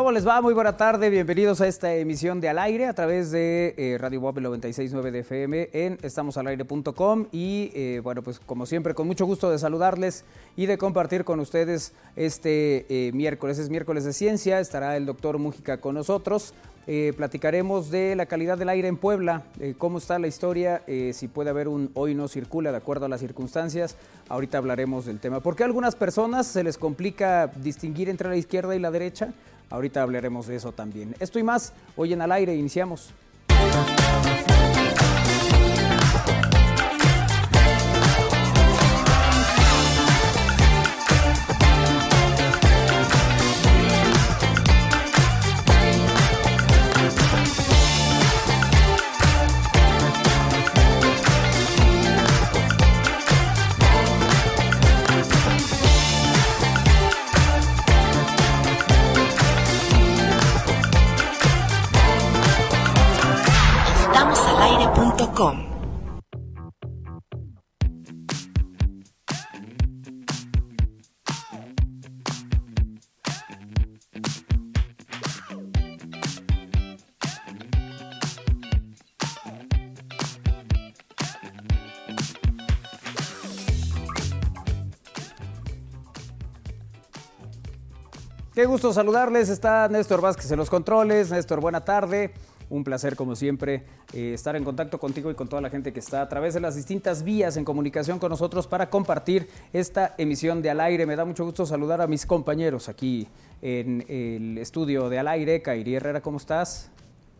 ¿Cómo les va? Muy buena tarde, bienvenidos a esta emisión de Al Aire a través de eh, Radio Bob 96.9 de FM en estamosalaire.com y eh, bueno, pues como siempre con mucho gusto de saludarles y de compartir con ustedes este eh, miércoles, es miércoles de ciencia, estará el doctor Mújica con nosotros, platicaremos de la calidad del aire en Puebla, cómo está la historia, si puede haber un hoy no circula de acuerdo a las circunstancias. Ahorita hablaremos del tema. ¿Por qué a algunas personas se les complica distinguir entre la izquierda y la derecha? Ahorita hablaremos de eso también. Esto y más, hoy en al aire iniciamos. Qué gusto saludarles. Está Néstor Vázquez en los controles. Néstor, buena tarde. Un placer, como siempre, eh, estar en contacto contigo y con toda la gente que está a través de las distintas vías en comunicación con nosotros para compartir esta emisión de Al Aire. Me da mucho gusto saludar a mis compañeros aquí en el estudio de Al Aire. Kairi Herrera, ¿cómo estás?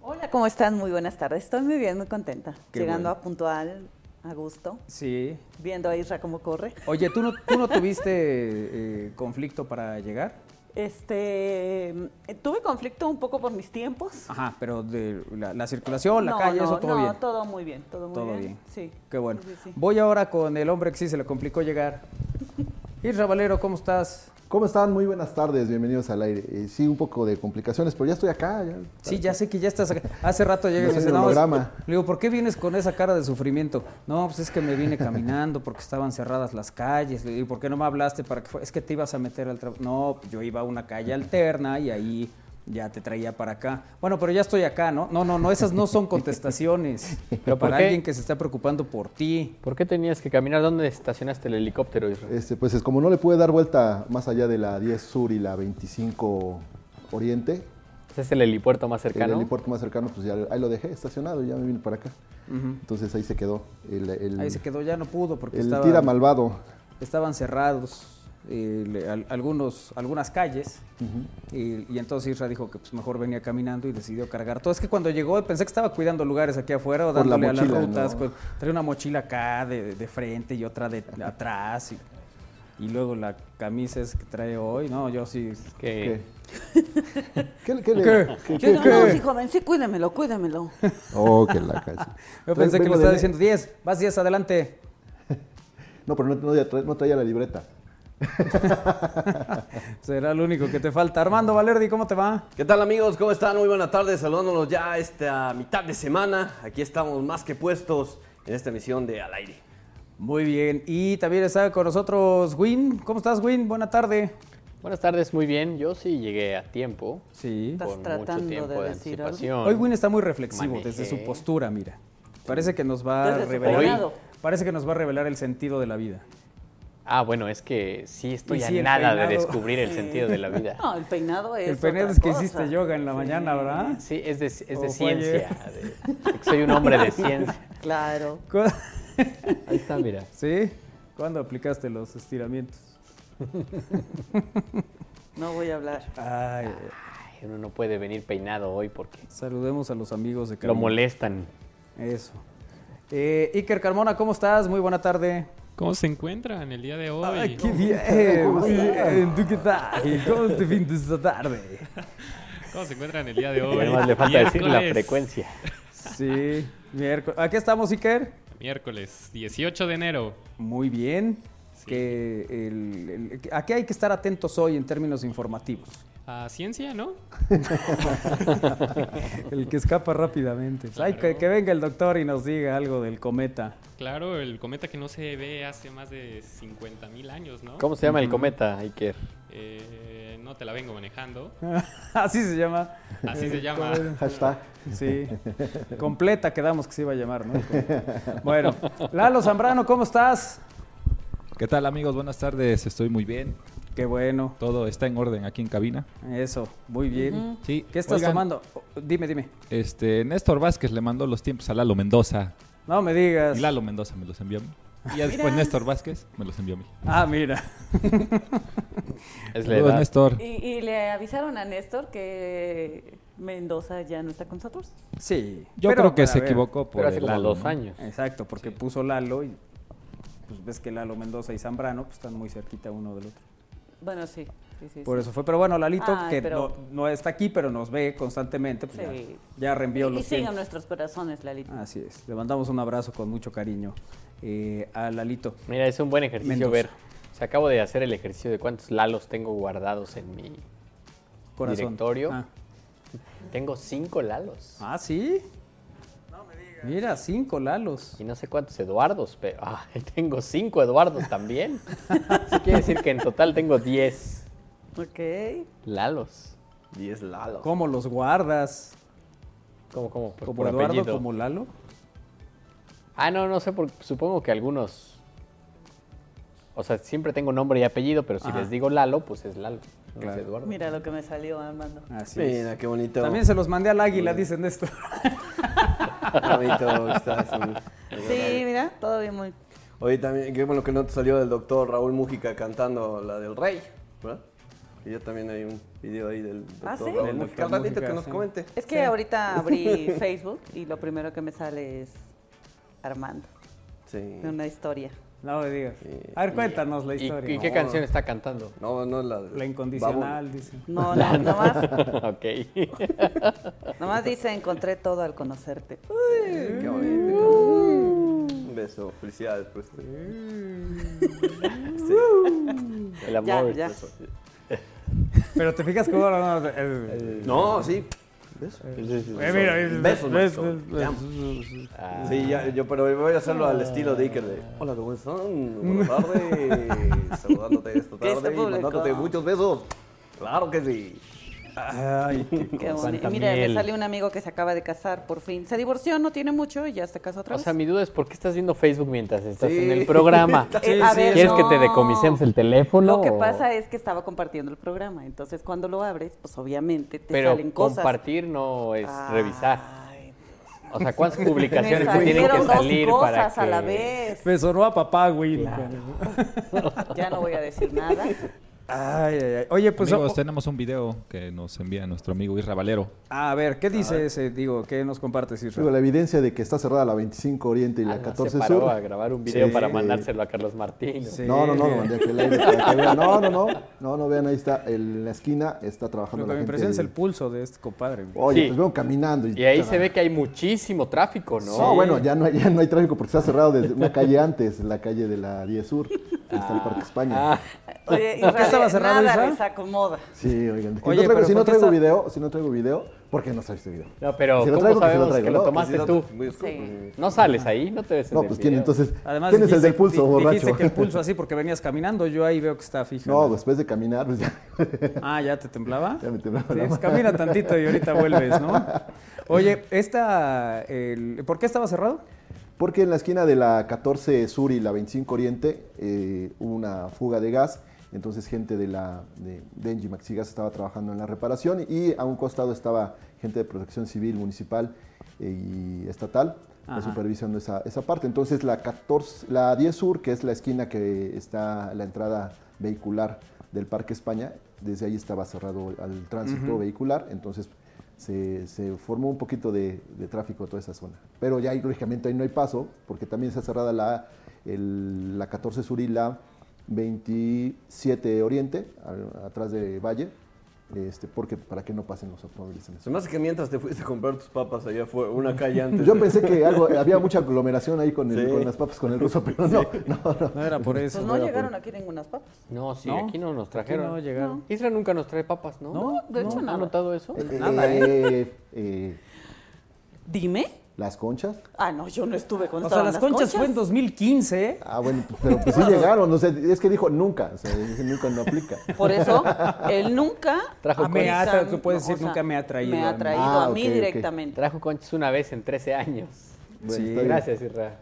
Hola, ¿cómo están? Muy buenas tardes. Estoy muy bien, muy contenta. Qué Llegando bueno. a puntual, a gusto, Sí. viendo a Isra cómo corre. Oye, ¿tú no, tú no tuviste eh, conflicto para llegar? Este, tuve conflicto un poco por mis tiempos. Ajá, pero de la, la circulación, la no, calle, no, eso todo no, bien. todo muy bien, todo muy Todo bien. bien. Sí. Qué bueno. Sí, sí, sí. Voy ahora con el hombre que sí se le complicó llegar. Isra Valero, ¿cómo estás? ¿Cómo están? Muy buenas tardes, bienvenidos al aire. Eh, sí, un poco de complicaciones, pero ya estoy acá. Ya, Sí, ya sé que ya estás acá. Hace rato llegué y me No holograma. le digo, ¿por qué vienes con esa cara de sufrimiento? No, pues es que me vine caminando porque estaban cerradas las calles. Le digo, ¿por qué no me hablaste para que fue? Es que te ibas a meter al trabajo. No, yo iba a una calle alterna y ahí ya te traía para acá. Bueno, pero ya estoy acá, ¿no? No, no, no, esas no son contestaciones. ¿Pero para qué? alguien que se está preocupando por ti. ¿Por qué tenías que caminar? ¿Dónde estacionaste el helicóptero, Israel? Este, pues es como no le pude dar vuelta más allá de la 10 Sur y la 25 Oriente, Ese es el helipuerto más el cercano. helipuerto más cercano, pues ya ahí lo dejé estacionado y ya me vine para acá. Entonces ahí se quedó. El, el- Ahí se quedó, ya no pudo porque el estaba- tira malvado. estaban cerrados eh, le- al- algunos, algunas calles y, y entonces Isra dijo que pues, mejor venía caminando y decidió cargar todo. Es que cuando llegó pensé que estaba cuidando lugares aquí afuera o Por la dándole a las mochila, rutas. ¿no? con- traía una mochila acá de, de frente y otra de atrás y, y luego la camisa es que trae hoy. No, yo sí. Que ¿Qué? ¿Qué, qué le- ¿Qué? qué- ¿Qué? No, qué- no, sí, joven, sí, cuídemelo, cuídemelo. Oh, que la calle. Yo pensé que le estaba diciendo 10, vas 10 adelante. No, pero no, no no traía la libreta. Será lo único que te falta. Armando Valerdi, ¿cómo te va? ¿Qué tal amigos? ¿Cómo están? Muy buena tarde, saludándonos ya esta mitad de semana. Aquí estamos más que puestos en esta emisión de Al Aire. Muy bien. Y también está con nosotros Win. ¿Cómo estás, Win? Buena tarde. Buenas tardes, muy bien. Yo sí llegué a tiempo. Sí. Estás con mucho tratando tiempo de de, decir algo. anticipación. Hoy Win está muy reflexivo Manejé. desde su postura, mira. Parece que nos va a Desde revelar. Parece que nos va a revelar el sentido de la vida. Ah, bueno, es que sí estoy a nada de descubrir el sentido de la vida. No, el peinado es. el peinado otra es que cosa. hiciste yoga en la mañana, ¿verdad? Sí, es de, es de ¿O fue ciencia. de- soy un hombre de ciencia. Claro. ¿Cu- Ahí está, mira. ¿Sí? ¿Cuándo aplicaste los estiramientos? No voy a hablar. Ay, Ay, uno no puede venir peinado hoy porque saludemos a los amigos de lo cabina. molestan. Eso. Eh, Iker Carmona, ¿cómo estás? Muy buena tarde. ¿Cómo se encuentran el día de hoy? Ay, qué bien. muy bien. ¿Tú qué tal? ¿Cómo te fin esta tarde? ¿Cómo se encuentran el día de hoy? además le falta decir la frecuencia. Sí, miércoles. ¿Aquí estamos, Iker? Miércoles 18 de enero. Muy bien. Sí. Que el- el- ¿A qué hay que estar atentos hoy en términos informativos? A ciencia, ¿no? El que escapa rápidamente. Pues, ay, que, que venga el doctor y nos diga algo del cometa. Claro, el cometa que no se ve hace más de 50 mil años, ¿no? ¿Cómo se llama el cometa, Iker? Eh, no te la vengo manejando. Así se llama. Así se llama. Hashtag. Sí. Completa quedamos que se iba a llamar, ¿no? Bueno, Lalo Zambrano, ¿cómo estás? ¿Qué tal amigos? Buenas tardes, estoy muy bien. Qué bueno. Todo está en orden aquí en cabina. Eso, muy bien. Sí. ¿Qué estás oigan, tomando? Dime, dime. Este, Néstor Vázquez le mandó los tiempos a Lalo Mendoza. No me digas. Y Lalo Mendoza me los envió a mí. Y ya después Néstor Vázquez me los envió a mí. Ah, mira. Es Saludos. Néstor. ¿Y, y le avisaron a Néstor que Mendoza ya no está con nosotros? Sí. Yo pero creo que se ver. equivocó por Pero hace como dos ¿no? años. Exacto, porque puso Lalo y pues ves que Lalo Mendoza y Zambrano pues, están muy cerquita uno del otro. Bueno, sí. sí, sí, Por sí. eso fue. Pero bueno, Lalito, Ay, que pero- no, no está aquí, pero nos ve constantemente, pues Sí. ya, ya reenvió Y los sigan tiempos. nuestros corazones, Lalito. Así es. Le mandamos un abrazo con mucho cariño eh, a Lalito. Mira, es un buen ejercicio Mendoza. ver. O sea, acabo de hacer el ejercicio de cuántos lalos tengo guardados en mi... Corazón. Directorio. Ah, Tengo cinco lalos. Ah, ¿sí? Mira, cinco Lalos. Y no sé cuántos Eduardos, pero ah, tengo cinco Eduardos también. Eso quiere decir que en total tengo diez Ok. lalos. 10 lalos. ¿Cómo los guardas? ¿Cómo, cómo? Por, ¿Como por Eduardo, apellido. como Lalo? Ah, no, no sé, por- supongo que algunos... O sea, siempre tengo nombre y apellido, pero si Ajá. les digo Lalo, pues es Lalo, Claro. Eduardo. Mira lo que me salió, Armando. Así Mira, es. qué bonito. También se los mandé al águila, dicen esto. Qué bonito está eso. Sí, mira, todo bien muy... Oye, también, qué bueno que no te salió del doctor Raúl Mújica cantando la del Rey, ¿verdad? Que ya también hay un video ahí del doctor ¿Ah, sí? Raúl Del Mújica. doctor Mújica, que nos sí. comente. Es que ahorita abrí Facebook y lo primero que me sale es Armando, Sí. una historia. No me digas. Sí. A ver, cuéntanos la ¿Y, historia. y qué No. canción está cantando? No, no la de... La incondicional, dice. No, no, nomás, ok. nomás dice encontré todo al conocerte. Babón. Qué bonito. Un beso. Felicidades, pues. El Ya, amor. ya. Pero te fijas cómo... No, no, No, sí. Besos, ves-. Ah, Sí, ya, yo, pero voy a hacerlo al estilo de Iker de Hola, ¿cómo están? Buenas tardes. Saludándote esta ¿Qué este tarde y mandándote muchos besos. Claro que sí. Ay, qué bonito. Mira, me sale un amigo que se acaba de casar por fin. Se divorció, no tiene mucho y ya se casó otra O vez. sea, mi duda es por qué estás viendo Facebook mientras estás Sí. en el programa. Eh, ¿Quieres que te decomisemos el teléfono? Lo que o- pasa es que estaba compartiendo el programa, entonces cuando lo abres, pues obviamente te Pero salen cosas. compartir no es Ay, revisar. O sea, ¿cuántas publicaciones te tienen que salieron dos salir para cosas a la que- vez. Me sonó a papá, güey. Ya no voy a decir nada. Ay, ay, ay. Oye, pues... Amigos, oh, tenemos un video que nos envía nuestro amigo Isra Valero. a ver, ¿qué dice ese? Digo, ¿qué nos compartes, Isra? Digo, la evidencia de que está cerrada la 25 Oriente y la Ah, no, 14 se paró Sur. a grabar un video Sí. para mandárselo a Carlos Martín. Sí. No, no, no, vean. No, no, no, no, no, vean, ahí está, en la esquina está trabajando Lo que la me impresiona es el pulso de este compadre. Oye, Sí. pues veo caminando. Y, Y ahí se ve que hay muchísimo tráfico, ¿no? No, bueno, ya no, hay, ya no hay tráfico porque está cerrado desde una calle antes, la calle de la 10 Sur, que está el Parque España. Ah, Oye, ¿Por qué estaba cerrado, Nada Isra? les acomoda. Sí, oigan. Oye, no traigo- pero si no ¿por qué traigo video, si no traigo video, ¿por qué no sale este video? no, pero Si lo ¿cómo traigo, que si lo sabemos traigo, que lo ¿no? tomaste tú? Muy oscuro. Sí. No sales ahí, no te ves en No, el pues quién video. entonces. Además, ¿Quién es el dijiste- del pulso, di- borracho? Dijiste que el pulso así porque venías caminando. Yo ahí veo que está fija. No, después de caminar, pues ya, Ah, ¿ya te temblaba? ya me temblaba Sí, la pues mano. camina tantito y ahorita vuelves, ¿no? Oye, esta, el- ¿por qué estaba cerrado? Porque en la esquina de la 14 Sur y la 25 Oriente eh, hubo una fuga de gas. Entonces gente de la de, de Engie Maxigas estaba trabajando en la reparación y a un costado estaba gente de protección civil municipal eh, y estatal Ajá. supervisando esa, esa parte. Entonces la 14, la 10 Sur, que es la esquina que está la entrada vehicular del Parque España, desde ahí estaba cerrado al tránsito vehicular, entonces se, se formó un poquito de, de tráfico toda esa zona. Pero ya lógicamente ahí no hay paso, porque también está cerrada la, el- la 14 Sur y la 27 Oriente, al- atrás de Valle. este, porque para que no pasen los automóviles en eso. Se me hace que mientras te fuiste a comprar tus papas allá fue una calle antes. Yo de- pensé que algo, había mucha aglomeración ahí con, el- Sí. con las papas con el ruso, pero no, no, no. No era por eso. Pues no llegaron por- aquí ninguna papas. No, sí, ¿No? aquí no nos Aquí trajeron. no llegaron. Isra nunca nos trae papas, ¿no? No, de hecho ¿Ha nada. notado eso? Nada, Eh, eh, Dime. Las conchas. Ah, no, yo no estuve con O sea, las conchas fue en 2015. Ah, bueno, pues, pero pues sí llegaron, no sé, es que dijo nunca, o sea, dice nunca no aplica. Por eso, él nunca. Trajo Ah, me ha aplica- tra- tú puedes no, decir, nunca me ha traído Me a ha mí. traído Ah, a mí directamente. Trajo conchas una vez en 13 años. Bueno, Sí. Gracias, Isra.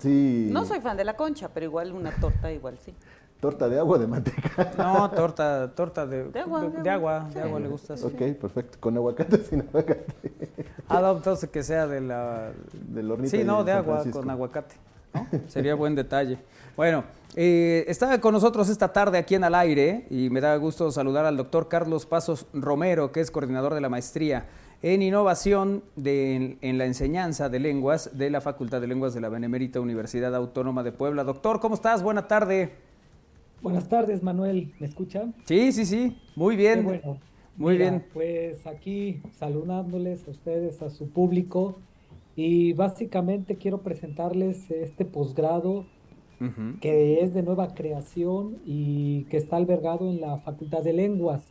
Sí. No soy fan de la concha, pero igual una torta, igual sí. Torta de agua o de manteca. No, torta, torta de, De agua, de, de de agua. agua, de agua le gusta. sí. Ok, perfecto. Con aguacate sin aguacate. Ah, no, entonces que sea de la... Del hornito Sí, no, en de San agua Francisco. con aguacate. ¿no? Sería buen detalle. Bueno, eh, está con nosotros esta tarde aquí en Al Aire y me da gusto saludar al doctor Carlos Pasos Romero, que es coordinador de la maestría en innovación de- en la enseñanza de lenguas de la Facultad de Lenguas de la Benemérita Universidad Autónoma de Puebla. Doctor, ¿cómo estás? Buena tarde. Buenas tardes, Manuel. ¿Me escuchan? Sí, sí, sí. Muy Qué bien. bueno. Muy Mira, bien. Pues aquí saludándoles a ustedes, a su público. Y básicamente quiero presentarles este posgrado que es de nueva creación y que está albergado en la Facultad de Lenguas.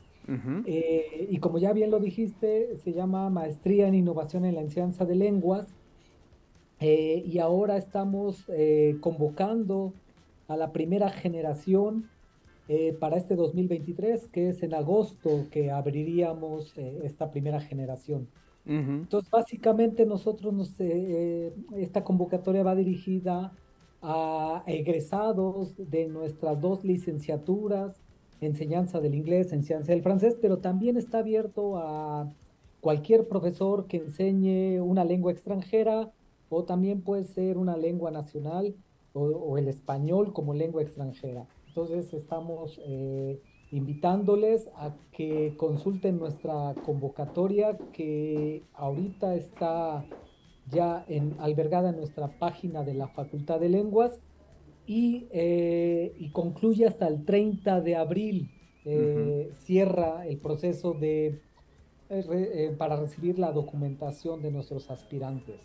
Eh, y como ya bien lo dijiste, se llama Maestría en Innovación en la Enseñanza de Lenguas. Eh, y ahora estamos eh, convocando a la primera generación eh, para este 2023, que es en agosto que abriríamos eh, esta primera generación. Entonces, básicamente nosotros, nos, eh, esta convocatoria va dirigida a egresados de nuestras dos licenciaturas, enseñanza del inglés, enseñanza del francés, pero también está abierto a cualquier profesor que enseñe una lengua extranjera o también puede ser una lengua nacional o, o el español como lengua extranjera. Entonces estamos eh, invitándoles a que consulten nuestra convocatoria que ahorita está ya en, albergada en nuestra página de la Facultad de Lenguas y, eh, y concluye hasta el 30 de abril. Eh, Cierra el proceso de, re- para recibir la documentación de nuestros aspirantes.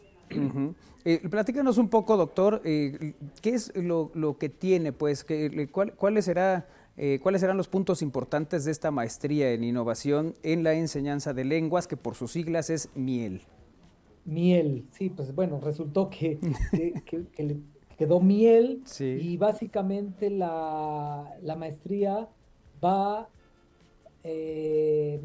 Eh, platícanos un poco, doctor, eh, ¿qué es lo, lo que tiene, pues, que, le- cuál- cuáles, será, eh, cuáles serán los puntos importantes de esta maestría en innovación en la enseñanza de lenguas, que por sus siglas es miel? Miel, sí, pues bueno, resultó que, que- que- que le quedó miel Sí. y básicamente la, la maestría va eh,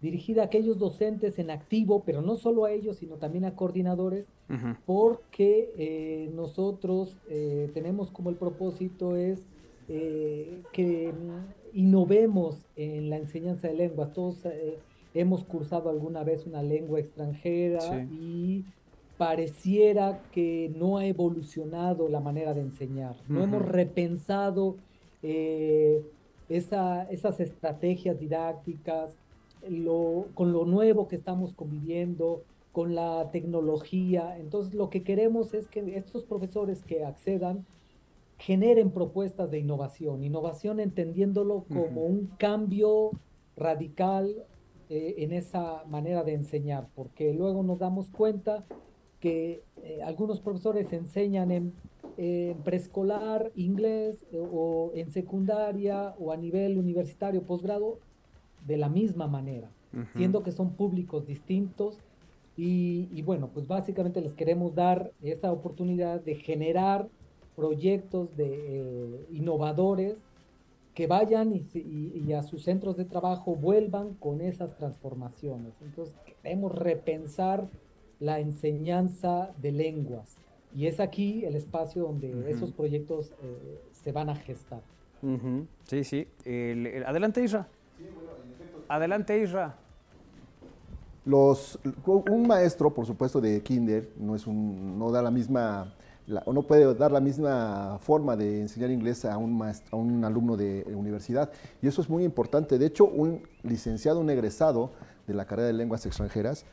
dirigida a aquellos docentes en activo, pero no solo a ellos, sino también a coordinadores, porque eh, nosotros eh, tenemos como el propósito es eh, que mm, innovemos en la enseñanza de lenguas. Todos hemos cursado alguna vez una lengua extranjera Sí. y pareciera que no ha evolucionado la manera de enseñar. No hemos repensado esa- esas estrategias didácticas, lo- con lo nuevo que estamos conviviendo, con la tecnología. Entonces, lo que queremos es que estos profesores que accedan generen propuestas de innovación, innovación entendiéndolo como un cambio radical eh, en esa manera de enseñar, porque luego nos damos cuenta que eh, algunos profesores enseñan en, en preescolar inglés eh, o en secundaria o a nivel universitario, posgrado, de la misma manera, Ujú. siendo que son públicos distintos. Y, y bueno, pues básicamente les queremos dar esa oportunidad de generar proyectos de eh, innovadores que vayan y, y- y a sus centros de trabajo vuelvan con esas transformaciones. Entonces queremos repensar la enseñanza de lenguas. Y es aquí el espacio donde Ujú. esos proyectos eh, se van a gestar. Ujú. Sí, sí. El- el- adelante, Isra. Adelante, Isra. Los, un maestro, por supuesto, de kinder no es un, no da la misma, o no puede dar la misma forma de enseñar inglés a un, maest- a un alumno de universidad. Y eso es muy importante. De hecho, un licenciado, un egresado de la carrera de lenguas extranjeras,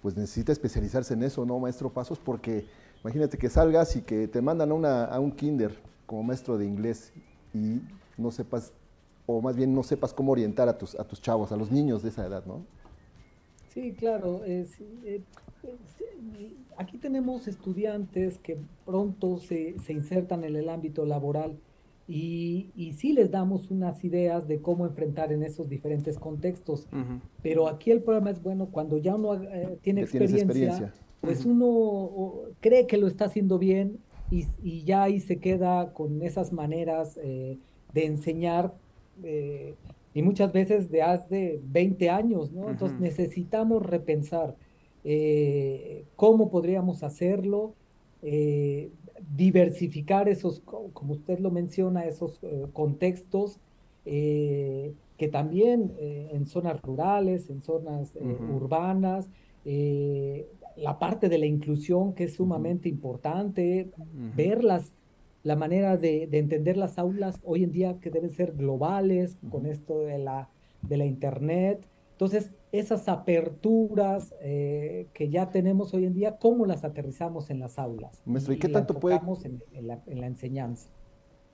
pues necesita especializarse en eso, ¿no, maestro Pasos? Porque imagínate que salgas y que te mandan a un kinder como maestro de inglés y no sepas o más bien no sepas cómo orientar a tus, a tus chavos, a los niños de esa edad, ¿no? Sí, claro. es- eh, aquí tenemos estudiantes que pronto se, se insertan en el ámbito laboral y, y sí les damos unas ideas de cómo enfrentar en esos diferentes contextos. Pero aquí el problema es, bueno, cuando ya uno eh, tiene experiencia, experiencia. pues uno o, cree que lo está haciendo bien y, y ya ahí se queda con esas maneras eh, de enseñar eh, y muchas veces de hace 20 años, ¿no? Entonces necesitamos repensar eh, cómo podríamos hacerlo, eh, diversificar esos, co- como usted lo menciona, esos contextos que también en zonas rurales, en zonas urbanas, la parte de la inclusión que es sumamente importante, Ujú. verlas, la manera de, de entender las aulas hoy en día que deben ser globales con esto de la, de la internet. Entonces, esas aperturas eh, que ya tenemos hoy en día, ¿cómo las aterrizamos en las aulas? Maestro, ¿y qué tanto puede- en, en la, en la enseñanza.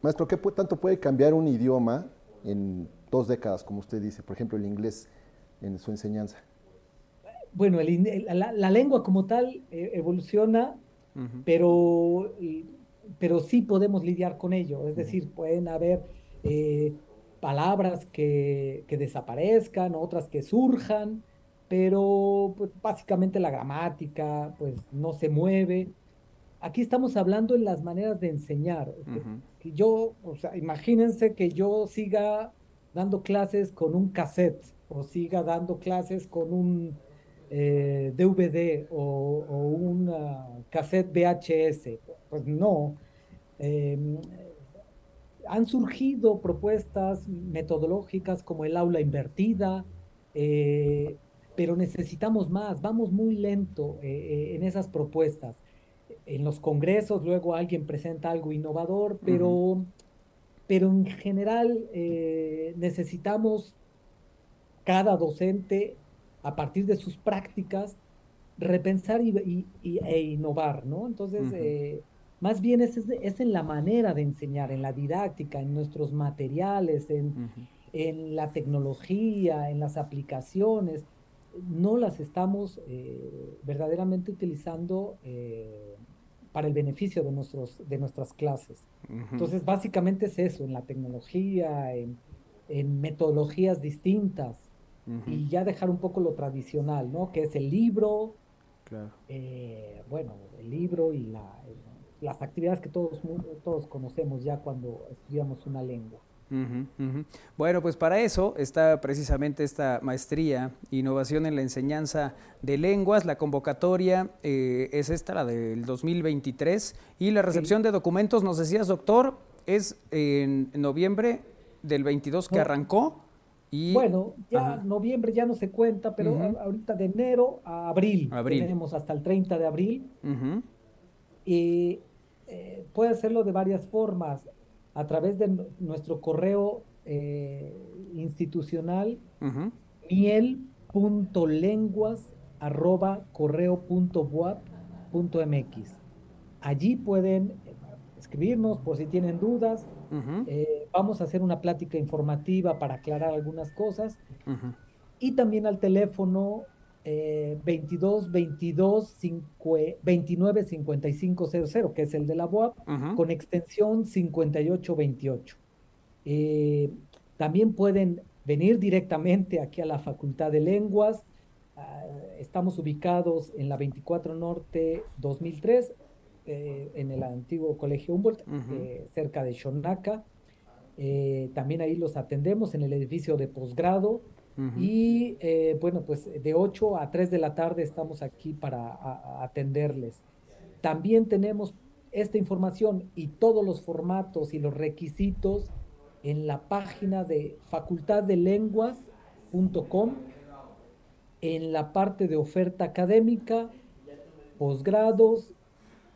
Maestro, ¿qué tanto puede cambiar un idioma en dos décadas, como usted dice? Por ejemplo, el inglés en su enseñanza. Bueno, el la, la lengua como tal eh, evoluciona, pero, y- pero sí podemos lidiar con ello. Es decir, pueden haber eh, palabras que, que desaparezcan, otras que surjan, pero pues, básicamente la gramática pues, no se mueve. Aquí estamos hablando en las maneras de enseñar. Que yo, o sea, imagínense que yo siga dando clases con un cassette o siga dando clases con un eh, DVD o, o un cassette VHS. Pues no. Eh, han surgido propuestas metodológicas como el aula invertida, eh, pero necesitamos más, vamos muy lento eh, eh, en esas propuestas. En los congresos luego alguien presenta algo innovador, pero, pero en general eh, necesitamos cada docente, a partir de sus prácticas, repensar y, y- y- e innovar, ¿no? Entonces, eh, más bien es, es, es en la manera de enseñar, en la didáctica, en nuestros materiales, en, en la tecnología, en las aplicaciones, no las estamos eh, verdaderamente utilizando eh, para el beneficio de, nuestros, de nuestras clases. Entonces, básicamente es eso, en la tecnología, en, en metodologías distintas Y ya dejar un poco lo tradicional, ¿no? Que es el libro, Claro. eh, bueno, el libro y la, las actividades que todos, todos conocemos ya cuando estudiamos una lengua. Bueno, pues para eso está precisamente esta maestría, innovación en la enseñanza de lenguas. La convocatoria eh, es esta, la del 2023, y la recepción de documentos, nos decías, doctor, es en noviembre del 22 que arrancó. Y, Bueno, ya Ajá. noviembre ya no se cuenta, pero ahorita de enero a abril, Abril. tenemos hasta el 30 de abril, y eh, puede hacerlo de varias formas, a través de nu- nuestro correo eh, institucional ujú, miel.lenguas arroba correo.boap.mx. Allí pueden escribirnos por si tienen dudas. Eh, vamos a hacer una plática informativa para aclarar algunas cosas. Y también al teléfono eh, 22 22 cinque- 29 55 00, que es el de la BOAP, Ujú. con extensión 5828. Eh, también pueden venir directamente aquí a la Facultad de Lenguas. Ah, estamos ubicados en la 24 Norte 2003, eh, en el antiguo Colegio Humboldt, eh, cerca de Xonaca. Eh, también ahí los atendemos en el edificio de posgrado. Y bueno, pues de 8 a 3 de la tarde estamos aquí para a- a atenderles. También tenemos esta información y todos los formatos y los requisitos en la página de facultaddelenguas.com, en la parte de oferta académica, posgrados,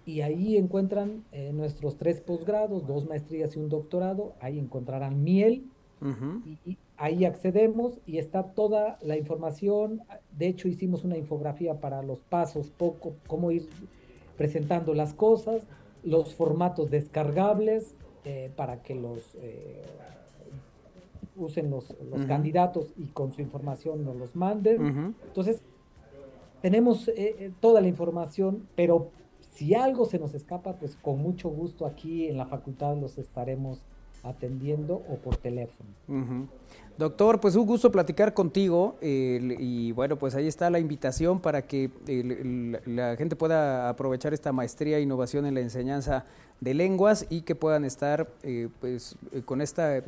y ahí encuentran eh, nuestros tres posgrados, dos maestrías y un doctorado. Ahí encontrarán miel y, y ahí accedemos y está toda la información. De hecho, hicimos una infografía para los pasos, poco, cómo ir presentando las cosas, los formatos descargables eh, para que los, eh, usen los, los candidatos y con su información nos los manden. Entonces, tenemos toda la información, pero si algo se nos escapa, pues con mucho gusto aquí en la facultad los estaremos atendiendo o por teléfono. Doctor, pues un gusto platicar contigo y bueno, pues ahí está la invitación para que la gente pueda aprovechar esta maestría e innovación en la enseñanza de lenguas y que puedan estar eh, pues eh, con esta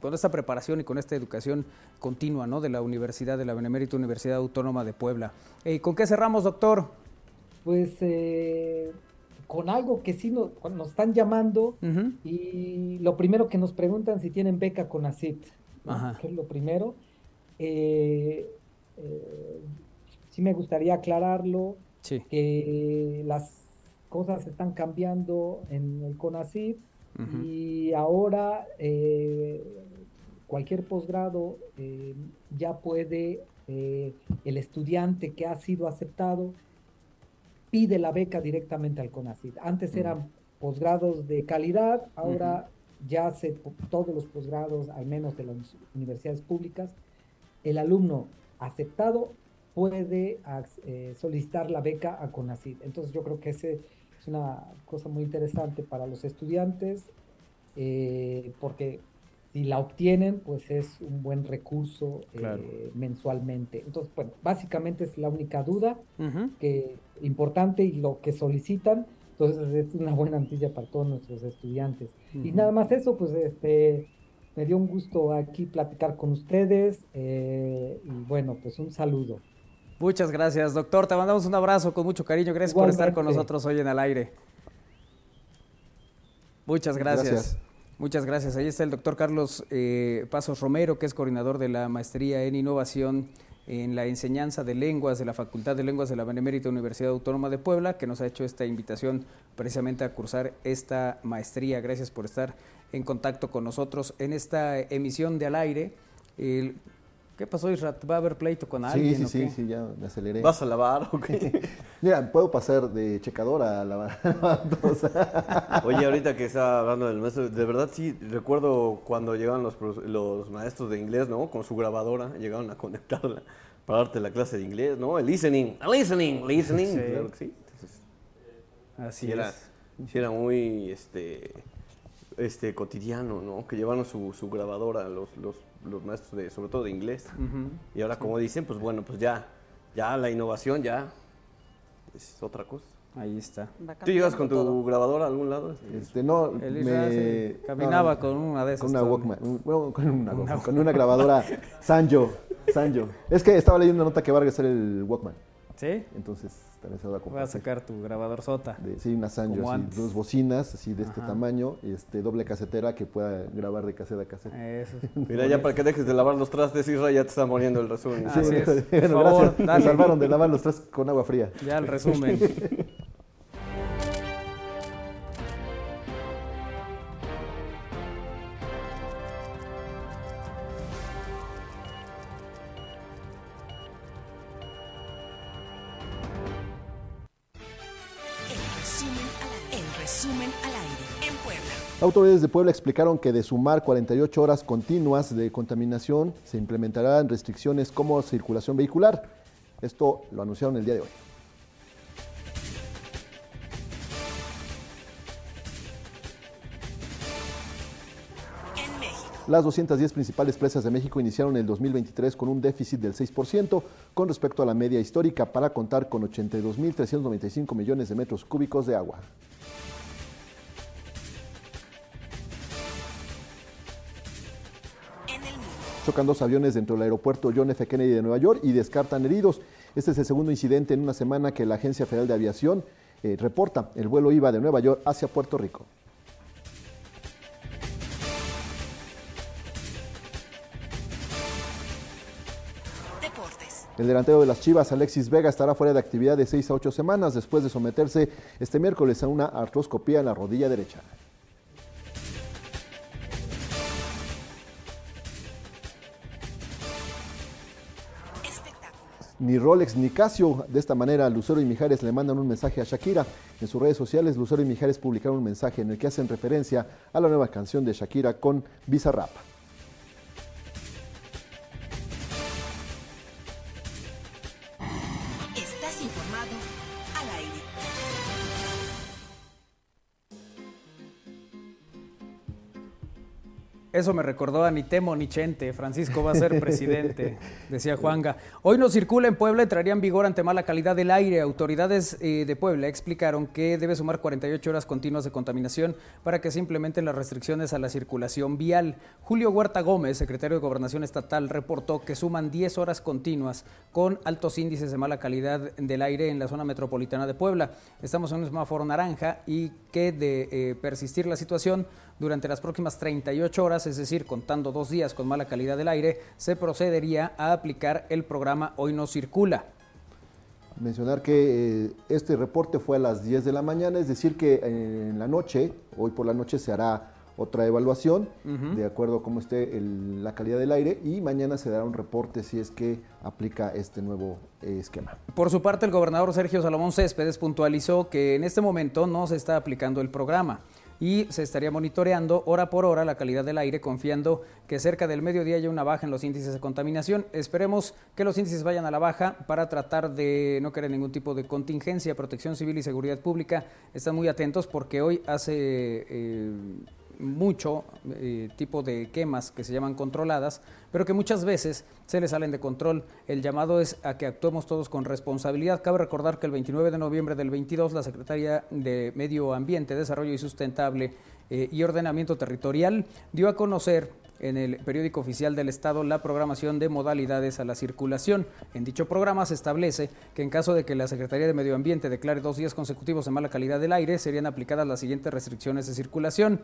con esta preparación y con esta educación continua ¿no? de la Universidad de la Benemérita Universidad Autónoma de Puebla. Eh, ¿Con qué cerramos, doctor? Pues con algo que sí nos, nos están llamando y lo primero que nos preguntan si tienen beca con ACIT, que es lo primero. Eh, eh, sí me gustaría aclararlo, que las cosas están cambiando en el CONACYT y ahora eh, cualquier posgrado ya puede, el estudiante que ha sido aceptado, pide la beca directamente al CONACYT. Antes eran posgrados de calidad, ahora ya se, todos los posgrados, al menos de las universidades públicas, el alumno aceptado puede eh, solicitar la beca a CONACYT. Entonces yo creo que ese es una cosa muy interesante para los estudiantes, eh, porque si la obtienen, pues es un buen recurso eh, mensualmente. Entonces, bueno, básicamente es la única duda que importante y lo que solicitan. Entonces es una buena antilla para todos nuestros estudiantes. Y nada más eso, pues este me dio un gusto aquí platicar con ustedes eh, y bueno, pues un saludo. Muchas gracias, doctor. Te mandamos un abrazo con mucho cariño. Gracias por estar con nosotros hoy en el aire. Muchas gracias. Muchas gracias. Ahí está el doctor Carlos eh, Pasos Romero, que es coordinador de la maestría en innovación en la enseñanza de lenguas de la Facultad de Lenguas de la Benemérita Universidad Autónoma de Puebla, que nos ha hecho esta invitación precisamente a cursar esta maestría. Gracias por estar en contacto con nosotros en esta emisión de al aire. ¿Qué pasó, Israt? ¿Va a haber pleito con alguien? Sí, sí, sí, ya me aceleré. ¿Vas a lavar o qué? Mira, puedo pasar de checadora a lavar. Oye, ahorita que estaba hablando del maestro, de verdad sí, recuerdo cuando llegaban los, los maestros de inglés, ¿no? Con su grabadora, llegaron a conectarla para darte la clase de inglés, ¿no? El listening, el listening, listening. Claro que sí. Así era, Sí era muy, este, este, cotidiano, ¿no? Que llevaron su, su grabadora los, los los maestros de, sobre todo de inglés. Y ahora, como dicen, pues bueno, pues ya, ya la innovación ya es otra cosa. Ahí está. ¿Tú llegas con tu grabadora a algún lado? Este, no, me... caminaba con una de esas. Con una Walkman, bueno, con una, con una grabadora Sanjo, Sanjo. Es que estaba leyendo una nota que Vargas era el Walkman. ¿Sí? Entonces también se va a comprar. Voy a sacar tu grabador sota. sí, una Sanyo, dos bocinas así de este tamaño, este doble casetera que pueda grabar de caseta a caseta. Eso. Mira, ya para que dejes de lavar los trastes, Isra, ya te está poniendo el resumen. Sí, sí, Por favor, Me salvaron de lavar los trastes con agua fría. Ya el resumen. Autoridades de Puebla explicaron que de sumar 48 horas continuas de contaminación se implementarán restricciones como circulación vehicular. Esto lo anunciaron el día de hoy. Las 210 principales presas de México iniciaron el 2023 con un déficit del 6% con respecto a la media histórica para contar con 82.395 millones de metros cúbicos de agua. Chocan dos aviones dentro del aeropuerto John F. Kennedy de Nueva York y descartan heridos. Este es el segundo incidente en una semana que la Agencia Federal de Aviación eh, reporta. El vuelo iba de Nueva York hacia Puerto Rico. El delantero de las Chivas, Alexis Vega, estará fuera de actividad de seis a ocho semanas después de someterse este miércoles a una artroscopía en la rodilla derecha. Ni Rolex ni Casio. De esta manera, Lucero y Mijares le mandan un mensaje a Shakira. En sus redes sociales, Lucero y Mijares publicaron un mensaje en el que hacen referencia a la nueva canción de Shakira con Bizarrap. Eso me recordó a ni temo ni chente. Francisco va a ser presidente, decía Juanga. Hoy no circula en Puebla, entraría en vigor ante mala calidad del aire. Autoridades eh, de Puebla explicaron que debe sumar 48 horas continuas de contaminación para que se implementen las restricciones a la circulación vial. Julio Huerta Gómez, secretario de Gobernación Estatal, reportó que suman 10 horas continuas con altos índices de mala calidad del aire en la zona metropolitana de Puebla. Estamos en un semáforo naranja y que de eh, persistir la situación durante las próximas 38 horas, es decir, contando dos días con mala calidad del aire, se procedería a aplicar el programa Hoy no circula. Mencionar que eh, este reporte fue a las 10 de la mañana, es decir, que en la noche, hoy por la noche se hará otra evaluación de acuerdo a cómo esté la calidad del aire y mañana se dará un reporte si es que aplica este nuevo eh, esquema. Por su parte, el gobernador Sergio Salomón Céspedes puntualizó que en este momento no se está aplicando el programa y se estaría monitoreando hora por hora la calidad del aire, confiando que cerca del mediodía haya una baja en los índices de contaminación. Esperemos que los índices vayan a la baja para tratar de no querer ningún tipo de contingencia. Protección Civil y Seguridad Pública están muy atentos porque hoy hace... Eh, mucho eh, tipo de quemas que se llaman controladas, pero que muchas veces se les salen de control. El llamado es a que actuemos todos con responsabilidad. Cabe recordar que el 29 de noviembre del 22 la Secretaría de Medio Ambiente, Desarrollo y Sustentable eh, y Ordenamiento Territorial dio a conocer en el periódico oficial del Estado la programación de modalidades a la circulación. En dicho programa se establece que en caso de que la Secretaría de Medio Ambiente declare dos días consecutivos de mala calidad del aire, serían aplicadas las siguientes restricciones de circulación.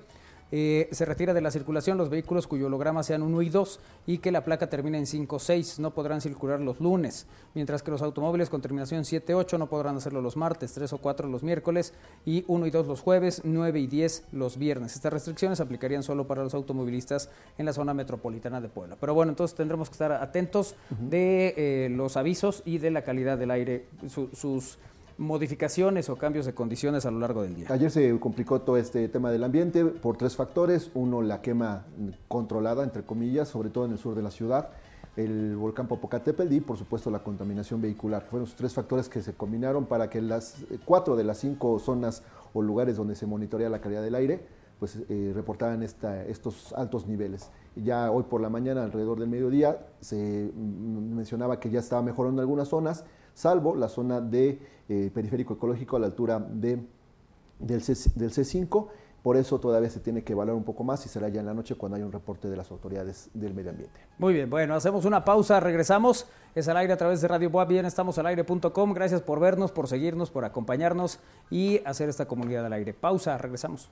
Eh, se retira de la circulación los vehículos cuyo holograma sean 1 y 2 y que la placa termine en 5 o 6. No podrán circular los lunes, mientras que los automóviles con terminación 7 8 no podrán hacerlo los martes, 3 o 4 los miércoles y 1 y 2 los jueves, 9 y 10 los viernes. Estas restricciones aplicarían solo para los automovilistas en la zona metropolitana de Puebla. Pero bueno, entonces tendremos que estar atentos de eh, los avisos y de la calidad del aire, sus modificaciones o cambios de condiciones a lo largo del día. Ayer se complicó todo este tema del ambiente por tres factores. Uno, la quema controlada, entre comillas, sobre todo en el sur de la ciudad, el volcán Popocatépetl y, por supuesto, la contaminación vehicular. Fueron los tres factores que se combinaron para que las cuatro de las cinco zonas o lugares donde se monitorea la calidad del aire, pues eh, reportaran esta, estos altos niveles. Ya hoy por la mañana, alrededor del mediodía, se mencionaba que ya estaba mejorando en algunas zonas, salvo la zona de eh, periférico ecológico a la altura de, del, C, del C5. Por eso todavía se tiene que evaluar un poco más y será ya en la noche cuando haya un reporte de las autoridades del medio ambiente. Muy bien, bueno, hacemos una pausa, regresamos. Es al aire a través de Radio Boa, bien, estamos al aire.com. Gracias por vernos, por seguirnos, por acompañarnos y hacer esta comunidad al aire. Pausa, regresamos.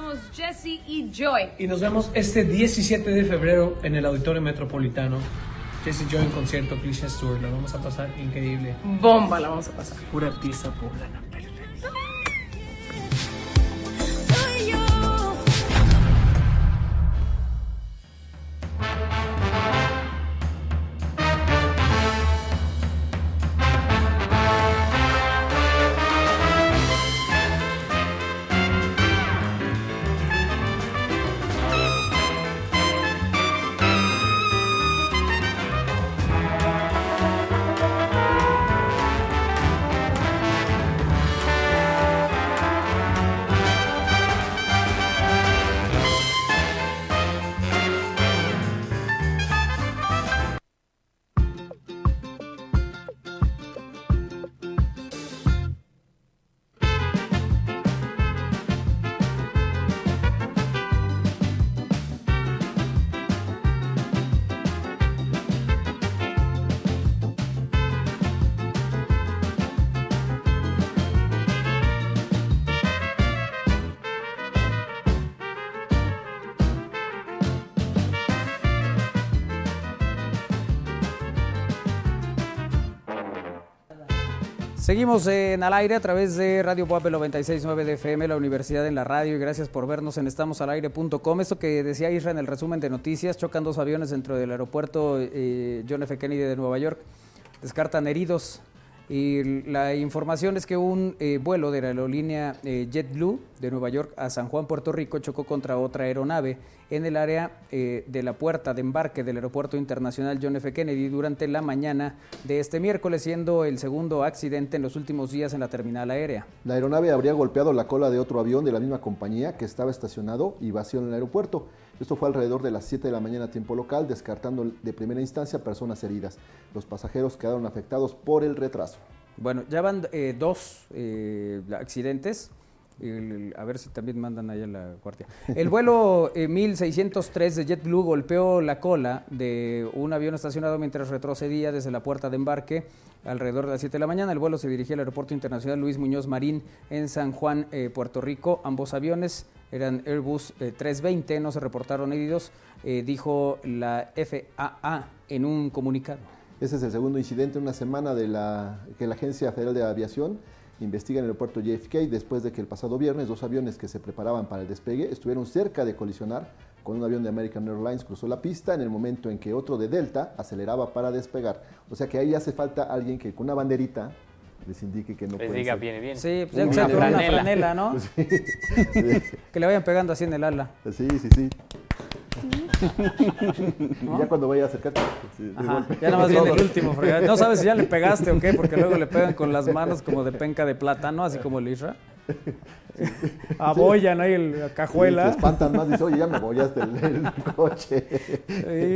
Somos Jesse y Joy. Y nos vemos este 17 de febrero en el Auditorio Metropolitano. Jesse Joy en concierto, Cliché Tour. La vamos a pasar increíble. Bomba la vamos a pasar. Pura pizza poblana. Seguimos en al aire a través de Radio Puebla 969 de FM, la Universidad en la Radio, y gracias por vernos en estamosalaire.com. Esto que decía Isra en el resumen de noticias, chocan dos aviones dentro del aeropuerto eh, John F. Kennedy de Nueva York, descartan heridos Y la información es que un eh, vuelo de la aerolínea eh, JetBlue de Nueva York a San Juan, Puerto Rico, chocó contra otra aeronave en el área eh, de la puerta de embarque del Aeropuerto Internacional John F. Kennedy durante la mañana de este miércoles, siendo el segundo accidente en los últimos días en la terminal aérea. La aeronave habría golpeado la cola de otro avión de la misma compañía que estaba estacionado y vacío en el aeropuerto. Esto fue alrededor de las 7 de la mañana a tiempo local, descartando de primera instancia personas heridas. Los pasajeros quedaron afectados por el retraso. Bueno, ya van eh, dos eh, accidentes. El- a ver si también mandan allá la guardia. El vuelo eh, 1603 de JetBlue golpeó la cola de un avión estacionado mientras retrocedía desde la puerta de embarque alrededor de las 7 de la mañana. El vuelo se dirigía al Aeropuerto Internacional Luis Muñoz Marín en San Juan, eh, Puerto Rico. Ambos aviones eran Airbus eh, 320, no se reportaron heridos, eh, dijo la FAA en un comunicado. Ese es el segundo incidente en una semana de la, que la Agencia Federal de Aviación investiga en el aeropuerto JFK después de que el pasado viernes dos aviones que se preparaban para el despegue estuvieron cerca de colisionar con un avión de American Airlines cruzó la pista en el momento en que otro de Delta aceleraba para despegar. O sea que ahí hace falta alguien que con una banderita les indique que no Les diga, ser. viene bien. Sí, pues ya Una una franela. franela, ¿no? Sí, sí, Que le vayan pegando así en el ala. sí, sí, sí. Y ya cuando vaya a acercarte, sí, ya nada más viene el último fregado. No sabes si ya le pegaste o qué, porque luego le pegan con las manos como de penca de plátano, así como el Isra. Abollan ahí el- la Se cajuela. espantan más, dice, oye, ya me abollaste el, el coche.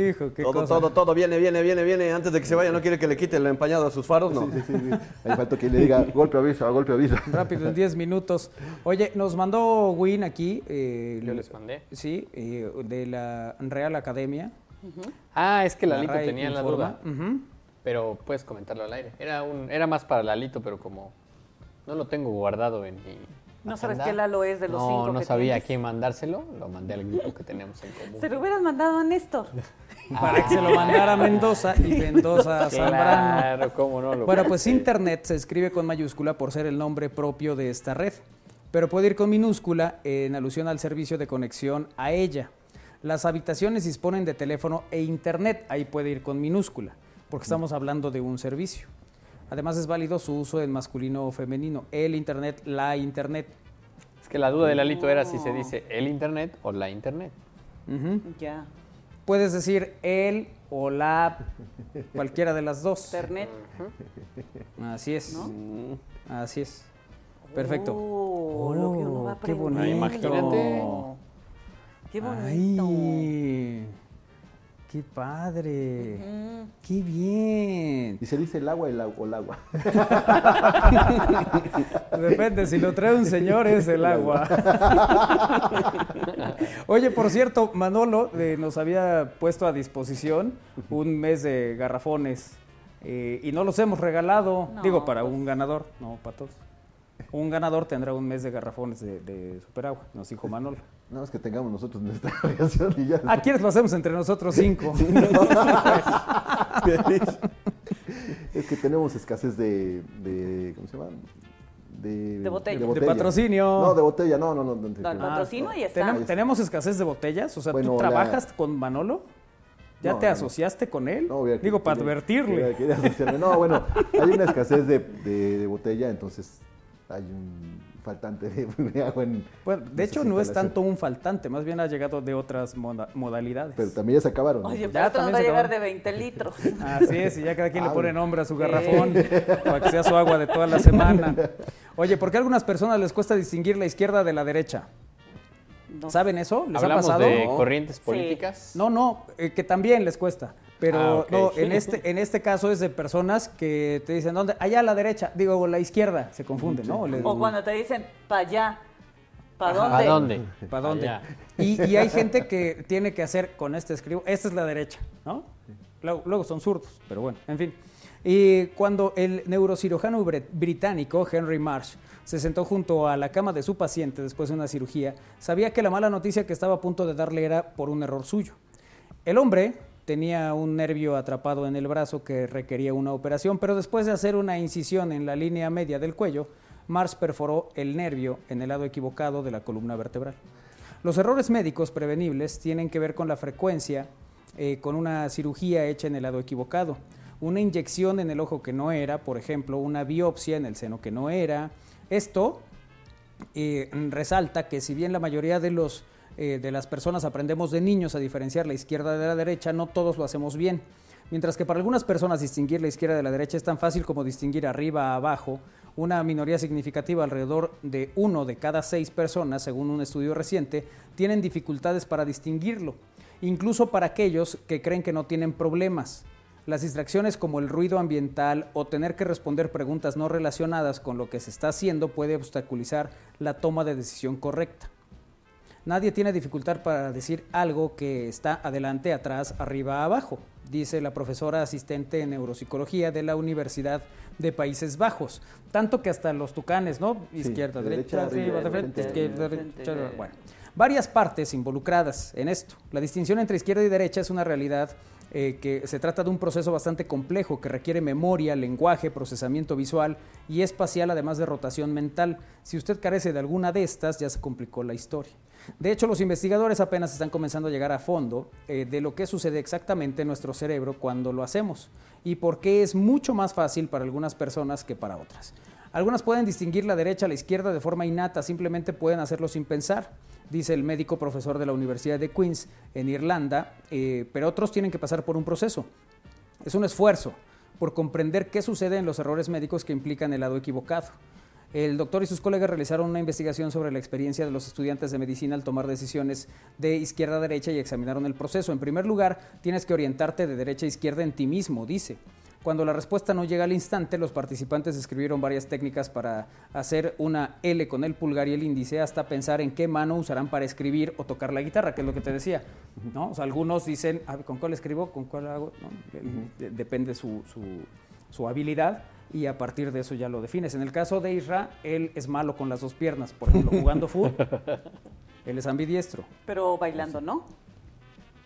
Hijo, qué Todo, cosa. todo, todo, viene, viene, viene, viene. Antes de que se vaya, no quiere que le quite el empañado a sus faros, no. Sí, sí, sí. Ahí falta que le diga, golpe aviso, golpe aviso. Rápido, en 10 minutos. Oye, nos mandó Win aquí. eh, Yo les mandé. Sí, eh, de la Real Academia. Ah, es que La Lalito tenía la informa. duda. Ujú. Pero puedes comentarlo al aire. Era, un, era más para Lalito, pero como no lo tengo guardado en mi. ¿No sabes qué Lalo es de los no, cinco No que sabía a quién mandárselo. Lo mandé al grupo que tenemos en común. Se lo hubieras mandado a Néstor. Para que se lo mandara a Mendoza y Mendoza a Zambrano. Claro, cómo no. Lo Bueno, pues Internet se escribe con mayúscula por ser el nombre propio de esta red, pero puede ir con minúscula en alusión al servicio de conexión a ella. Las habitaciones disponen de teléfono e Internet, ahí puede ir con minúscula, porque estamos hablando de un servicio. Además es válido su uso en masculino o femenino, el Internet, la Internet. Es que la duda de Lalito era si se dice el internet o la internet. Ya. Puedes decir el o la, cualquiera de las dos. Internet. Así es. ¿No? Así es. Perfecto. Oh, lo que uno va Oh, qué bonito. Imagínate. Qué bonito. Ay, qué padre. Qué bien. Y se dice el agua el agua, o el agua. Depende, si lo trae un señor es el agua. Oye, por cierto, Manolo eh, nos había puesto a disposición un mes de garrafones eh, y no los hemos regalado, No, digo, para pues. un ganador, no para todos. Un ganador tendrá un mes de garrafones de, de superagua, nos dijo Manolo. No, es que tengamos nosotros nuestra reacción y ya. Ah, ¿quieres lo hacemos entre nosotros cinco? Es que tenemos escasez de, de ¿cómo se llama? De, De botella. De patrocinio. No, de botella, no, no, no. no, No, el patrocinio ahí está. ¿Tenemos, tenemos escasez de botellas? O sea, Bueno, ¿tú la- trabajas con Manolo? ¿Ya No, te no, no. asociaste con él? Digo, para quería- advertirle. quería- quería asociarme. No, bueno, hay una escasez de, de- de botella, entonces hay un faltante de, de agua en. Bueno, de hecho, no es tanto un faltante, más bien ha llegado de otras moda- modalidades. Pero también ya se acabaron. ¿no? Oye, Ya pero nos también va a llegar de 20 litros. Así es, y ya cada quien le Ah, pone nombre a su garrafón para que sea su agua de toda la semana. Oye, ¿por qué a algunas personas les cuesta distinguir la izquierda de la derecha? No ¿Saben eso? ¿Les ha Hablamos pasado? de corrientes Sí. políticas. No, no, eh, que también les cuesta. Pero Ah, no, en este, en este caso es de personas que te dicen, ¿dónde? Allá a la derecha, digo, la izquierda, se confunde, ¿no? Le- O cuando te dicen, para allá. ¿Para dónde? ¿A dónde? ¿Para dónde? Y, y hay gente que tiene que hacer con este escribo, esta es la derecha, ¿no? Luego, luego son zurdos, pero bueno, en fin. Y cuando el neurocirujano br- británico Henry Marsh se sentó junto a la cama de su paciente después de una cirugía, sabía que la mala noticia que estaba a punto de darle era por un error suyo. El hombre tenía un nervio atrapado en el brazo que requería una operación, pero después de hacer una incisión en la línea media del cuello, Mars perforó el nervio en el lado equivocado de la columna vertebral. Los errores médicos prevenibles tienen que ver con la frecuencia eh, con una cirugía hecha en el lado equivocado. una inyección en el ojo que no era, por ejemplo, una biopsia en el seno que no era. Esto eh, resalta que si bien la mayoría de, los, eh, de las personas aprendemos de niños a diferenciar la izquierda de la derecha, no todos lo hacemos bien. Mientras que para algunas personas distinguir la izquierda de la derecha es tan fácil como distinguir arriba a abajo, una minoría significativa, alrededor de uno de cada seis personas, según un estudio reciente, tienen dificultades para distinguirlo, incluso para aquellos que creen que no tienen problemas. Las distracciones como el ruido ambiental o tener que responder preguntas no relacionadas con lo que se está haciendo puede obstaculizar la toma de decisión correcta. Nadie tiene dificultad para decir algo que está adelante, atrás, arriba, abajo, dice la profesora asistente en neuropsicología de la Universidad de Países Bajos. Tanto que hasta los tucanes, ¿no? Izquierda, derecha, derecha, arriba, de frente, de izquierda, frente, derecha. de- Bueno, varias partes involucradas en esto. La distinción entre izquierda y derecha es una realidad eh, que se trata de un proceso bastante complejo que requiere memoria, lenguaje, procesamiento visual y espacial, además de rotación mental. Si usted carece de alguna de estas, ya se complicó la historia. De hecho, los investigadores apenas están comenzando a llegar a fondo eh, de lo que sucede exactamente en nuestro cerebro cuando lo hacemos y por qué es mucho más fácil para algunas personas que para otras. Algunas pueden distinguir la derecha a la izquierda de forma innata, simplemente pueden hacerlo sin pensar, dice el médico profesor de la Universidad de Queens en Irlanda, eh, pero otros tienen que pasar por un proceso. Es un esfuerzo por comprender qué sucede en los errores médicos que implican el lado equivocado. El doctor y sus colegas realizaron una investigación sobre la experiencia de los estudiantes de medicina al tomar decisiones de izquierda a derecha y examinaron el proceso. En primer lugar, tienes que orientarte de derecha a izquierda en ti mismo, dice. Cuando la respuesta no llega al instante, los participantes escribieron varias técnicas para hacer una L con el pulgar y el índice hasta pensar en qué mano usarán para escribir o tocar la guitarra, que es lo que te decía. ¿no? O sea, algunos dicen, "Ah, ¿con cuál escribo? ¿Con cuál hago? Depende su, su- su habilidad y a partir de eso ya lo defines. En el caso de Isra, él es malo con las dos piernas. Por ejemplo, jugando fútbol, él es ambidiestro. Pero bailando, ¿no?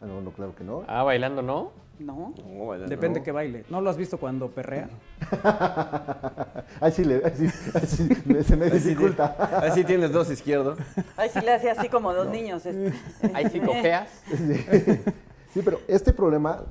Ah, no, no, claro que no. Ah, bailando, ¿no? No. No, vaya, Depende no. que baile. ¿No lo has visto cuando perrea? Ahí sí, le, ahí sí, ahí sí me- se me dificulta. ahí sí tienes dos izquierdos. Ay, sí le hacía así como dos niños. este. Ahí sí cojeas. Sí, pero este problema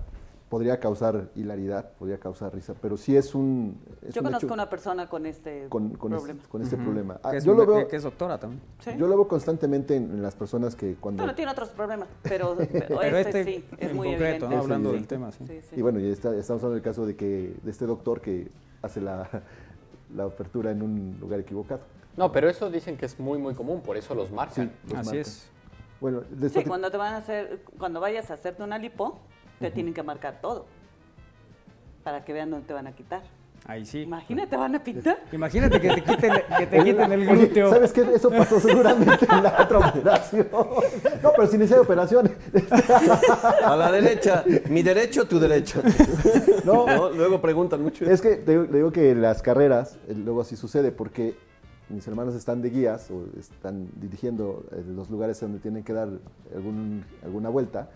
podría causar hilaridad, podría causar risa, pero sí es un... es Yo un conozco hecho una persona con este con, con este- problema. con este problema. Ah, Que es, yo, lo veo, que es doctora también. ¿Sí? yo lo veo constantemente en, en las personas que cuando... Bueno, tiene otros problemas, pero, pero Pero este, este, sí, es en muy concreto, evidente. ¿no? hablando Sí, del sí. tema. Sí. Sí, sí. Y bueno, ya está, estamos hablando del caso de que de este doctor que hace la, la apertura en un lugar equivocado. No, pero eso dicen que es muy, muy común, por eso los marcan. los Así marcan. es. Bueno, Sí, cuando te van a hacer, cuando vayas a hacerte una lipo, te tienen que marcar todo para que vean dónde te van a quitar. Ahí sí. Imagínate, van a pintar. Imagínate que te quiten, que te quiten el glúteo. ¿Sabes qué? Eso pasó seguramente en la otra operación. No, pero sin esa operación. A la derecha, mi derecho, tu derecho. No. No, Luego preguntan mucho. Es que te, te digo que en las carreras eh, luego así sucede porque mis hermanos están de guías o están dirigiendo eh, los lugares donde tienen que dar algún- alguna vuelta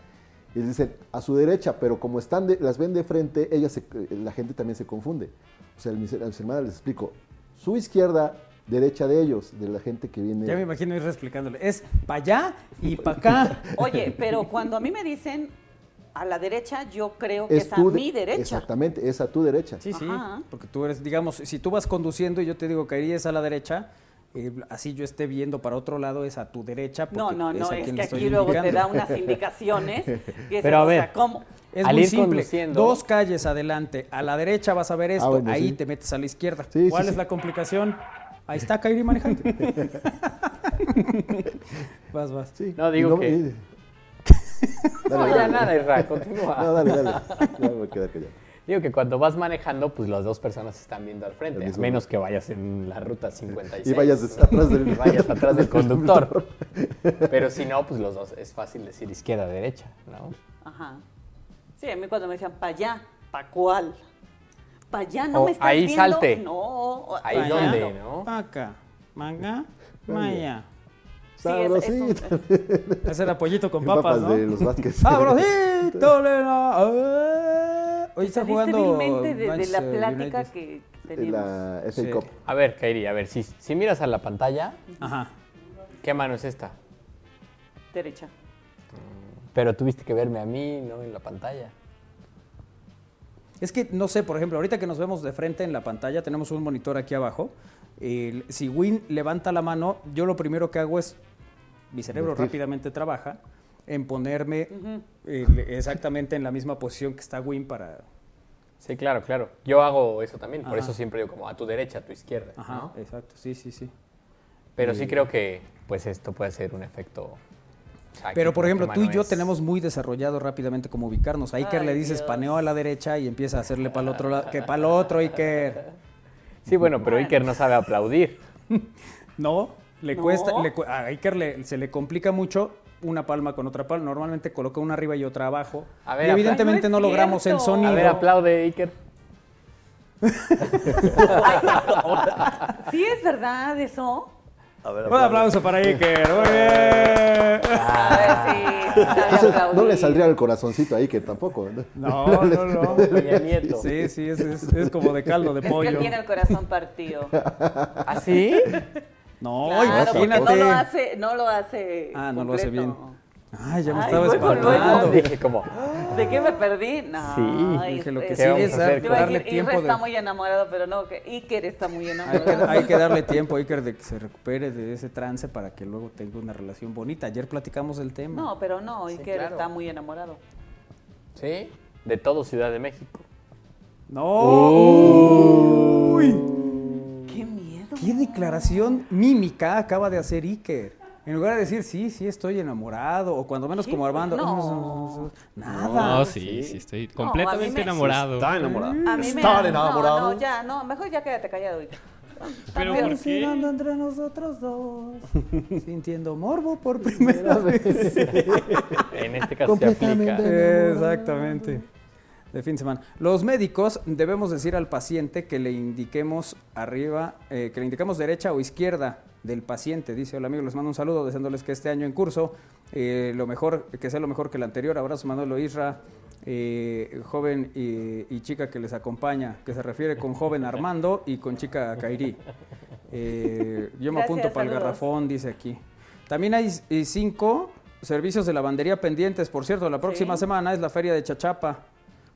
les dicen a su derecha, pero como están de- las ven de frente, ellas se- la gente también se confunde. O sea, a mis, a mis hermanas les explico, su izquierda, derecha de ellos, de la gente que viene. Ya me imagino ir explicándole. Es para allá y para acá. Oye, pero cuando a mí me dicen a la derecha, yo creo que es, a tu de- mi derecha. Exactamente, es a tu derecha. Sí, sí. Ajá. Porque tú eres, digamos, si tú vas conduciendo y yo te digo que irías a la derecha, eh, así yo esté viendo para otro lado, es a tu derecha. No, porque no, no, es quien que aquí luego te indicando. da unas indicaciones. que es, Pero a o sea, ver. ¿cómo? Es Al muy ir simple. conduciendo- Dos calles adelante. A la derecha vas a ver esto. Ah, bueno, ahí sí. te metes a la izquierda. Sí, sí, ¿Cuál es sí. la complicación? Ahí está Kairi manejando. vas, vas. Sí. No, digo que- y- No, Dale, ya dale. nada, Isra, continúa. No, dale, dale. Ya me voy a quedar callado. Digo que cuando vas manejando, pues las dos personas están viendo al frente, a menos que vayas en la ruta 56. Y vayas atrás del- y vayas atrás del conductor. Pero si no, pues los dos, es fácil decir izquierda, derecha, ¿no? Ajá. Sí, a mí cuando me decían, ¿para allá? ¿Para cuál? ¿Para allá no O me estás ahí viendo? salte. No. Ahí donde. ¿no? Acá. Manga. Maya. Sí, es- es un- Sabrosito. Ese era pollito con Y papas, ¿no? de los Vázquez. ¡Sabrosito, Lena! ¡Eh! Hoy está jugando de, de la plática United. que de teníamos. la FA Sí. Cup. A ver, Kairi, a ver, si, si miras a la pantalla, Ajá. ¿qué mano es esta? Derecha. Pero tuviste que verme a mí, ¿no? En la pantalla. Es que, no sé, por ejemplo, ahorita que nos vemos de frente en la pantalla, tenemos un monitor aquí abajo. si Win levanta la mano, yo lo primero que hago es, mi cerebro Invertir. rápidamente trabaja en ponerme el- exactamente en la misma posición que está Win para... Sí, claro, claro. Yo hago eso también, por eso siempre digo como a tu derecha, a tu izquierda. Ajá, ¿no? exacto, sí, sí, sí. Pero Y- sí creo que pues esto puede ser un efecto. o sea, Pero, por ejemplo, tú y yo es- tenemos muy desarrollado rápidamente cómo ubicarnos. A Iker Ay, le dices Dios. paneo a la derecha y empieza a hacerle para el otro lado, que para el otro, Iker. Sí, bueno, pero Iker no sabe aplaudir. No, le No. cuesta, le a Iker le- se le complica mucho una palma con otra palma. Normalmente coloca una arriba y otra abajo. A ver, y evidentemente no, logramos el sonido. A ver, aplaude Iker. Sí, es verdad eso. A ver, Un aplauso para Iker. Muy bien. A ver si sabe Entonces, no le saldría el corazoncito ahí que tampoco. ¿no? No, no, no. Peña Nieto. Sí, sí, es, es- es como de caldo de Es que pollo. él tiene el corazón partido. ¿Ah, sí? No, Claro, porque imagínate. no lo hace, no lo hace. Ah, no lo hace bien. Ay, ya me Ay, estaba espantando. Dije como, ¿De qué me perdí? No. Sí, ay, dije, lo que vamos es darle decir, tiempo de... está muy enamorado, pero no, que Iker está muy Hay que, enamorado. hay que darle tiempo a Iker de que se recupere de ese trance para que luego tenga una relación bonita. Ayer platicamos del tema. No, pero no, Iker claro. está muy enamorado. ¿sí? De todo Ciudad de México. ¡No! Uy. ¡Qué declaración mímica acaba de hacer Iker! En lugar de decir, sí, sí, estoy enamorado, o cuando menos como Armando. No. Nada. No, sí, sí, estoy completamente me- enamorado. Está enamorado. A mí me Estar no, enamorado. No, ya, no, mejor ya quédate callado, Iker. Pero. ¿por qué? Entre nosotros dos, sintiendo morbo por primera vez. En este caso se aplica. Exactamente. De fin de semana. Los médicos debemos decir al paciente que le indiquemos arriba, eh, que le indiquemos derecha o izquierda del paciente. Dice, hola amigo, les mando un saludo, deseándoles que este año en curso, eh, lo mejor, que sea lo mejor que el anterior. Abrazo Manuel Isra, eh, joven y, y chica que les acompaña, que se refiere con joven Armando y con chica Kairi. Eh, yo me Gracias, apunto para el garrafón, dice aquí. También hay cinco servicios de lavandería pendientes. Por cierto, la próxima Sí. semana es la Feria de Chachapa,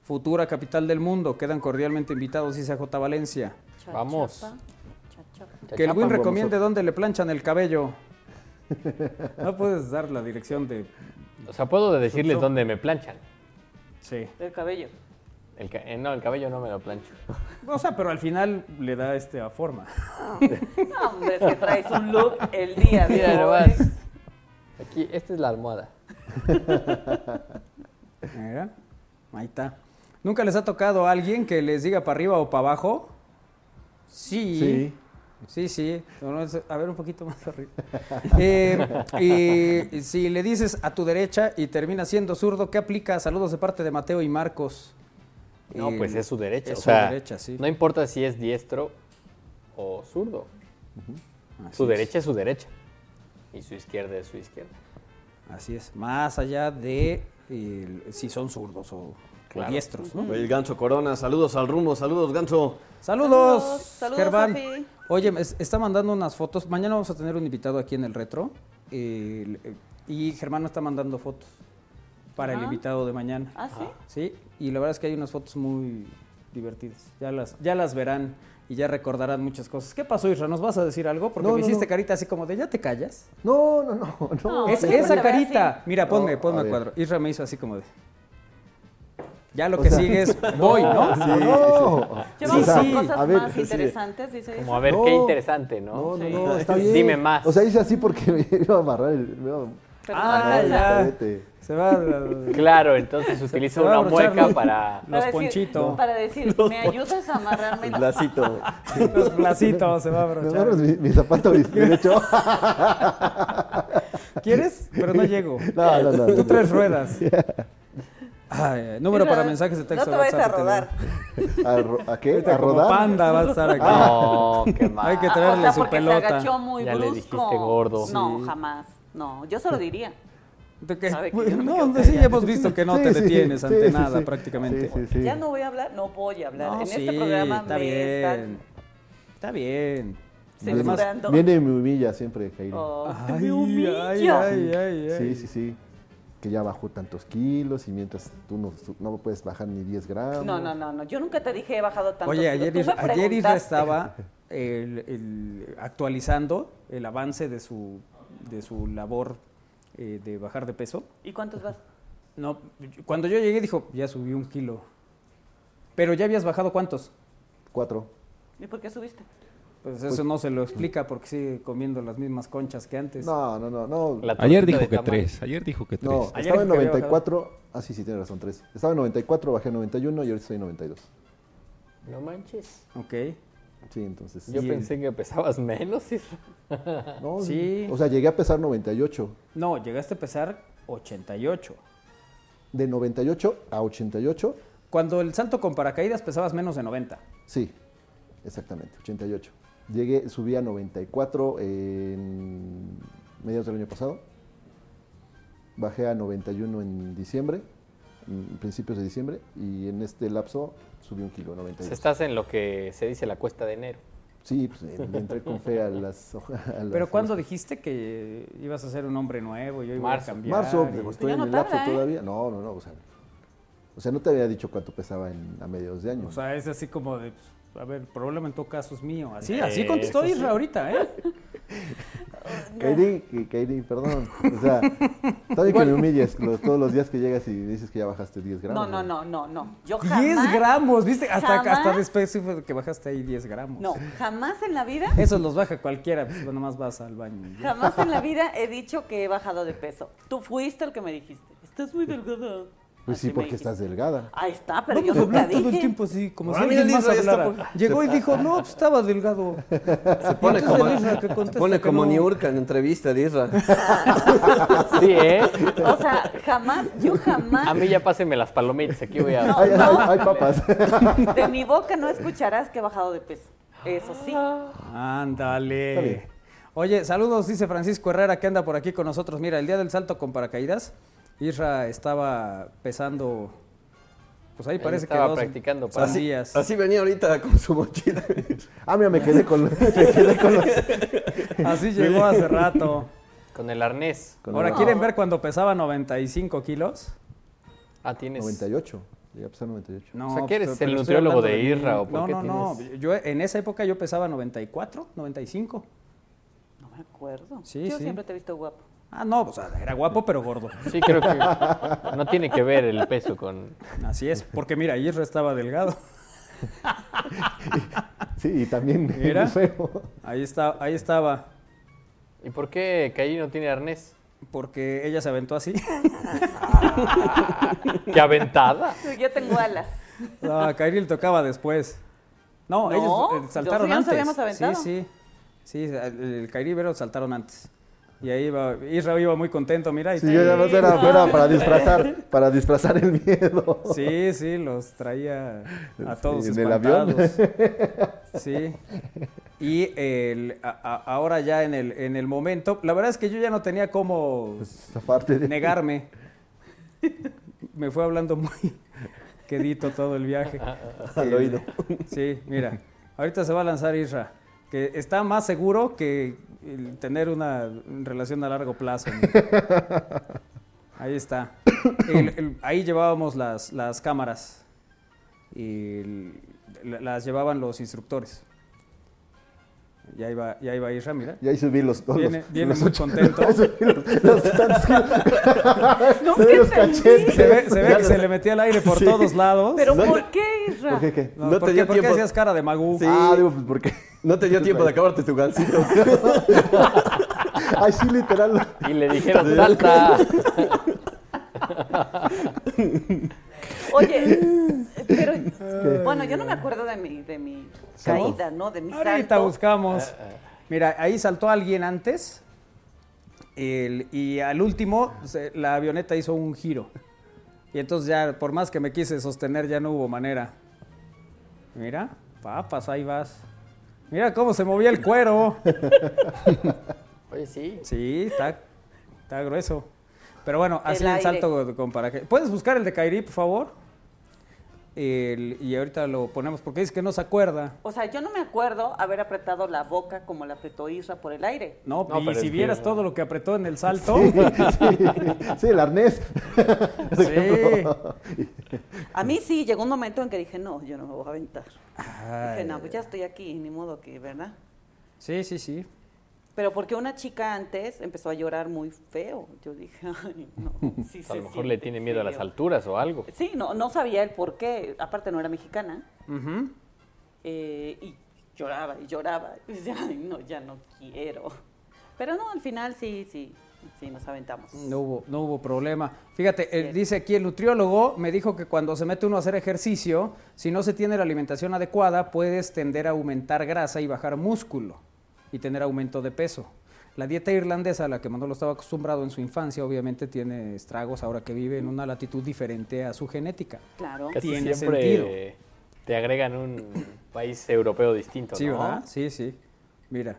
futura capital del mundo. Quedan cordialmente invitados, dice J. Valencia. Chachapa, Vamos. chachapa. Que el Win recomiende dónde le planchan el cabello. No puedes dar la dirección de... O sea, puedo decirles dónde me planchan. Sí. El cabello. El ca- eh, no, el cabello no me lo plancho. O sea, pero al final le da este a forma. No, hombre, es que traes un look el día de Mira hoy. nomás. Aquí, esta es la almohada. Mira, ahí está. ¿Nunca les ha tocado a alguien que les diga para arriba o para abajo? Sí. Sí. Sí, sí. No, no, es- A ver, un poquito más arriba. Eh, y si le dices a tu derecha y termina siendo zurdo, ¿qué aplica? Saludos de parte de Mateo y Marcos. No, Eh, pues es su derecha. Es o su sea, derecha, sí. No importa si es diestro o zurdo. Así Su es. derecha es su derecha. Y su izquierda es su izquierda. Así es. Más allá de el- si son zurdos o Claro. diestros, ¿no? El Ganso Corona, saludos al rumbo, saludos Ganso. Saludos, Saludos. Sofi. Oye, es- está mandando unas fotos. Mañana vamos a tener un invitado aquí en el retro. eh, y Germán nos está mandando fotos para el invitado de mañana. ¿Ah, sí? Sí, y la verdad es que hay unas fotos muy divertidas. Ya las, ya las verán y ya recordarán muchas cosas. ¿Qué pasó, Isra? ¿Nos vas a decir algo? Porque No, me no, hiciste no. carita así como de ya te callas. No, no, no, no. No, Es- esa carita. Mira, ponme, No, ponme ver. cuadro. Isra me hizo así como de. Ya lo O que sea, sigue es voy, ¿no? No, no. Llevamos Sí, sí. cosas A ver, más sí. interesantes, dice Como a ver, No. qué interesante, ¿no? No, no, Sí. no, está bien. Dime más. O sea, hice así porque me iba a amarrar el. Me iba a Pero Ah, ya. Se va. a- Claro, entonces utiliza una mueca para... Los ponchitos. Para decir, ¿me ayudas a amarrarme? El lacito. Los lacitos se va a Me abrochar. amarras mi, mi zapato derecho. ¿Quieres? Pero no llego. No, no, no. Tú no. tres ruedas. Ay, número para mensajes de texto. No te vayas a WhatsApp, rodar. ¿A, ro- ¿A qué? ¿A como rodar? panda va a estar aquí. No, qué mal. Hay que Ah, traerle o sea, su porque pelota. se agachó muy Ya le brusco. dijiste gordo. No, Sí. jamás. No, yo se lo diría. De que yo no no, de sí, ya hemos visto que no Sí, te detienes sí, ante sí, nada sí. prácticamente. Sí, sí, sí. Ya no voy a hablar, no voy a hablar. No, en sí, este programa está me bien. están Está bien. Viene- censurando. Viene y me humilla siempre, Jairo. Oh, Ay, me ay, humilla. ay, ay, ay. Sí, sí, sí. Que ya bajó tantos kilos y mientras tú no, no puedes bajar ni 10 gramos. No, no, no, no. Yo nunca te dije he bajado tanto. Oye, ayer, ayer Isra estaba el- el- actualizando el avance de su, de su labor eh, de bajar de peso. ¿Y cuántos vas? No, cuando yo llegué dijo, ya subí un kilo. Pero ya habías bajado cuántos. Cuatro. ¿Y por qué subiste? Pues eso no se lo explica porque sigue comiendo las mismas conchas que antes. No, no, no, no. Ayer dijo que tres. Ayer dijo que tres. No, Ayer estaba en dijo que había 94. Ah, sí, sí, tiene razón, tres. Estaba en 94, bajé a 91 y ahorita estoy en 92. No manches. Ok. Sí, entonces. Yo pensé que pesabas menos. No, Sí. O sea, llegué a pesar 98. No, llegaste a pesar 88. De 98 a 88, Cuando el salto con paracaídas pesabas menos de 90. sí, exactamente, 88. Llegué, subí a 94 en mediados del año pasado. Bajé a 91 en diciembre, en principios de diciembre, y en este lapso subí un kilo, Pues 92. estás en lo que se dice la cuesta de enero. Sí, pues entré con fe a las... a las- Pero ¿cuándo dijiste que ibas a ser un hombre nuevo? Yo iba Marzo. a cambiar. Marzo, y- digo, estoy ya en no el lapso ¿eh? todavía. No, no, no, o sea, o sea, no te había dicho cuánto pesaba en, a mediados de año. O sea, es así como de, pues, a ver, el problema en todo caso es mío. Así, Eh, así contestó eso sí. Isra ahorita, ¿eh? Que- Kairi, perdón. O sea, bien que me humilles los- todos los días que llegas y dices que ya bajaste 10 gramos. No, no, no, no, no. Yo 10 jamás. gramos, ¿viste? Hasta, jamás- hasta después sí fue que bajaste ahí 10 gramos. No, jamás en la vida, Esos los baja cualquiera, pues nomás vas al baño. y jamás en la vida he dicho que he bajado de peso. Tú fuiste el que me dijiste. Estás muy delgada. Pues sí, Así porque estás delgada. Ahí está, pero Vamos a yo nunca hablar todo el tiempo así, como si alguien más está hablara. Llegó y dijo, no, pues estaba delgado. Se pone como, se pone que como no. Niurka en entrevista de Isra. Sí, ¿eh? O sea, jamás, yo jamás A mí ya pásenme las palomitas. Aquí voy a... No. Ay, ay, ay, papas. de mi boca no escucharás que he bajado de peso. Eso sí. Ándale. Oye, saludos, dice Francisco Herrera, que anda por aquí con nosotros. Mira, el día del salto con paracaídas, Isra estaba pesando, pues ahí parece que estaba dos, practicando para- Así, días. así venía ahorita con su mochila. Ah, mira, me quedé con, me quedé con los... Así llegó hace rato. Con el arnés. con Ahora, ¿quieren ver cuando pesaba 95 kilos? Ah, tienes... 98. Llegué a pesar 98. No, O sea, ¿que eres pero- el pero nutriólogo de mí. Isra, o por No, qué no, no. tienes? Yo, en esa época yo pesaba 94, 95. No me acuerdo. Sí, yo sí. siempre te he visto guapo. Ah, no, o sea, era guapo pero gordo. Sí, creo que no tiene que ver el peso con... Así es, porque mira, Isra estaba delgado. Sí, y también feo. Ahí, está, ahí estaba, ¿Y por qué Kairi no tiene arnés? porque ella se aventó así. ¡Qué aventada! Yo tengo alas. No, a Kairi le tocaba después. No, No, ellos eh, saltaron nos antes. aventado. Sí, sí. Sí, el, el Kairi y Vero saltaron antes. Y ahí iba, Isra iba muy contento, mira. y Sí, yo más era, para disfrazar, para disfrazar el miedo. Sí, sí, los traía a todos Sí, en el avión. Sí. Y el, a- a- ahora ya en el, en el momento, la verdad es que yo ya no tenía cómo Pues, de... negarme. Me fue hablando muy quedito todo el viaje. Al El- oído. Sí, mira, ahorita se va a lanzar Isra, que está más seguro que el tener una relación a largo plazo. Ahí está. El- el- ahí llevábamos las, las cámaras y el- las llevaban los instructores. Ya iba, ya iba Isra, mira. Y ahí subí los todos Viene, los- viene los muy ocho. contento. Ahí subí los, los. No, Se ve. Se ve, se ve que se le metía el aire por todos lados. ¿Pero No por qué, Isra? ¿Por qué qué? No, no ¿por, te qué, dio por qué hacías cara de magú? Sí. Ah, digo, pues porque... No te dio tiempo de acabarte tu gancito. Ay, sí, literal. Y le dijeron, salta. Oye, pero bueno, yo no me acuerdo de mi, de mi caída, ¿no? De mi Ahorita salto. buscamos. Mira, ahí saltó alguien antes el- y al último se- la avioneta hizo un giro. Y entonces ya, por más que me quise sostener, ya no hubo manera. Mira, papas, ahí vas. Mira cómo se movía el cuero. Oye, sí. Sí, está, está grueso. Pero bueno, así El el, aire. salto con paracaídas. ¿Puedes buscar el de Kairi, por favor? El- y ahorita lo ponemos porque dice que no se acuerda. O sea, yo no me acuerdo haber apretado la boca como la apretó Isra por el aire. No, No, y pero si que- vieras todo lo que apretó en el salto. Sí, sí, sí, el arnés. Sí. A mí sí, llegó un momento en que dije, no, yo no me voy a aventar. Ay, Dije, no, pues ya estoy aquí, ni modo que, ¿verdad? Sí, sí, sí. Pero porque una chica antes empezó a llorar muy feo. Yo dije, ay, no. Sí, A lo mejor le tiene miedo a las alturas o algo. Sí, no, no sabía el por qué. Aparte no era mexicana. Ujú. eh, y lloraba y lloraba. Y decía, ay, no, ya no quiero. Pero no, al final sí, sí, sí nos aventamos. No hubo, no hubo problema. Fíjate, eh, Bien. dice aquí el nutriólogo, me dijo que cuando se mete uno a hacer ejercicio, si no se tiene la alimentación adecuada, puedes tender a aumentar grasa y bajar músculo y tener aumento de peso. La dieta irlandesa, a la que Manolo estaba acostumbrado en su infancia, obviamente tiene estragos ahora que vive en una latitud diferente a su genética. Claro. Casi Tiene siempre sentido. te agregan un país europeo distinto, Sí, ¿no? ¿verdad? Sí, sí. Mira.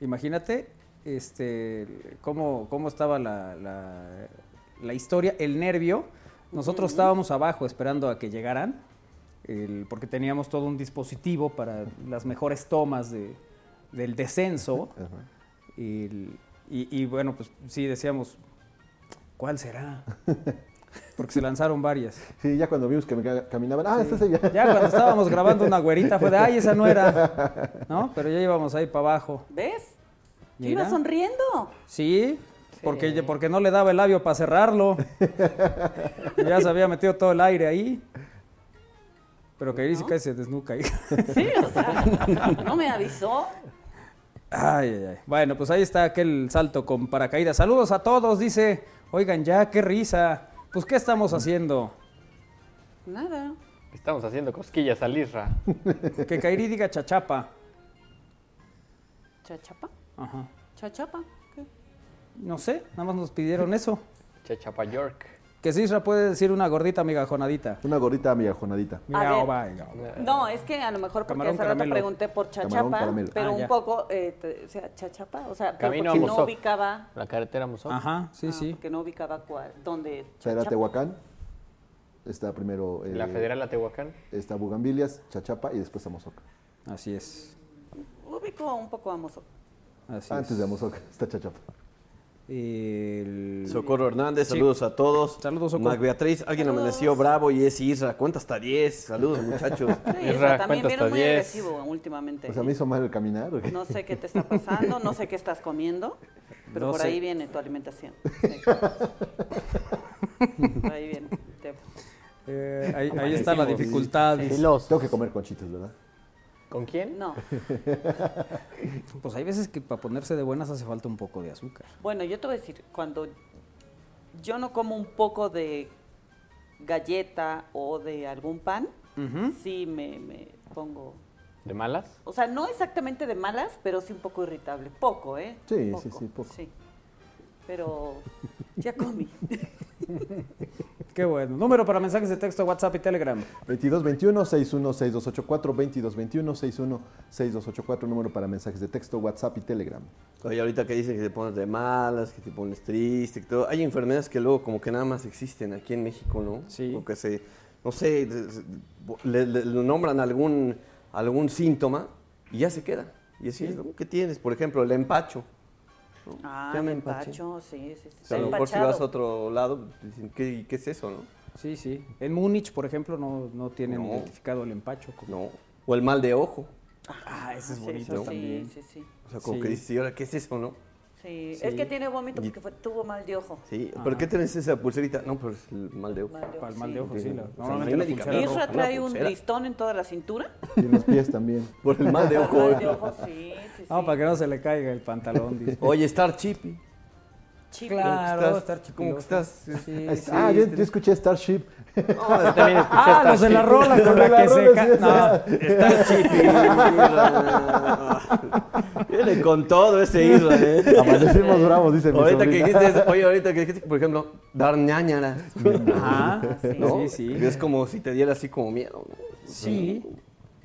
Imagínate este, cómo, cómo estaba la, la- la historia, el nervio. Nosotros estábamos abajo esperando a que llegaran, el- porque teníamos todo un dispositivo para las mejores tomas de- del descenso. El- y, y bueno, pues sí decíamos, ¿cuál será? Porque se lanzaron varias. Sí, ya cuando vimos que me ca- caminaban, ah, esta es ella. Ya cuando estábamos grabando una güerita fue de, ay, esa no era. ¿No? Pero ya íbamos ahí para abajo. ¿Ves? Yo Mira. iba sonriendo. Sí, Porque, porque no le daba el labio para cerrarlo. ya se había metido todo el aire ahí. Pero que sí casi se desnuca ahí. Sí, o sea, no me avisó. Ay, ay, ay. Bueno, pues ahí está aquel salto con paracaídas. Saludos a todos, dice. Oigan, ya, qué risa. Pues, ¿qué estamos haciendo? Nada. Estamos haciendo cosquillas al Isra. Que Kairi diga chachapa. ¿Chachapa? Ajá. ¿Chachapa? ¿Qué? No sé, nada más nos pidieron eso. Chachapa York. Que Cisra puede decir una gordita migajonadita. Una gordita migajonadita. Miau, ver. vaya. No, es que a lo mejor porque Camarón hace rato caramelo. pregunté por Camarón chachapa, caramelo. pero Ah, un ya. poco, eh, te- o sea, chachapa, o sea, pero Camino a porque no ubicaba, La carretera Mozoc. Ajá, sí, ah, sí. porque no ubicaba cuál, dónde. O sea, era Chachapa. Tehuacán. Está primero. eh, La Federal a Tehuacán. Está Bugambilias, Chachapa y después Amozoc. Así es. Ubico un poco a Mozoc. Así Antes es. de Amozoc está Chachapa. El- Socorro Hernández, Sí. saludos a todos. Saludos, Socorro. Mac Beatriz, alguien Saludos. amaneció bravo y es Isra. Cuenta hasta 10. Saludos, muchachos. Sí, Isra, también cuenta viene muy 10. agresivo últimamente. O sea, me hizo mal el caminar. ¿o qué? No sé qué te está pasando, no sé qué estás comiendo, pero No por sé. ahí viene tu alimentación. Sí. por ahí viene. Te- Eh, ahí, ahí está la dificultad. Sí. Tengo que comer conchitas, ¿verdad? ¿Con quién? No. Pues hay veces que para ponerse de buenas hace falta un poco de azúcar. Bueno, yo te voy a decir, cuando yo no como un poco de galleta o de algún pan, sí me, me pongo... ¿De malas? O sea, no exactamente de malas, pero sí un poco irritable. Poco, ¿eh? Sí, sí, sí, poco. Sí. Pero ya comí. Qué bueno. Número para mensajes de texto, WhatsApp y Telegram. 2221-616284, 2221-616284, número para mensajes de texto, WhatsApp y Telegram. Oye, ahorita que dicen que te pones de malas, que te pones triste, que todo. Hay enfermedades que luego como que nada más existen aquí en México, ¿no? Sí. O que se, no sé, le, le- le nombran algún, algún síntoma y ya se queda. Y así es, ¿no? ¿Qué tienes? Por ejemplo, el empacho. ¿No? Ah, Ya el me empaché. empacho, sí, sí. sí. O sea, a lo mejor si vas a otro lado, dicen, ¿qué, qué es eso, no? Sí, sí. En Múnich, por ejemplo, no, no tienen No. identificado el empacho. como- No. O el mal de ojo. Ah, ese es Sí, bonito sí, también. Sí, sí. O sea, como Sí. que dices, ¿y ahora qué es eso, no? Sí, Sí. es que tiene vómito Y- porque fue- tuvo mal de ojo. Sí. Ajá. ¿Pero qué tenés esa pulserita? No, pero es el mal de ojo. Mal de ojo, Para el mal sí. de ojo, sí. Sí. O sea, la. Isra trae un listón en toda la cintura. Y en los pies también. Por el mal de ojo. Mal de ojo, sí, sí, No, sí. para que no se le caiga el pantalón. dice. Oye, Star Chippy. Chico. Claro, ¿Cómo que estar estás? ¿Cómo que estás? Sí, sí. está. ah, yo, yo escuché Starship. No, también escuché Ah, esta los de la rola con la La que se ca- sí, No. Viene con todo ese Isra, ¿eh? Amanecimos bravos, dice mi Ahorita que dijiste, eso- oye, ahorita que dijiste, por ejemplo, dar ñañaras. Ajá, ¿no? sí, sí. Es como si te diera así como miedo. ¿no? Sí.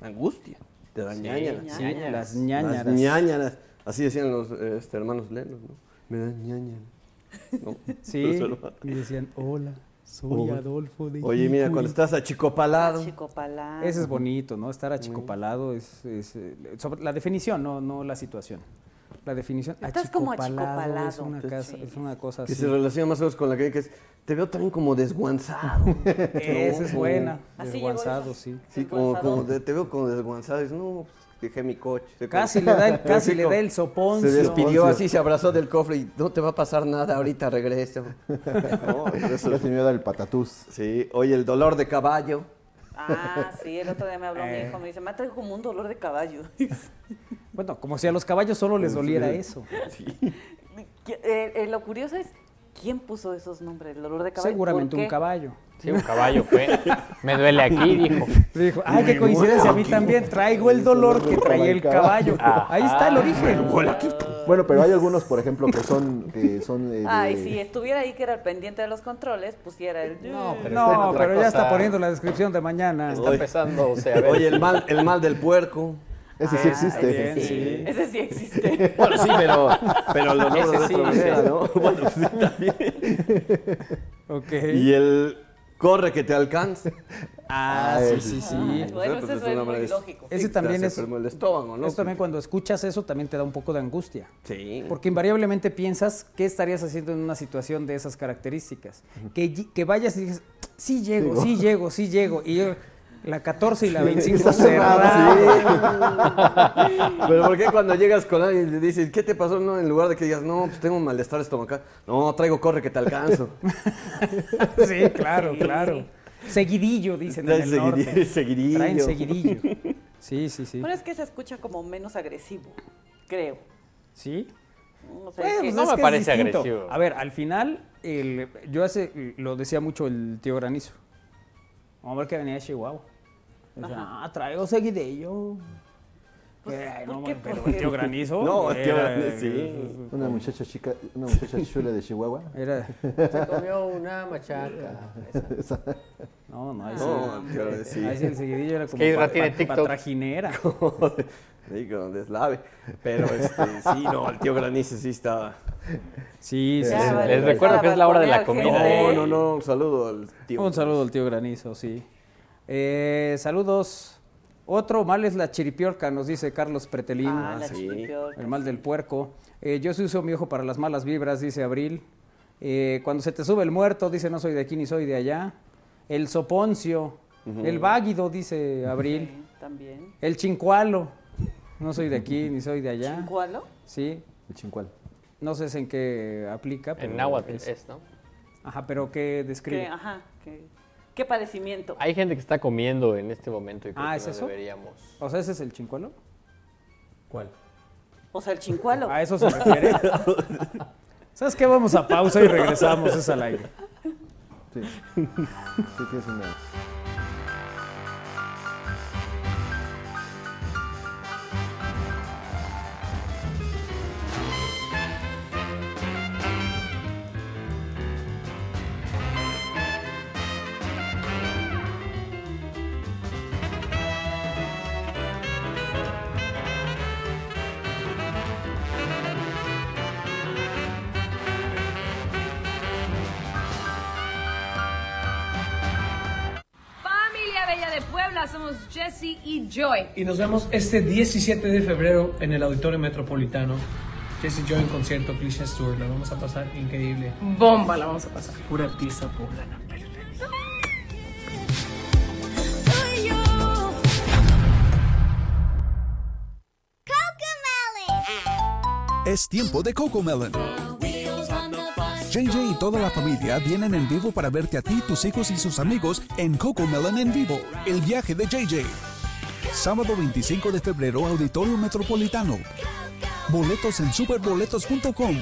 Angustia. Te dan ñañaras. Sí, ñañaras. las Las ñañaras. ñañaras. Así decían los este, hermanos lenos, ¿no? Me dan ñañaras. ¿No? Sí, y decían, hola. Soy Adolfo de Oye, mira, cuando estás achicopalado. Achicopalado. Ese es bonito, ¿no? Estar achicopalado es, es, eh, sobre la definición, no, no la situación. La definición. Estás como achicopalado Es achicopalado. una, casa- es una cosa Que así. se relaciona más o menos con la que que es. Te veo también como desguanzado. Esa es buena. Así Desguanzado, sí. Sí, como, como de- te veo como desguanzado. Y dices, no, pues, dejé mi coche. Casi le da el, casi le da el soponcio. Se despidió así, se abrazó del cofre y no te va a pasar nada, ahorita regreso. No, eso- me da el patatús. sí, oye, el dolor de caballo. Ah, sí, el otro día me habló Eh. mi hijo, me dice, me ha traído como un dolor de caballo. Bueno, como si a los caballos solo les doliera eso. Eh, eh, lo curioso es, ¿quién puso esos nombres? El dolor de caballo. Seguramente ¿Por un caballo. Sí, un caballo fue. Me duele aquí, dijo. Dijo, ay, qué coincidencia, a mí también traigo el dolor que traía el caballo. Ah. Ahí está el origen. Bueno, pero hay algunos, por ejemplo, que son, que son eh, de- Ay, si estuviera ahí que era el pendiente de los controles, pusiera el... No, pero No, pero ya está poniendo la descripción de mañana. Está empezando, o sea, a ver. Oye, el mal, el mal del puerco. Ese sí Ah, existe. ese sí, sí. ese sí existe. Bueno, sí, pero, pero lo nombro de sí, otra manera, sí. ¿no? Bueno, sí, también. Ok. Y el corre que te alcance. Ah, sí, sí, sí. Ah, bueno, Pues eso es muy lógico. Ese Sí, también es. el estómago, ¿no? Esto también cuando escuchas eso también te da un poco de angustia. Sí. Porque invariablemente piensas qué estarías haciendo en una situación de esas características. Que, que vayas y dices, sí llego, sí llego, sí llego. Y yo, la 14 y la 25 Está cerrada. Pero ¿por qué cuando llegas con alguien y le dices, ¿qué te pasó? No, en lugar de que digas, no, pues tengo un malestar estomacal. No, traigo corre que te alcanzo. Sí, claro, Sí, claro. sí. Seguidillo, dicen en Traen el seguidillo, norte. seguidillo. Traen seguidillo. Sí, sí, sí. Pero es que se escucha como menos agresivo, creo. ¿Sí? O sea, Bueno, es que- pues no es me que parece agresivo. A ver, al final, el- yo hace, lo decía mucho el tío Granizo. Un hombre que venía de Chihuahua. Decía, ah, traigo seguidillo. Eh, no, ¿por qué? pero ¿Por el tío? Granizo. No, el tío Granizo, sí. Una muchacha chica, una muchacha chula de Chihuahua. Era, Se comió una machaca. Esa. no, no, ahí sí. No, tío, sí. Ahí sí el seguidillo era como que Isra pa- tiene pa- TikTok. patrajinera. Sí, con deslave. Pero este, sí, no, el tío Granice sí está. Sí, sí, Ya, sí. vale, Les recuerdo que es la hora de la comida. No, no, no, un saludo al tío. Un saludo al tío Granizo, sí. Eh, saludos. Otro mal es la chiripiorca, nos dice Carlos Pretelín. Ah, la sí. chiripiorca, El mal del puerco. Eh, yo sí uso mi ojo para las malas vibras, dice Abril. Eh, cuando se te sube el muerto, dice no soy de aquí ni soy de allá. El soponcio. El váguido, dice Abril. Sí, también. El chincualo. No soy de aquí ni soy de allá. ¿Chincualo? Sí. El chincual. No sé en qué aplica. pero En náhuatl es- es, ¿no? Ajá, pero ¿qué describe? ¿Qué, ajá, qué, qué padecimiento? Hay gente que está comiendo en este momento y creo Ah, que ¿es no eso? deberíamos. O sea, ese es el chincualo. ¿Cuál? O sea, el chincualo. ¿A eso se refiere? ¿Sabes qué? Vamos a pausa y regresamos, es al aire. Sí. Sí, tienes una. Somos Jesse y Joy. Y nos vemos este 17 de febrero en el Auditorio Metropolitano. Jesse Joy en concierto, Cliché Tour. La vamos a pasar increíble. Bomba la vamos a pasar. Pura pizza poblana. Es tiempo de Cocomelon. JJ y toda la familia vienen en vivo para verte a ti, tus hijos y sus amigos en Cocomelon en vivo, el viaje de JJ. Sábado 25 de febrero, Auditorio Metropolitano. Boletos en superboletos.com.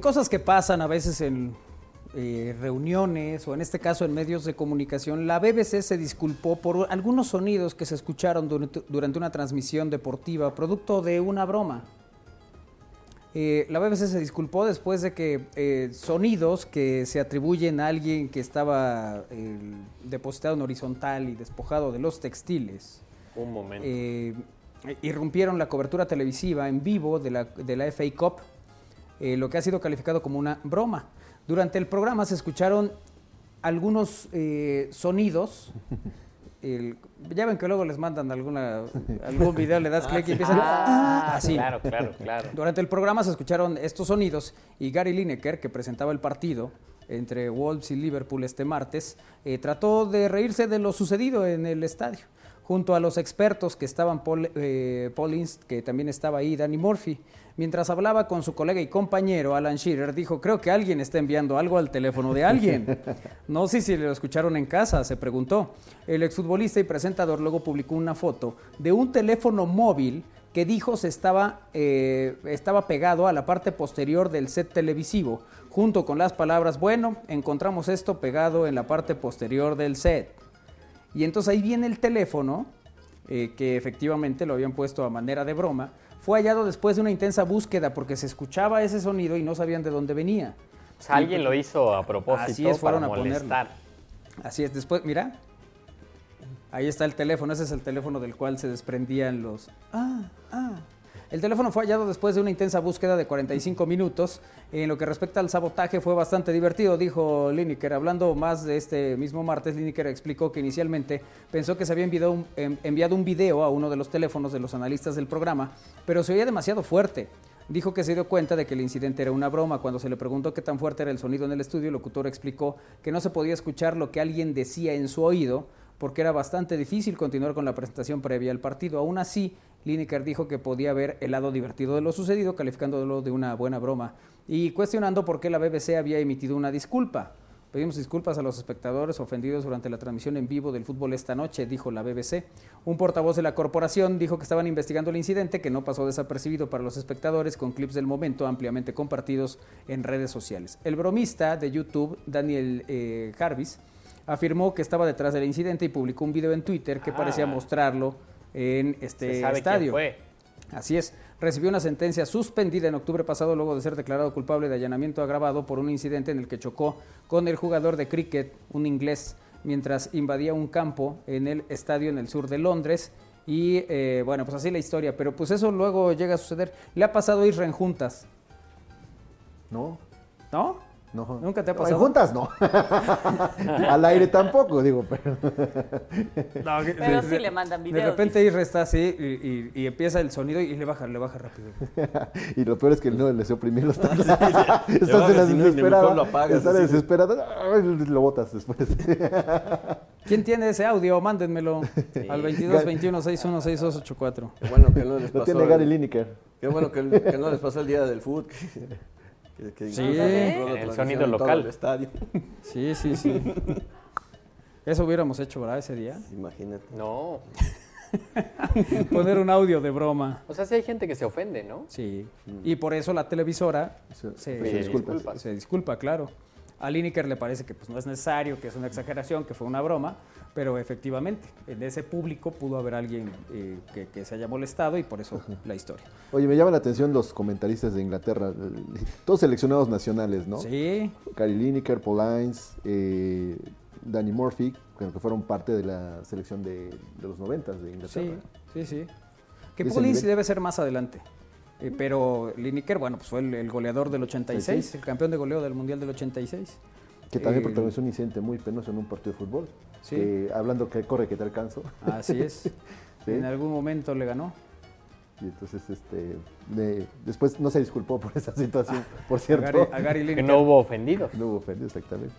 En cosas que pasan a veces en eh, reuniones o en este caso en medios de comunicación, la BBC se disculpó por algunos sonidos que se escucharon durante, durante una transmisión deportiva, producto de una broma. Eh, la BBC se disculpó después de que eh, sonidos que se atribuyen a alguien que estaba depositado en horizontal y despojado de los textiles Un momento. irrumpieron la cobertura televisiva en vivo de la, de la FA Cup, eh, lo que ha sido calificado como una broma. Durante el programa se escucharon algunos eh, sonidos. el- ya ven que luego les mandan alguna, algún video, le das clic y empiezan Ah, así. claro, claro, claro. Durante el programa se escucharon estos sonidos y Gary Lineker, que presentaba el partido entre Wolves y Liverpool este martes, eh, trató de reírse de lo sucedido en el estadio. Junto a los expertos que estaban Paul, eh, Paul Inst, que también estaba ahí, Danny Murphy. Mientras hablaba con su colega y compañero Alan Shearer, dijo, creo que alguien está enviando algo al teléfono de alguien. No sé si lo escucharon en casa, se preguntó. El exfutbolista y presentador luego publicó una foto de un teléfono móvil que dijo se estaba, eh, estaba pegado a la parte posterior del set televisivo, junto con las palabras, bueno, encontramos esto pegado en la parte posterior del set. Y entonces ahí viene el teléfono, eh, que efectivamente lo habían puesto a manera de broma, fue hallado después de una intensa búsqueda porque se escuchaba ese sonido y no sabían de dónde venía. O sea, alguien lo hizo a propósito Así es, fueron para a ponerlo. molestar. Así es, después, mira, ahí está el teléfono, ese es el teléfono del cual se desprendían los... Ah, ah. El teléfono fue hallado después de una intensa búsqueda de 45 minutos. En lo que respecta al sabotaje fue bastante divertido, dijo Lineker. Hablando más de este mismo martes, Lineker explicó que inicialmente pensó que se había enviado un, em- enviado un video a uno de los teléfonos de los analistas del programa, pero se oía demasiado fuerte. Dijo que se dio cuenta de que el incidente era una broma. Cuando se le preguntó qué tan fuerte era el sonido en el estudio, el locutor explicó que no se podía escuchar lo que alguien decía en su oído porque era bastante difícil continuar con la presentación previa al partido. Aún así, Lineker dijo que podía ver el lado divertido de lo sucedido, calificándolo de una buena broma y cuestionando por qué la BBC había emitido una disculpa. Pedimos disculpas a los espectadores ofendidos durante la transmisión en vivo del fútbol esta noche, dijo la BBC. Un portavoz de la corporación dijo que estaban investigando el incidente, que no pasó desapercibido para los espectadores, con clips del momento ampliamente compartidos en redes sociales. El bromista de YouTube, Daniel eh, Jarvis, afirmó que estaba detrás del incidente y publicó un video en Twitter que Ah. parecía mostrarlo en Se este quién estadio. fue. Así es. Recibió una sentencia suspendida en octubre pasado luego de ser declarado culpable de allanamiento agravado por un incidente en el que chocó con el jugador de cricket, un inglés, mientras invadía un campo en el estadio en el sur de Londres. Y eh, bueno, pues así la historia. Pero pues eso luego llega a suceder. Le ha pasado a Isra en juntas, No, ¿no? No. ¿Nunca te ha En pasado? juntas no. Al aire tampoco, digo, pero. No, que- Pero de- sí de- le mandan De videos, repente Isra está así y, y- y empieza el sonido y le baja, le baja rápido. y lo peor es que no les oprimí los tantos. Estás en la desesperada. lo Estás desesperada. Lo botas después. ¿Quién tiene ese audio? Mándenmelo al 22 Gary- 21 61 6284. Qué bueno que no les Lo pasó. tiene el- Gary Lineker. Qué bueno que, el- que no les pasó el día del fútbol. Que, que- Sí. El sonido local. el estadio. Sí, sí, sí. Eso hubiéramos hecho, ¿verdad? Ese día. Imagínate. No. Poner un audio de broma. O sea, sí hay gente que se ofende, ¿no? Sí. Y por eso la televisora Se- se, se disculpa. Se disculpa, claro. A Lineker le parece que pues, no es necesario, que es una exageración, que fue una broma, pero efectivamente, en ese público pudo haber alguien eh, que, que se haya molestado y por eso la historia. Oye, me llama la atención los comentaristas de Inglaterra. Todos seleccionados nacionales, ¿no? Sí, Gary Lineker, Paul Hines, eh, Danny Murphy, que fueron parte de la selección de, de los noventas de Inglaterra. sí, sí, sí. Que Pulis nivel. debe ser más adelante. Eh, pero Lineker, bueno, pues fue el, el goleador del 86, 86. el campeón de goleo del Mundial del 86. Que también Eh, protagonizó un incidente muy penoso en un partido de fútbol. Sí. Que, hablando que corre que te alcanzo. Así es. Sí. En algún momento le ganó. Y entonces, este, de- después no se disculpó por esa situación, por A cierto. Gary, a Gary Que Lineker. no hubo ofendidos. No hubo ofendido, exactamente.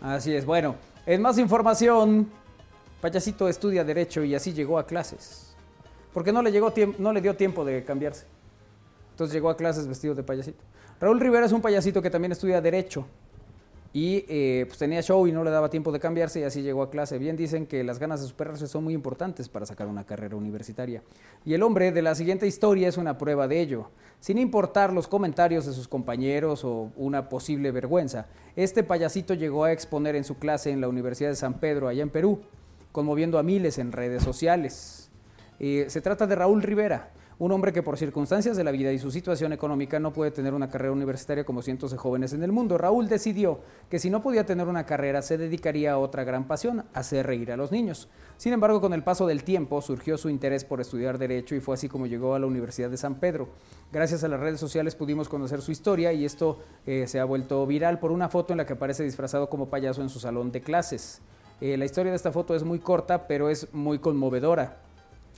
Así es. Bueno, en más información, Payasito estudia Derecho y así llegó a clases. Porque no le, llegó tiemp- no le dio tiempo de cambiarse. Entonces llegó a clases vestido de payasito. Raúl Rivera es un payasito que también estudia Derecho. y eh, pues tenía show y no le daba tiempo de cambiarse y así llegó a clase. Bien dicen que las ganas de superarse son muy importantes para sacar una carrera universitaria. Y el hombre de la siguiente historia es una prueba de ello. Sin importar los comentarios de sus compañeros o una posible vergüenza, este payasito llegó a exponer en su clase en la Universidad de San Pedro, allá en Perú, conmoviendo a miles en redes sociales. Eh, se trata de Raúl Rivera, un hombre que por circunstancias de la vida y su situación económica no puede tener una carrera universitaria como cientos de jóvenes en el mundo. Raúl decidió que si no podía tener una carrera se dedicaría a otra gran pasión, hacer reír a los niños. Sin embargo, con el paso del tiempo surgió su interés por estudiar derecho y fue así como llegó a la Universidad de San Pedro. Gracias a las redes sociales pudimos conocer su historia y esto eh, se ha vuelto viral por una foto en la que aparece disfrazado como payaso en su salón de clases. Eh, la historia de esta foto es muy corta, pero es muy conmovedora.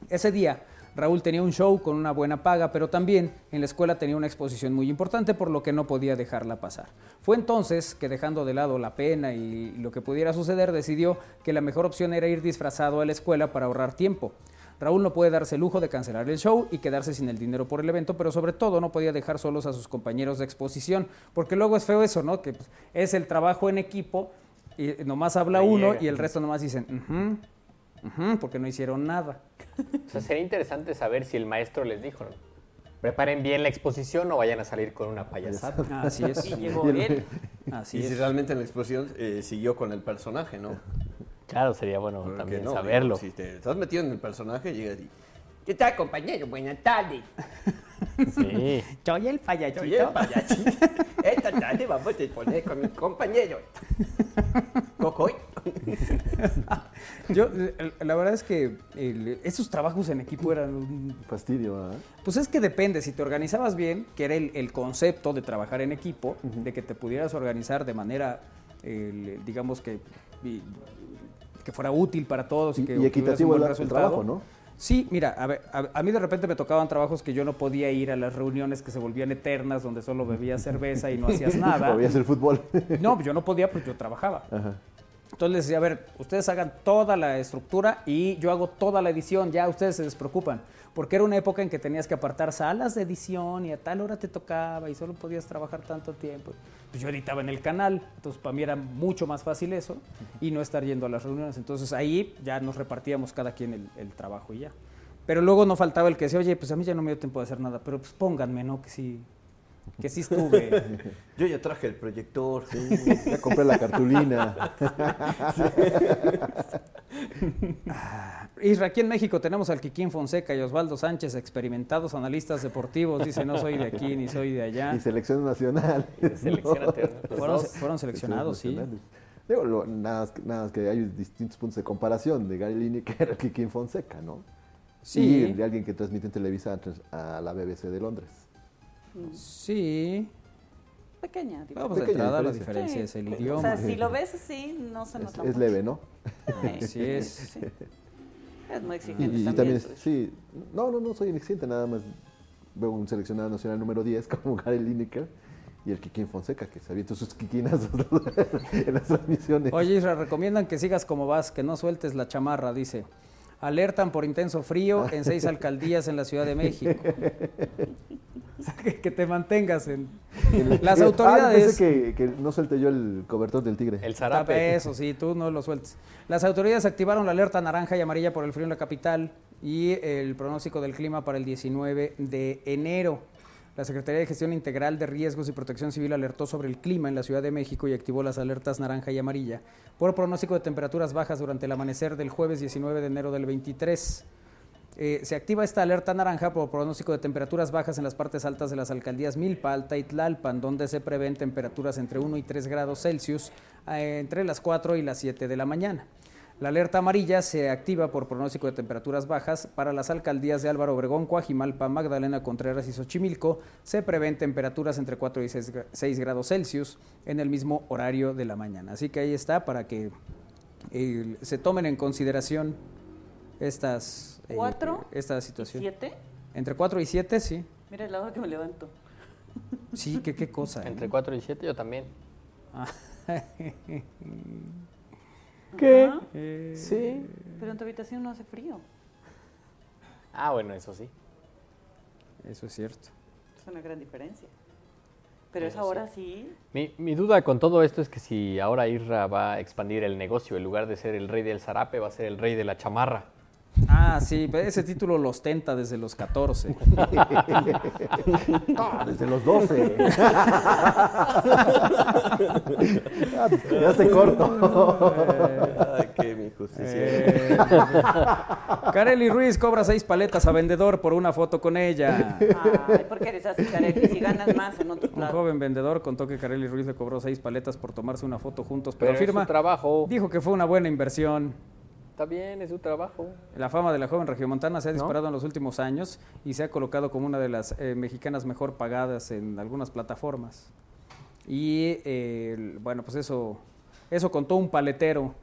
Ese día, Raúl tenía un show con una buena paga, pero también en la escuela tenía una exposición muy importante, por lo que no podía dejarla pasar. Fue entonces que dejando de lado la pena y lo que pudiera suceder, decidió que la mejor opción era ir disfrazado a la escuela para ahorrar tiempo. Raúl no puede darse el lujo de cancelar el show y quedarse sin el dinero por el evento, pero sobre todo no podía dejar solos a sus compañeros de exposición, porque luego es feo eso, ¿no? Que pues, es el trabajo en equipo y nomás habla uno y el resto nomás dicen, Porque no hicieron nada. O sea, sería interesante saber si el maestro les dijo, ¿no? preparen bien la exposición o vayan a salir con una payasada. Así es. Y llegó él. Así y si es. realmente en la exposición eh, siguió con el personaje, ¿no? Claro, sería bueno Porque también no, saberlo. digo, Si te estás metido en el personaje, llegas y... ¿Qué tal, compañero? Buenas tardes. Sí. Soy el payasito. Soy el payasito. Esta tarde vamos a exponer con mi compañero. Cocoy. Yo, la verdad es que el- esos trabajos en equipo eran un... Fastidio, ¿ah? Pues es que depende, si te organizabas bien, que era el, el concepto de trabajar en equipo, de que te pudieras organizar de manera, el, digamos que, y- que fuera útil para todos y, Y- que y equitativo un buen el- resultado. trabajo, ¿no? Sí, mira, a, ver, a, a mí de repente me tocaban trabajos que yo no podía ir a las reuniones que se volvían eternas, donde solo bebías cerveza y no hacías nada. O veías el fútbol. No, yo no podía porque yo trabajaba. Ajá. Entonces les decía, a ver, ustedes hagan toda la estructura y yo hago toda la edición, ya ustedes se despreocupan. Porque era una época en que tenías que apartar salas de edición y a tal hora te tocaba y solo podías trabajar tanto tiempo. Pues yo editaba en el canal, entonces para mí era mucho más fácil eso y no estar yendo a las reuniones. Entonces ahí ya nos repartíamos cada quien el, el trabajo y ya. Pero luego no faltaba el que decía, oye, pues a mí ya no me dio tiempo de hacer nada, pero pues pónganme, ¿no? Que sí, que sí estuve. Yo ya traje el proyector. Ya compré la cartulina. Isra, aquí en México tenemos al Kikín Fonseca y Osvaldo Sánchez, experimentados analistas deportivos. Dice, no soy de aquí ni soy de allá. Y selección nacional. selección Fueron, dos. fueron seleccionados, sí. Digo, lo- nada, más que- nada más que hay distintos puntos de comparación de Gary Lineker y Kikín Fonseca, ¿no? Sí. Y de alguien que transmite en Televisa a la BBC de Londres. Sí. Pequeña. digo. Vamos de Pequeña entrada, la diferencia. es el O idioma. sea, si lo ves así, no se nota es mucho. leve, ¿no? Sí, es. sí. Es muy Y, exigente y también. también, es- sí, no, no, no soy inexigente, nada más veo un seleccionado nacional número 10 como Gary Lineker y el Kikín Fonseca, que se avienta sus quiquinas en las transmisiones. Oye, Isra, recomiendan que sigas como vas, que no sueltes la chamarra, dice. Alertan por intenso frío en seis alcaldías en la Ciudad de México. O sea, que, que te mantengas en... Las Ah, autoridades... pensé que, que no suelte yo el cobertor del tigre. El Ah, zarape. Eso sí, tú no lo sueltes. Las autoridades activaron la alerta naranja y amarilla por el frío en la capital y el pronóstico del clima para el 19 de enero. La Secretaría de Gestión Integral de Riesgos y Protección Civil alertó sobre el clima en la Ciudad de México y activó las alertas naranja y amarilla por pronóstico de temperaturas bajas durante el amanecer del jueves 19 de enero del 23. Eh, se activa esta alerta naranja por pronóstico de temperaturas bajas en las partes altas de las alcaldías Milpa, Alta y Tlalpan, donde se prevén temperaturas entre 1 y 3 grados Celsius eh, entre las 4 y las 7 de la mañana. La alerta amarilla se activa por pronóstico de temperaturas bajas para las alcaldías de Álvaro Obregón, Coajimalpa, Magdalena Contreras y Xochimilco. Se prevén temperaturas entre 4 y 6, gra- 6 grados Celsius en el mismo horario de la mañana. Así que ahí está para que eh, se tomen en consideración estas, eh, ¿Cuatro? esta situación. ¿Siete? Entre 4 y 7, sí. Mira el lado que me levanto. Sí, qué, qué cosa. ¿eh? Entre 4 y 7 yo también. ¿Qué? Ajá. Eh, Sí. Pero en tu habitación no hace frío. Ah, bueno, eso sí. Eso es cierto. Es una gran diferencia. Pero es ahora sí. Mi, mi duda con todo esto es que si ahora Irra va a expandir el negocio, en lugar de ser el rey del zarape, va a ser el rey de la chamarra. Ah, sí, pero ese título lo ostenta desde los 14. Ah, desde los 12. ya se corto. Ay, qué injusticia. Eh, Kareli Ruiz cobra seis paletas a vendedor por una foto con ella. Ay, ¿por qué eres así, Kareli? Si ganas más en otros Un joven vendedor contó que Kareli Ruiz le cobró seis paletas por tomarse una foto juntos, pero, Pero trabajo. dijo que fue una buena inversión. Está bien, es su trabajo. La fama de la joven regiomontana se ha disparado en los últimos años y se ha colocado como una de las eh, mexicanas mejor pagadas en algunas plataformas. Y eh, bueno, pues eso, eso contó un paletero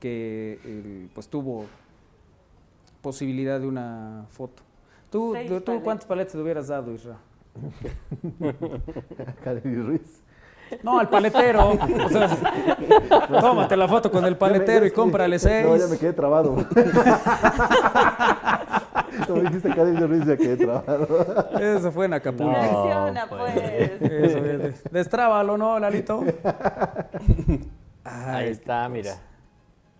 que el, pues tuvo posibilidad de una foto. ¿Tú, tú- paletas. cuántas paletas le hubieras dado, Isra? Ruiz. No, al paletero. O sea, tómate la foto con el paletero y cómprale seis. No, ya me quedé trabado. Como dijiste quedé trabado. Eso fue en Acapulco. Reacciona, pues. Eso, bien. Destrábalo, ¿no, Lalito? Ahí está, mira.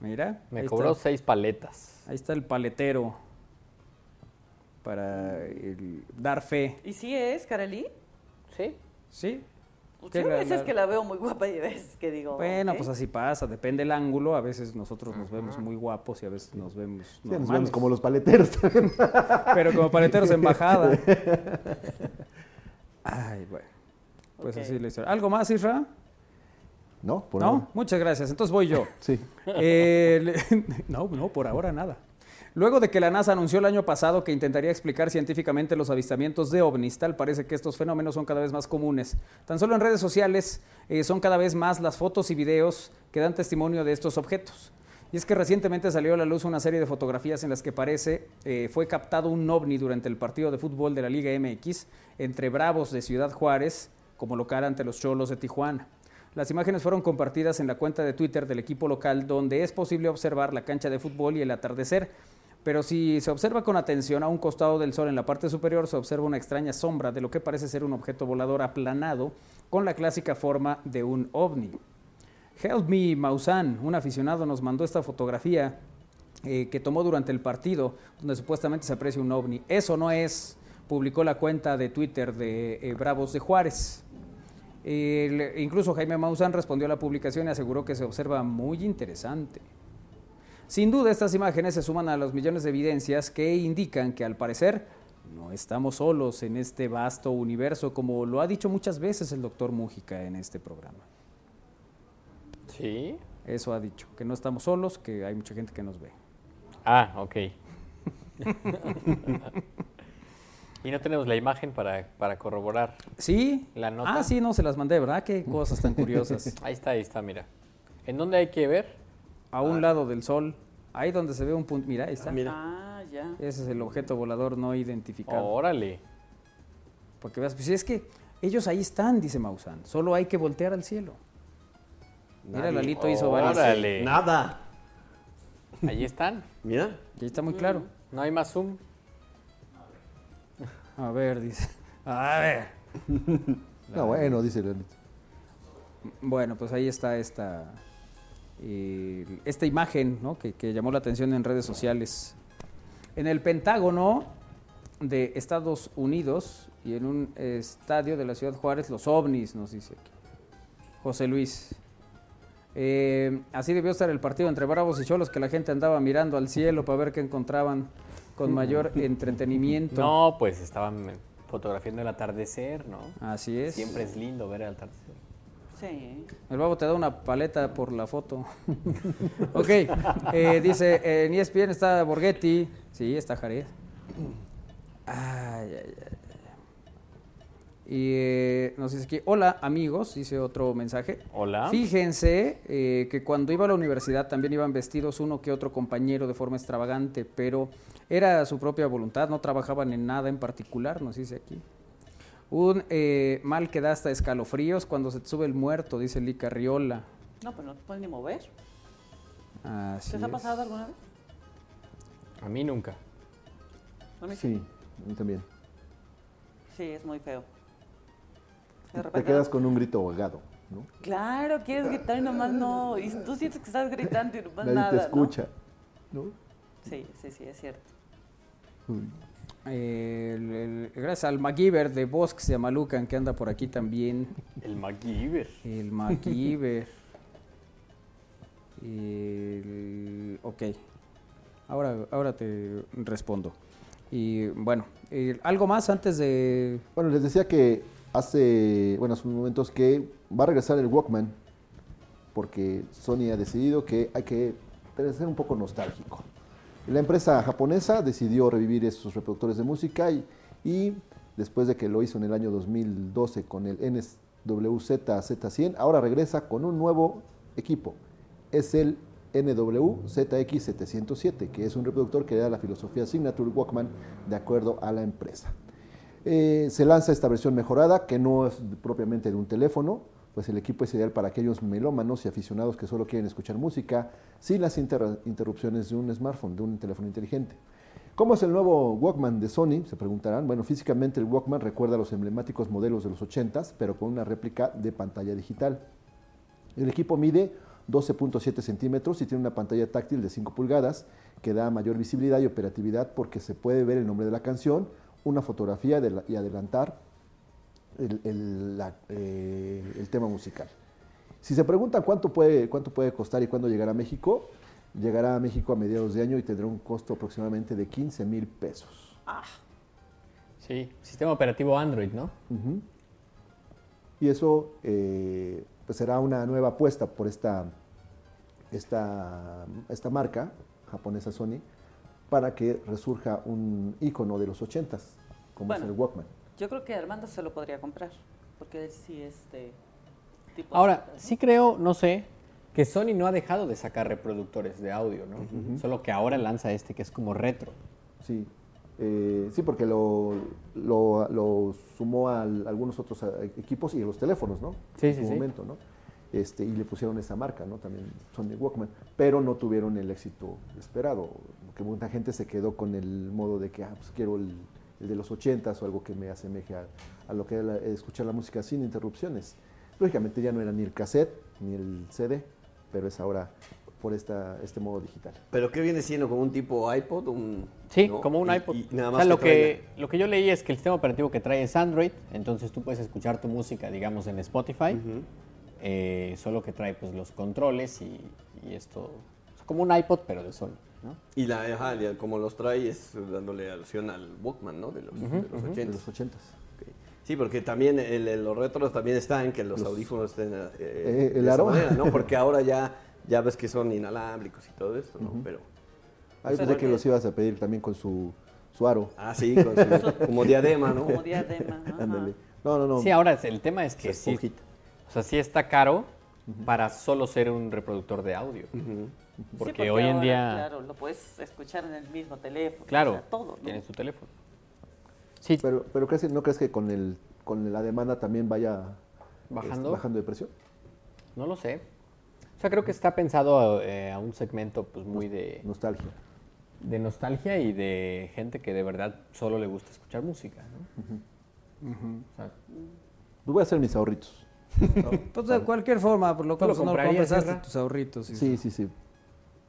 Mira. Me cobró está. seis paletas. Ahí está el paletero para el- dar fe. ¿Y sí es, Kareli? Sí. ¿Sí? Pues ¿Qué yo la- a veces la- que la veo muy guapa y a veces que digo. Bueno, pues así pasa, depende del ángulo. A veces nosotros nos vemos muy guapos y a veces nos vemos Sí, nos vemos como los paleteros también. Pero como paleteros en bajada. Ay, bueno. Pues Ok. así la historia. ¿Algo más, Isra? ¿No? Por ¿No? ahora. Muchas gracias. Entonces voy yo. Sí. Eh, no, no, por ahora nada. Luego de que la NASA anunció el año pasado que intentaría explicar científicamente los avistamientos de ovnis, tal parece que estos fenómenos son cada vez más comunes. Tan solo en redes sociales eh, son cada vez más las fotos y videos que dan testimonio de estos objetos. Y es que recientemente salió a la luz una serie de fotografías en las que parece eh, fue captado un ovni durante el partido de fútbol de la Liga MX entre Bravos de Ciudad Juárez como local ante los Cholos de Tijuana. Las imágenes fueron compartidas en la cuenta de Twitter del equipo local donde es posible observar la cancha de fútbol y el atardecer, pero si se observa con atención a un costado del sol en la parte superior se observa una extraña sombra de lo que parece ser un objeto volador aplanado con la clásica forma de un ovni. Help Me Maussan, un aficionado, nos mandó esta fotografía eh, que tomó durante el partido, donde supuestamente se aprecia un ovni. Eso no es, publicó la cuenta de Twitter de eh, Bravos de Juárez. Incluso Jaime Maussan respondió a la publicación y aseguró que se observa muy interesante. Sin duda, estas imágenes se suman a los millones de evidencias que indican que al parecer no estamos solos en este vasto universo, como lo ha dicho muchas veces el doctor Mújica en este programa. Sí. Eso ha dicho, que no estamos solos, que hay mucha gente que nos ve. Ah, ok. y no tenemos la imagen para, para corroborar. ¿Sí? La nota. Ah, sí, no se las mandé, ¿verdad? Qué cosas tan curiosas. Ahí está, ahí está, mira. ¿En dónde hay que ver? A un lado del sol, ahí donde se ve un punto. Mira, ahí está. Ah, ya. Ese es el objeto volador no identificado. Órale. Porque veas, pues si es que ellos ahí están, dice Maussan. Solo hay que voltear al cielo. Mira, Nadie. Lalito hizo varios. Órale. Nada. Ahí están. Mira. Y ahí está muy claro. No hay más zoom. A ver, dice. A ver. No, bueno, dice Leonito. Bueno, pues ahí está esta, eh, esta imagen ¿no? que, que llamó la atención en redes sociales. En el Pentágono de Estados Unidos y en un estadio de la ciudad Juárez, los ovnis, nos dice aquí. José Luis. Eh, así debió estar el partido entre Bravos y Cholos, que la gente andaba mirando al cielo para ver qué encontraban con mayor entretenimiento. No, pues estaban fotografiando el atardecer, ¿no? Así es. Siempre es lindo ver el atardecer. Sí. El babo te da una paleta por la foto. ok, eh, dice, eh, en ESPN está Borghetti. Sí, está Jared. Ay, ay, ay, ay. Y eh, nos dice aquí, hola amigos, dice otro mensaje. Hola. Fíjense eh, que cuando iba a la universidad también iban vestidos uno que otro compañero de forma extravagante, pero era su propia voluntad, no trabajaban en nada en particular, nos dice aquí. Un eh, mal que da hasta escalofríos cuando se te sube el muerto, dice Lica Riola. No, pero no te puedes ni mover. Así ¿Se os ha es. pasado alguna vez? A mí nunca. A mí Sí, a mí también. Sí, es muy feo. De Te quedas con un grito ahogado, ¿no? Claro, quieres gritar y nomás no. Y tú sientes que estás gritando y nomás Nadie nada. te escucha, ¿no? Sí, sí, sí, es cierto. El- el- gracias al MacGyver de Bosques de Amalucan que anda por aquí también. El MacGyver. El MacGyver. El- ok. Ahora, ahora te respondo. Y bueno, eh, algo más antes de... Bueno, les decía que hace, bueno, hace unos momentos que va a regresar el Walkman, porque Sony ha decidido que hay que ser un poco nostálgico. La empresa japonesa decidió revivir esos reproductores de música y, después de que lo hizo en el año 2012 con el NWZ Z100, ahora regresa con un nuevo equipo. Es el NWZX707, que es un reproductor que da la filosofía Signature Walkman de acuerdo a la empresa. Eh, se lanza esta versión mejorada, que no es propiamente de un teléfono, pues el equipo es ideal para aquellos melómanos y aficionados que solo quieren escuchar música sin las inter- interrupciones de un smartphone, de un teléfono inteligente. ¿Cómo es el nuevo Walkman de Sony? Se preguntarán. Bueno, físicamente el Walkman recuerda a los emblemáticos modelos de los 80s, pero con una réplica de pantalla digital. El equipo mide 12.7 centímetros y tiene una pantalla táctil de 5 pulgadas que da mayor visibilidad y operatividad porque se puede ver el nombre de la canción, una fotografía y adelantar el, el- la- eh, el tema musical. Si se preguntan cuánto puede, cuánto puede costar y cuándo llegará a México, llegará a México a mediados de año y tendrá un costo aproximadamente de 15 mil pesos. Sí, sistema operativo Android, ¿no? Y eso eh, pues será una nueva apuesta por esta, esta, esta marca japonesa Sony para que resurja un icono de los 80s, como Bueno. es el Walkman. Yo creo que Armando se lo podría comprar. Porque él sí es de tipo. Ahora, sí creo, no sé, que Sony no ha dejado de sacar reproductores de audio, ¿no? Solo que ahora lanza este que es como retro. Sí, Eh, sí, porque lo, lo, lo sumó a al- algunos otros eh, equipos y a los teléfonos, ¿no? Sí, en sí, su sí. momento, ¿no? Este, y le pusieron esa marca, ¿no? También Sony Walkman, pero no tuvieron el éxito esperado, que mucha gente se quedó con el modo de que, ah, pues quiero el de los 80s o algo que me asemeje a, a lo que era la- escuchar la música sin interrupciones. Lógicamente ya no era ni el cassette ni el CD, pero es ahora por esta, este modo digital. Pero ¿qué viene siendo? ¿Como un tipo iPod? Un, Sí, ¿no? como un Y- iPod. y nada o más sea, lo, traiga- que, lo que yo leí es que el sistema operativo que trae es Android, entonces tú puedes escuchar tu música, digamos, en Spotify, eh, solo que trae pues los controles y, y esto, o sea, como un iPod, pero de Sony. ¿No? Y la, ajá, como los trae es dándole alusión al Walkman, ¿no? De los, de los ujú. 80s. De los 80s. Ok. Sí, porque también el- el- los retros también están, que los, Los- audífonos estén eh, Eh, el de esa manera, ¿no? Porque ahora ya, ya ves que son inalámbricos y todo esto, ¿no? Pero, Ahí pensé que los ibas a pedir también con su, su aro. ah, sí, con su- como diadema, ¿no? Como diadema. Ándale. No, no, no. Sí, ahora el tema es que sí, o sea, sí está caro para solo ser un reproductor de audio. Sí, Porque, hoy en ahora, día, Claro, lo puedes escuchar en el mismo teléfono. claro, o sea, todo, ¿no? tienes tu teléfono. Sí, Pero, pero ¿crees que- ¿no crees que con, el, con la demanda también vaya Bajando. este, bajando de precio? no lo sé. O sea, creo que está pensado eh, a un segmento pues muy de, Nostalgia. de nostalgia y de gente que de verdad solo le gusta escuchar música. ¿no? O sea, Pues voy a hacer mis ahorritos. Pues de cualquier forma, por lo ¿Tú cual lo pues, no Isra? tus ahorritos. sí. Sí, sí, sí.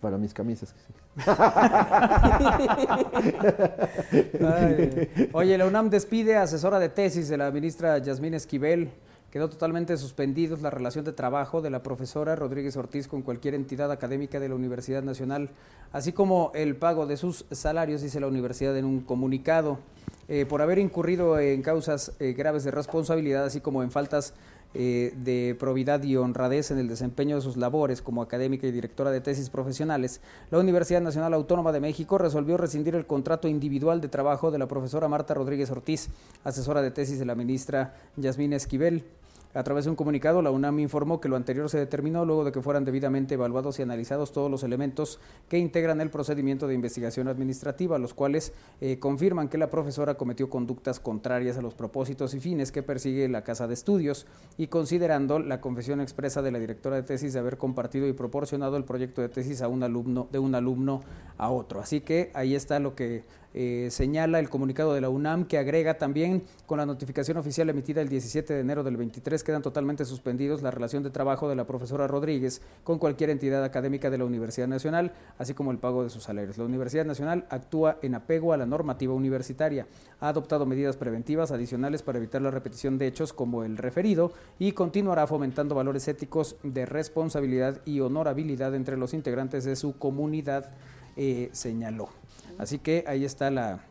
Para mis camisas. Oye, la UNAM despide a asesora de tesis de la ministra Yasmín Esquivel. Quedó totalmente suspendidos la relación de trabajo de la profesora Rodríguez Ortiz con cualquier entidad académica de la Universidad Nacional, así como el pago de sus salarios, dice la universidad en un comunicado, eh, por haber incurrido en causas eh, graves de responsabilidad, así como en faltas eh, de probidad y honradez en el desempeño de sus labores como académica y directora de tesis profesionales, la Universidad Nacional Autónoma de México resolvió rescindir el contrato individual de trabajo de la profesora Marta Rodríguez Ortiz, asesora de tesis de la ministra Yasmín Esquivel. A través de un comunicado, la UNAM informó que lo anterior se determinó luego de que fueran debidamente evaluados y analizados todos los elementos que integran el procedimiento de investigación administrativa, los cuales eh, confirman que la profesora cometió conductas contrarias a los propósitos y fines que persigue la Casa de Estudios y considerando la confesión expresa de la directora de tesis de haber compartido y proporcionado el proyecto de tesis a un alumno de un alumno a otro. Así que ahí está lo que eh, señala el comunicado de la UNAM que agrega también con la notificación oficial emitida el 17 de enero del 23 quedan totalmente suspendidos la relación de trabajo de la profesora Rodríguez con cualquier entidad académica de la Universidad Nacional, así como el pago de sus salarios. La Universidad Nacional actúa en apego a la normativa universitaria. Ha adoptado medidas preventivas adicionales para evitar la repetición de hechos como el referido y continuará fomentando valores éticos de responsabilidad y honorabilidad entre los integrantes de su comunidad, eh, señaló. Así que ahí está la,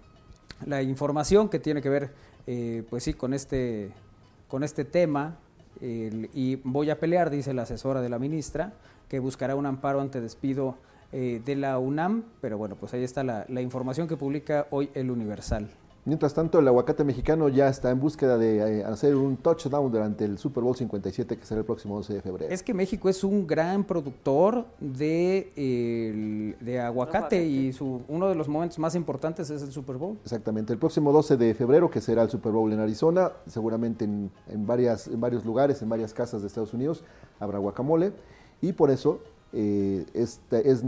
la información que tiene que ver, eh, pues sí, con este, con este tema. y voy a pelear, dice la asesora de la ministra, que buscará un amparo ante despido eh, de la UNAM. Pero bueno, pues ahí está la, la información que publica hoy el Universal. Mientras tanto, el aguacate mexicano ya está en búsqueda de eh, hacer un touchdown durante el Super Bowl 57 que será el próximo 11 de febrero. Es que México es un gran productor de, el- de aguacate y su, uno de los momentos más importantes es el Super Bowl. Exactamente, el próximo 12 de febrero, que será el Super Bowl en Arizona, seguramente en, en varias, en varios lugares, en varias casas de Estados Unidos, habrá guacamole. Y por eso eh, este- es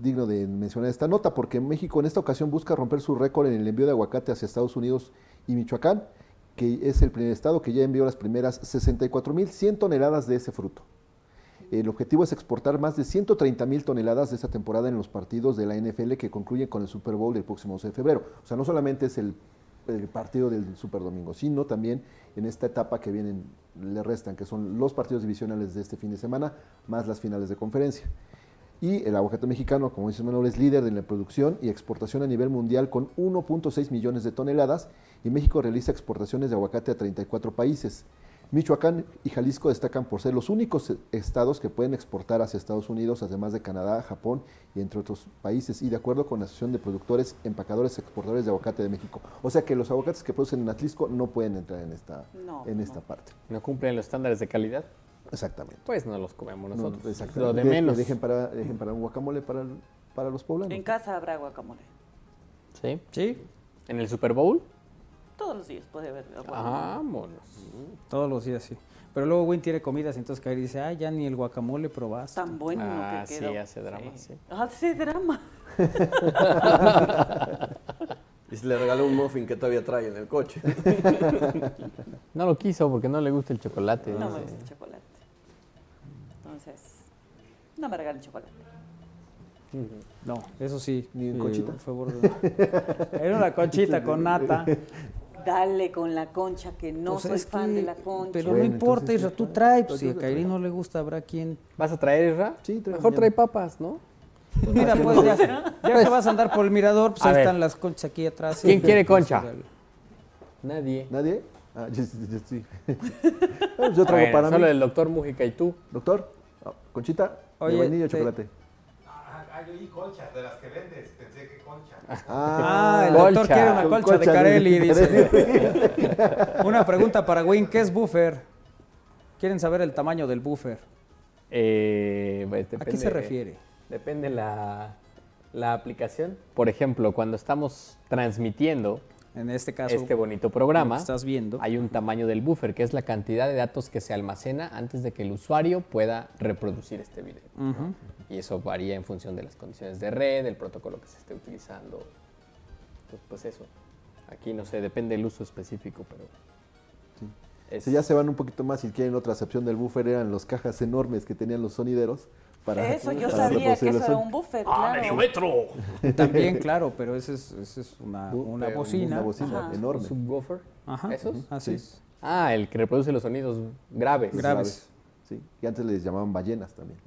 digno de mencionar esta nota, porque México en esta ocasión busca romper su récord en el envío de aguacate hacia Estados Unidos y Michoacán, que es el primer estado que ya envió las primeras 64.100 toneladas de ese fruto. El objetivo es exportar más de 130 mil toneladas de esta temporada en los partidos de la NFL que concluyen con el Super Bowl del próximo 11 de febrero. O sea, no solamente es el, el partido del Super Domingo, sino también en esta etapa que vienen, le restan, que son los partidos divisionales de este fin de semana, más las finales de conferencia. Y el aguacate mexicano, como dice Manuel, es líder de la producción y exportación a nivel mundial con 1.6 millones de toneladas y México realiza exportaciones de aguacate a 34 países. Michoacán y Jalisco destacan por ser los únicos estados que pueden exportar hacia Estados Unidos, además de Canadá, Japón y entre otros países, y de acuerdo con la Asociación de Productores, Empacadores y Exportadores de Aguacate de México. O sea que los aguacates que producen en Atlisco no pueden entrar en esta, No, en esta parte. ¿No cumplen los estándares de calidad? Exactamente. Pues no los comemos nosotros. No, exactamente. lo de menos. Dejen para, dejen para un guacamole para, el- para los poblanos. En casa habrá guacamole. ¿Sí? Sí. ¿En el Super Bowl? Todos los días puede haber guacamole. Vámonos. Todos los días, sí. Pero luego Win tiene comidas, entonces Kairi dice, ah, ya ni el guacamole probaste. Tan bueno Ah, que sí, quedó. hace drama, sí. Hace drama. Y se le regaló un muffin que todavía trae en el coche. No lo quiso porque no le gusta el chocolate. No me gusta el chocolate. No me regalen chocolate. No, eso sí. Ni en eh, conchita. por favor. Era una conchita con nata. Dale con la concha, que no Pues soy es fan que- de la concha. Pero Bueno, no importa, Isra, tú traes. Pues, si a Kairi no le gusta, habrá quien. ¿Vas a traer, Isra? Sí, Mejor mañana. trae papas, ¿no? Pues mira, pues ya, ya que vas a andar por el mirador, pues A ahí ver. están las conchas aquí atrás. ¿Quién quiere Pues, concha? Nadie. ¿Nadie? Ah, yo, yo- yo sí. Yo traigo Bueno, para solo mí. el doctor Mújica y tú. Doctor, conchita, Oye, de vainilla o te- chocolate. Ah, yo oí conchas, de las que vendes, pensé que concha. Ah, el Colcha. doctor quiere una colcha de colcha de- Carelli, dice. Una pregunta para Win, ¿qué es buffer? ¿Quieren saber el tamaño del buffer? Eh, pues, ¿A qué se refiere? Depende la, la aplicación. Por ejemplo, cuando estamos transmitiendo En este caso, este bonito lo programa, que estás viendo. hay un tamaño del buffer, que es la cantidad de datos que se almacena antes de que el usuario pueda reproducir este video. Ujú. Y eso varía en función de las condiciones de red, del protocolo que se esté utilizando. Entonces, pues eso. Aquí no sé, depende del uso específico, pero... es- Si ya se van un poquito más y quieren otra acepción del buffer, eran los cajas enormes que tenían los sonideros. Para, Eso, yo para sabía que eso era un buffer, ¡Ah, claro. medio metro! También, claro, pero ese es, ese es una, eh, bocina. Una bocina Ajá. enorme. subwoofer. Ajá, ¿Esos? Así Sí. es. Ah, el que reproduce los sonidos graves. Graves. Sí, y antes les llamaban ballenas también.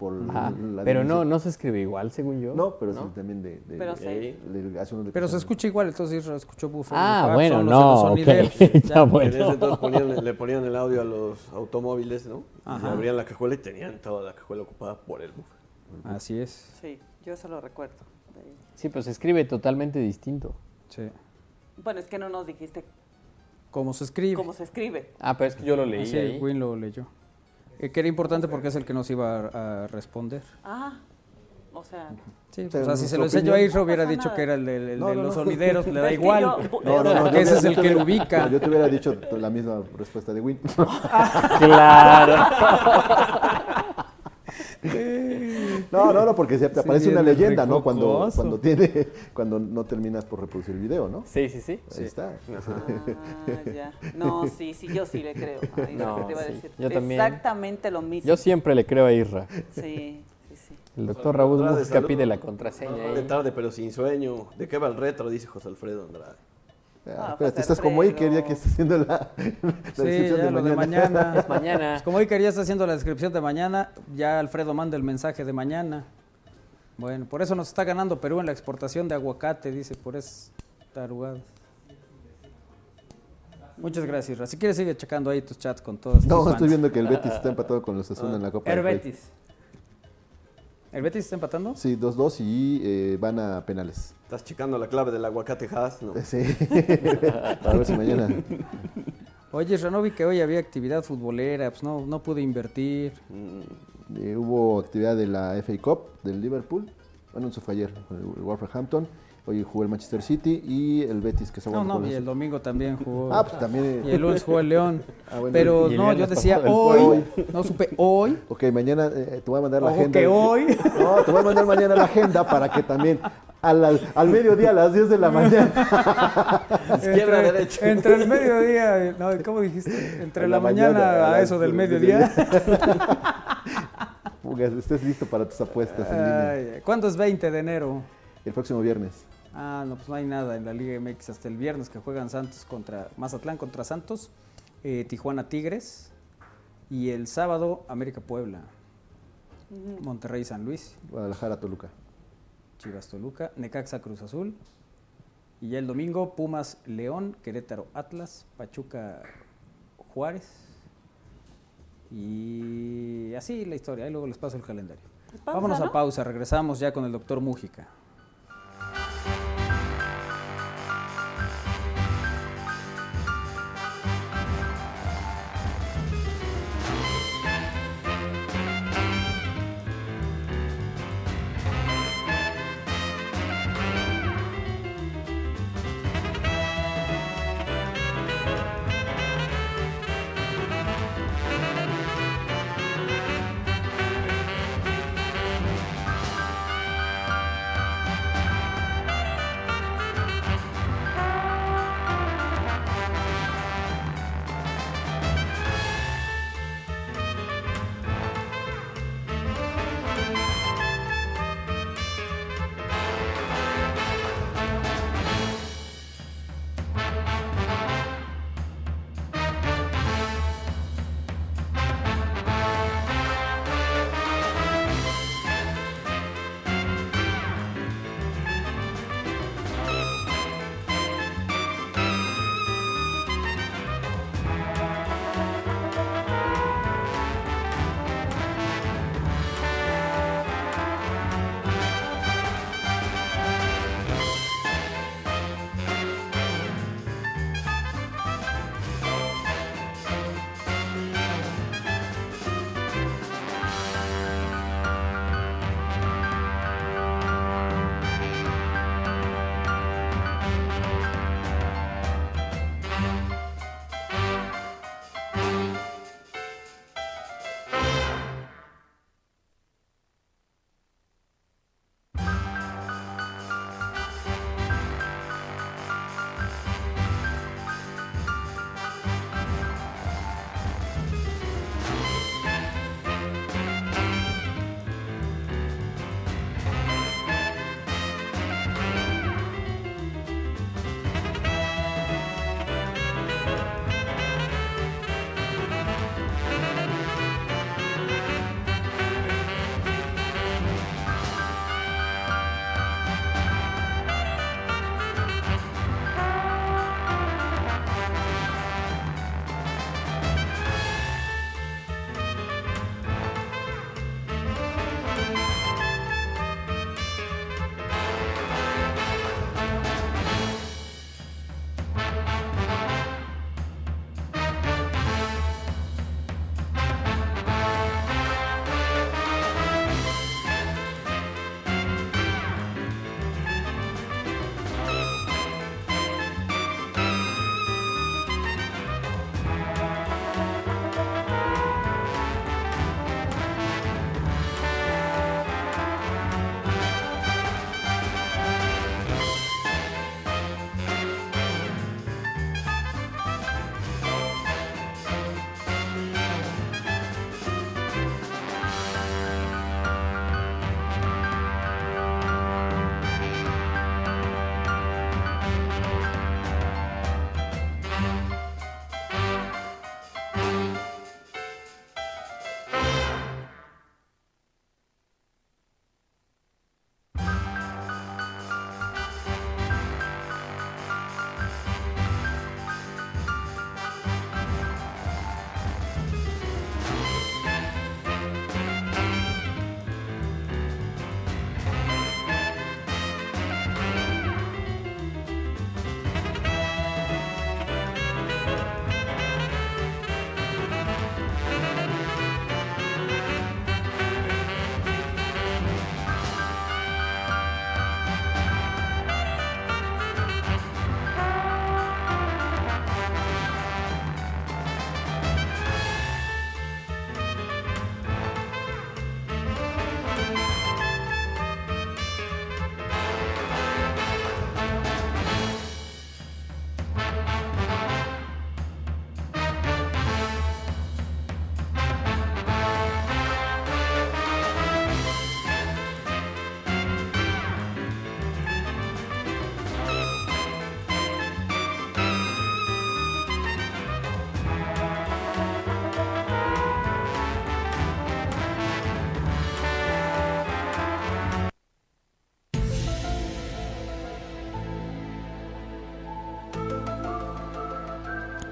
Por Ajá, la pero no, no se escribe igual, según yo. No, pero ¿no? sí también de. de- Pero de- sí. le hace uno de Pero se escucha igual, entonces Isra escuchó buffer. Ah, dijo, bueno, no, ok. sonideros. Ya, Ya. bueno. En ese entonces ponían- le ponían el audio a los automóviles, ¿no? Y Ajá. abrían la cajuela y tenían toda la cajuela ocupada por el buffer. Así es. Sí, yo eso lo recuerdo. Sí, pero se escribe totalmente distinto. Sí. Bueno, es que no nos dijiste ¿Cómo se escribe? cómo se escribe. Ah, pero es que yo lo leí Así, ahí. Win lo leyó. Eh, que era importante porque es el que nos iba a, a responder. Ah, o sea... Sí, o sea, si se lo opinión- a Isra hubiera No dicho nada. que era el, del- el No, de no, los no. sonideros, le da igual. yo- No, no, no. Porque ese es el que lo ubica. Yo te hubiera dicho la misma respuesta de Win. Claro. No, no, no, porque se te Sí, aparece una leyenda, ¿no? Cuando, cuando tiene, cuando no terminas por reproducir el video, ¿no? Sí, sí, sí. Ahí Sí. está. Ah, ya. No, sí, sí, yo sí le creo. Ay, No, que te iba a decir. yo también. Exactamente lo mismo. Yo siempre le creo a Irra. Sí, sí, sí. El doctor Raúl salud. pide la contraseña De ahí. tarde, pero sin sueño. ¿De qué va el retro? Dice José Alfredo Andrade. Ah, espérate, estás como Iker, ya que está haciendo la, la Sí, descripción ya de lo de mañana. mañana. Es mañana. Pues como Iker ya está haciendo la descripción de mañana, ya Alfredo manda el mensaje de mañana. Bueno, por eso nos está ganando Perú en la exportación de aguacate, dice, por esas tarugadas. Muchas gracias, Ra. Si quieres sigue checando ahí tus chats con todos No, tus estoy fans. viendo que el Betis está empatado con los Asuna en la Copa El. Betis. ¿El Betis está empatando? Sí, 2-2 y eh, van a penales. Estás checando la clave del aguacate Haas, ¿no? Sí. Para ver si mañana. Oye, Ranovi, que hoy había actividad futbolera, pues no, no pude invertir. Eh, hubo actividad de la FA Cup del Liverpool. Bueno, eso fue ayer con el Wolverhampton. Hoy jugó el Manchester City y el Betis que se No, no, y el domingo también jugó. Ah, pues también. Y el lunes jugó el León. Ah, bueno. Pero el no, yo decía hoy, no supe hoy. Ok, mañana eh, te voy a mandar la Ojo agenda. que hoy. No, te voy a mandar mañana la agenda para que también a las- al mediodía a las 10 de la mañana. Izquierda, derecha. Entre el mediodía, no, ¿cómo dijiste? Entre En la, la mañana, mañana, a eso del mediodía. Estés listo para tus apuestas en línea. ¿Cuándo es 20 de enero? El próximo viernes. Ah, no, pues no hay nada en la Liga MX hasta el viernes que juegan Santos contra Mazatlán contra Santos, eh, Tijuana Tigres y el sábado América Puebla, Monterrey San Luis, Guadalajara, Toluca. Chivas Toluca, Necaxa Cruz Azul y ya el domingo Pumas León, Querétaro Atlas, Pachuca Juárez y así la historia, ahí luego les paso el calendario. pausa, Vámonos a pausa, regresamos ya con el doctor Mújica.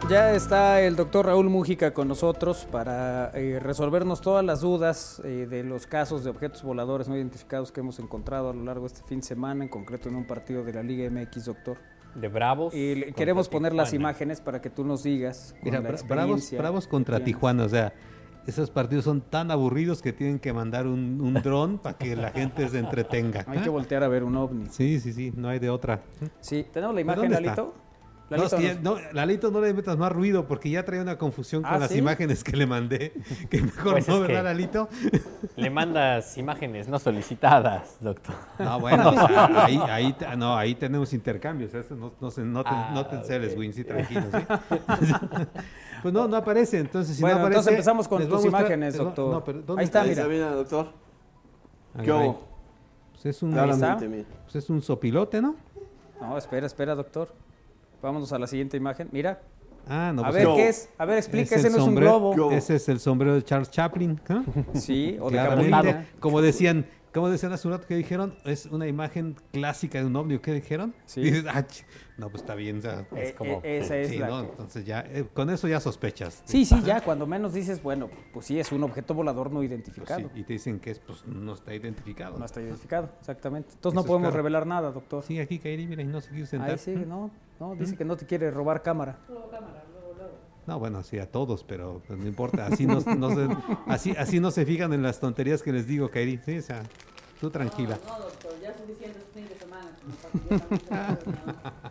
Ya está el doctor Raúl Mújica con nosotros para eh, resolvernos todas las dudas eh, de los casos de objetos voladores no identificados que hemos encontrado a lo largo de este fin de semana, en concreto en un partido de la Liga MX, doctor. De Bravos. Y queremos poner las imágenes para que tú nos digas. Mira, bravos, bravos contra. Tijuana, o sea, esos partidos son tan aburridos que tienen que mandar un, un dron para que la gente se entretenga. Hay que voltear a ver un ovni. Sí, sí, sí, no hay de otra. Sí, ¿tenemos la ¿Pero imagen, dónde está? Lalito? No, Lalito, es que ya- nos- no, Lalito, no le metas más ruido porque ya trae una confusión con ¿Ah, las sí? imágenes que le mandé. Que mejor Pues no, ¿verdad, Lalito? Le mandas imágenes no solicitadas, doctor. No, bueno, o sea, ahí, no, ahí tenemos intercambios. eso no, no, se- no te, Ah, no te enceles, ok. Wincy, tranquilo, ¿sí? pues no, no aparece. Entonces, si bueno, no aparece, entonces empezamos con tus mostrar- imágenes, doctor. no, pero ¿dónde Ahí está, Ahí mira. doctor. ¿Qué hubo? Pues es un, Claramente, mira. pues es un sopilote, ¿no? No, espera, espera, doctor. Vámonos a la siguiente imagen. Mira. Ah, no, a pues ver, no. ¿qué es? A ver, explica, Es ese no es un globo. Ese es el sombrero de Charles Chaplin. Sí, o de Capulina. como decían, como decían hace un rato que dijeron, es una imagen clásica de un ovni. ¿Qué dijeron? Sí. Dices, "Ah, no, pues está bien. o sea, Eh, eh, esa es sí, la ¿no? que- Entonces ya, eh, con eso ya sospechas. Sí, sí, ya, cuando menos dices, bueno, pues sí, es un objeto volador no Pues identificado. sí, y te dicen que es, pues no está identificado. No está identificado, exactamente. Entonces Eso no es podemos claro. revelar nada, doctor. Sí, aquí Kairi, mira, y no se quiso sentar. Ahí sí, no, no, dice que no te quiere robar cámara. No, bueno, sí, a todos, pero pues, no importa. Así no, no se, así, así no se fijan en las tonterías que les digo, Kairi. Sí, o sea, tú tranquila. No, doctor, ya suficiente este fin de semana.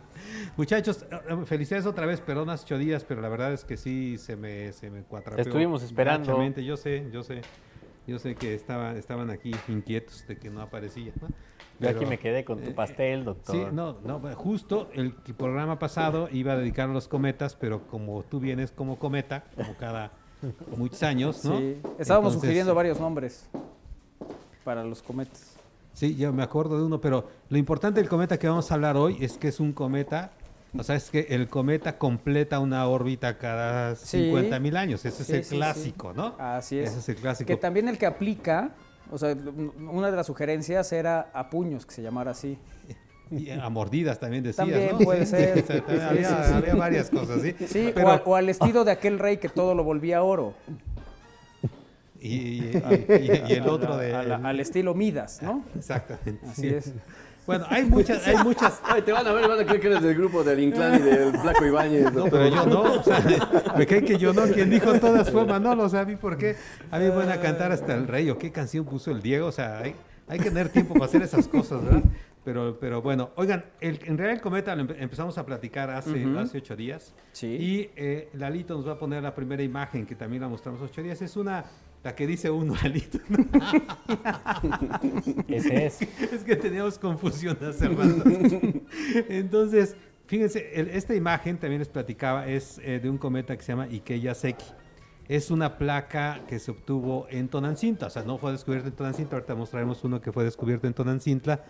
Muchachos, eh, eh, felicidades otra vez, perdón, hace ocho días, pero la verdad es que sí se me, se me cuatrapeó. Estuvimos esperando. Yo sé, yo sé, yo sé que estaba, estaban aquí inquietos de que no aparecía. ¿no? Yo aquí me quedé con tu eh, pastel, doctor. Sí, no, no, justo el programa pasado iba a dedicar a los cometas, pero como tú vienes como cometa, como cada muchos años, ¿no? Sí, estábamos Entonces, sugiriendo varios nombres para los cometas. Sí, yo me acuerdo de uno, pero lo importante del cometa que vamos a hablar hoy es que es un cometa, o sea, es que el cometa completa una órbita cada Sí. 50 mil años. Ese Sí, es el sí, sí. clásico, ¿no? Así es. Ese es el clásico. Que también el que aplica, o sea, una de las sugerencias era a puños, que se llamara así. Y a mordidas también decías, También ¿no? puede ser. o sea, Sí, había, sí, sí. había varias cosas, ¿sí? Sí, Pero- o, al, o al estilo de aquel rey que todo lo volvía oro. y, y- y- y el otro de... Al estilo Midas, ¿no? Exactamente. Así sí. es. Bueno, hay muchas, hay muchas... Ay, te van a ver van a creer que eres del grupo del Inclán y del Flaco Ibáñez. No, pero yo no, o sea, me creen que yo no, quien dijo todas fue Manolo, o sea, a mí por qué, a mí me van a cantar hasta el rey, o qué canción puso el Diego, o sea, hay, hay que tener tiempo para hacer esas cosas, ¿verdad? Pero, pero bueno, oigan, el, en realidad el cometa lo empe- empezamos a platicar hace, Ujú. hace ocho días, Sí. y eh, Lalito nos va a poner la primera imagen, que también la mostramos ocho días, es una, la que dice uno, Lalito. Ese es. es que teníamos confusión hace rato. Entonces, fíjense, el- esta imagen también les platicaba, es eh, de un cometa que se llama Ikeya Seki. Es una placa que se obtuvo en Tonancinta, o sea, no fue descubierta en Tonancinta, ahorita mostraremos uno que fue descubierto en Tonancinta,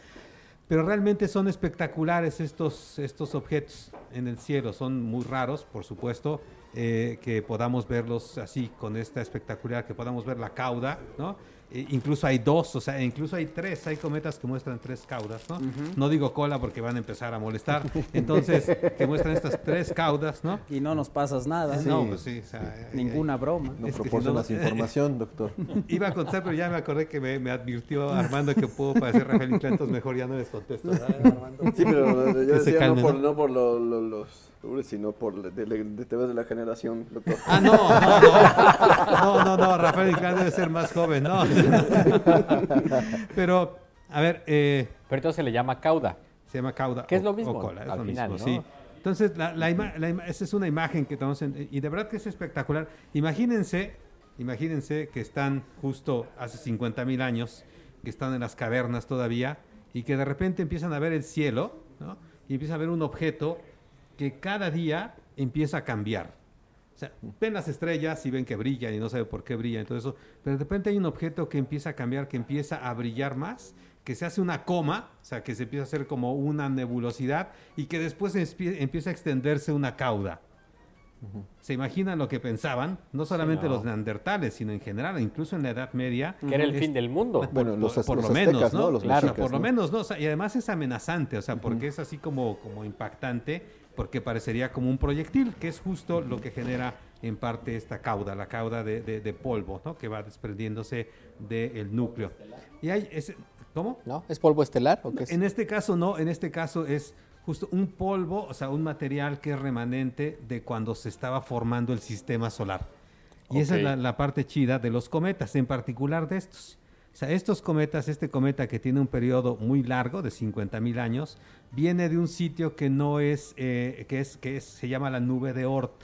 pero realmente son espectaculares estos, estos objetos en el cielo, son muy raros, por supuesto, eh, que podamos verlos así, con esta espectacular, que podamos ver la cauda, ¿no? E incluso hay dos, o sea, incluso hay tres, hay cometas que muestran tres caudas, ¿no? No digo cola porque van a empezar a molestar, entonces, que muestran estas tres caudas, ¿no? Y no nos pasas nada. No, pues sí, o sea, Ninguna broma. No si proporcionas no- información, doctor. Iba a contestar, pero ya me acordé que me, me advirtió Armando que puedo parecer Rafael Inclán, entonces mejor ya no les contesto. ¿verdad, Armando? Sí, pero yo Que decía calme, no por, ¿no? no por lo- lo- los sino por de, de, de, la generación, doctor. Ah, no, no, no, no, no, Rafael Inclán debe ser más joven, no. Pero, a ver, eh, Pero entonces se le llama cauda. se llama cauda. Que es lo o mismo, cola, es al lo final, mismo, ¿no? sí. Entonces, la, la ima- la ima- esa es una imagen que tenemos en- y de verdad que es espectacular. Imagínense, imagínense que están justo hace 50 mil años, que están en las cavernas todavía y que de repente empiezan a ver el cielo, ¿no? Y empiezan a ver un objeto que cada día empieza a cambiar. O sea, ven las estrellas y ven que brillan y no saben por qué brillan y todo eso, pero de repente hay un objeto que empieza a cambiar, que empieza a brillar más, que se hace una coma, o sea, que se empieza a hacer como una nebulosidad y que después empieza a extenderse una cauda. ¿Se imaginan lo que pensaban? No solamente no. los neandertales, sino en general, incluso en la Edad Media. Que era el es- fin del mundo. Bueno, los, por, por los lo menos, aztecas, ¿no? ¿no? Los Claro, mexicas, por lo ¿no? menos, ¿no? O sea, y además es amenazante, o sea, porque es así como, como impactante porque parecería como un proyectil, que es justo lo que genera en parte esta cauda, la cauda de, de- de polvo, ¿no? que va desprendiéndose del núcleo. Y hay ese, ¿Cómo? ¿No? ¿Es polvo estelar o qué es? En este caso no, en este caso es justo un polvo, o sea, un material que es remanente de cuando se estaba formando el sistema solar. Y esa es la parte chida de los cometas, en particular de estos. Sea, estos cometas, este cometa que tiene un periodo muy largo, de 50 mil años, viene de un sitio que no es, eh, que es, que es- se llama la nube de Oort.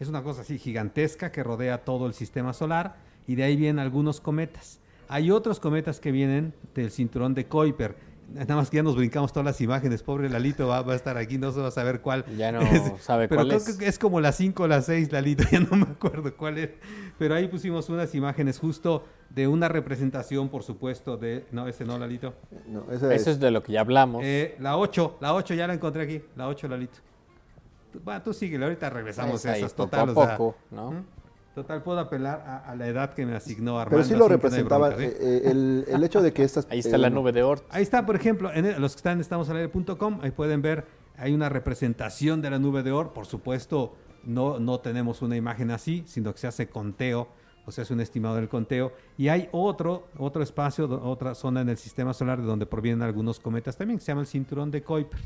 Es una cosa así gigantesca que rodea todo el sistema solar y de ahí vienen algunos cometas. Hay otros cometas que vienen del cinturón de Kuiper. Nada más que ya nos brincamos todas las imágenes. Pobre Lalito va, va a estar aquí, no se va a saber cuál. Ya no es. sabe Pero cuál creo es. que es como las 5 o las 6, Lalito. Ya no me acuerdo cuál es. Pero ahí pusimos unas imágenes justo de una representación, por supuesto, de... No, ese no, Lalito. No, Eso es de lo que ya hablamos. Eh, la 8, la 8 ya la encontré aquí. La 8, Lalito. Va, tú síguele, ahorita regresamos a esas. poco Total, a o sea, poco, ¿no? ¿Mm? Total, puedo apelar a, a la edad que me asignó Armando. Pero sí lo no bronca, ¿sí? eh, eh, el, el hecho de que estas. Ahí está la eh, nube de Oort. Ahí está, por ejemplo, en el- los que están en estamosalaire.com, ahí pueden ver, hay una representación de la nube de Oort. Por supuesto, no, no tenemos una imagen así, sino que se hace conteo, o sea, es un estimado del conteo. Y hay otro, otro espacio, otra zona en el sistema solar de donde provienen algunos cometas también, que se llama el cinturón de Kuiper.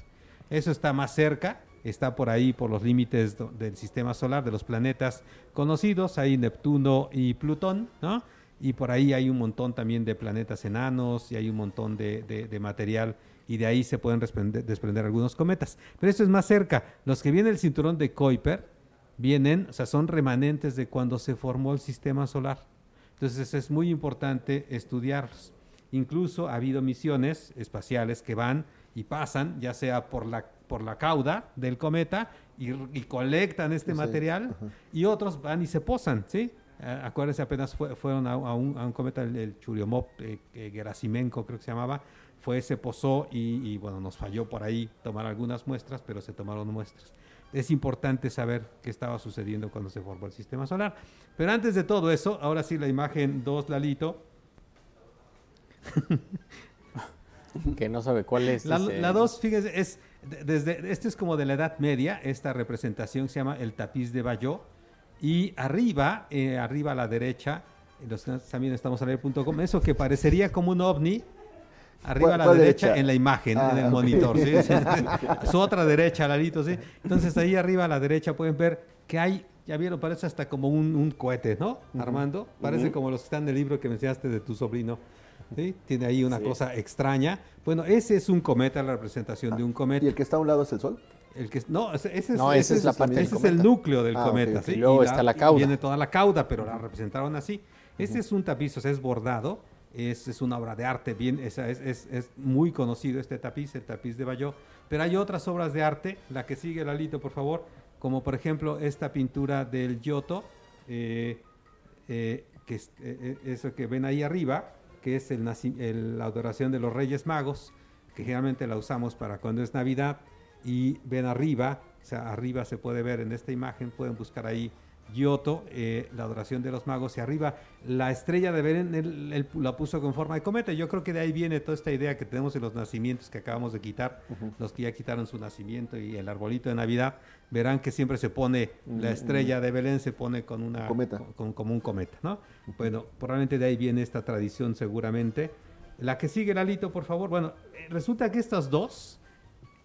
Eso está más cerca, está por ahí, por los límites del sistema solar, de los planetas conocidos, hay Neptuno y Plutón, ¿no? Y por ahí hay un montón también de planetas enanos y hay un montón de, de- material y de ahí se pueden desprender, algunos cometas. Pero esto es más cerca. Los que vienen del cinturón de Kuiper vienen, o sea, son remanentes de cuando se formó el sistema solar. Entonces es muy importante estudiarlos. Incluso ha habido misiones espaciales que van y pasan, ya sea por la, por la cauda del cometa y, y colectan este Sí, material ajá. y otros van y se posan, ¿sí? Acuérdense, apenas fue- fueron a, a un, a un cometa, el, el Churyumov eh, eh, Gerasimenko creo que se llamaba, fue, se posó y, y, bueno, nos falló por ahí tomar algunas muestras, pero se tomaron muestras. Es importante saber qué estaba sucediendo cuando se formó el sistema solar. Pero antes de todo eso, ahora sí la imagen 2, Lalito. Que no sabe cuál es. La, dice. la dos, fíjese, es de- desde este es como de la Edad Media, esta representación se llama el tapiz de Bayeux y arriba, eh, arriba a la derecha, los que también estamos a leer.com, eso que parecería como un ovni, arriba ¿Cuál- a la derecha, derecha? en la imagen, Ah, en el monitor, ¿sí? su otra derecha, Lalito, ¿sí? Entonces ahí arriba a la derecha pueden ver que hay, ya vieron, parece hasta como un, un cohete, ¿no? Armando, parece como los que están en el libro que me enseñaste de tu sobrino. ¿Sí? Tiene ahí una Sí. cosa extraña. Bueno, ese es un cometa, la representación de un cometa. ¿Y el que está a un lado es el Sol? El que, no, ese, ese No, es, la parte ese es el núcleo del Ah, cometa. ok. ¿sí? Y luego está la cauda. Viene toda la cauda, pero la representaron así. Este es un tapiz, o sea, es bordado. Es, es una obra de arte, bien, es, es, es- es muy conocido este tapiz, el tapiz de Bayeux. Pero hay otras obras de arte, la que sigue, Lalito, por favor, como por ejemplo esta pintura del Giotto, eh, eh, que es eh, eh, eso que ven ahí arriba, que es el, la adoración de los Reyes Magos, que generalmente la usamos para cuando es Navidad, y ven arriba, o sea, arriba se puede ver en esta imagen, pueden buscar ahí Giotto, eh, la adoración de los magos, y arriba la estrella de Belén, él, él la puso con forma de cometa. Yo creo que de ahí viene toda esta idea que tenemos en los nacimientos que acabamos de quitar, los que ya quitaron su nacimiento y el arbolito de Navidad, verán que siempre se pone, la estrella de Belén se pone con una Cometa. con- con- como un cometa, ¿no? Bueno, probablemente de ahí viene esta tradición seguramente. La que sigue, Lalito, por favor. Bueno, eh, resulta que estas dos,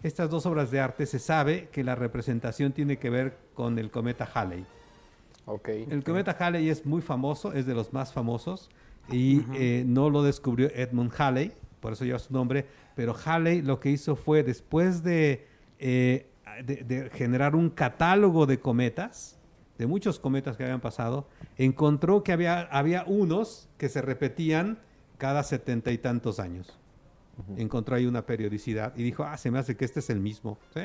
estas dos obras de arte, se sabe que la representación tiene que ver con el cometa Halley. El cometa Halley es muy famoso, es de los más famosos y eh, no lo descubrió Edmund Halley, por eso lleva su nombre, pero Halley lo que hizo fue después de, eh, de, de generar un catálogo de cometas, de muchos cometas que habían pasado, encontró que había, había unos que se repetían cada setenta y tantos años. Encontró ahí una periodicidad y dijo, ah, se me hace que este es el mismo. ¿sí?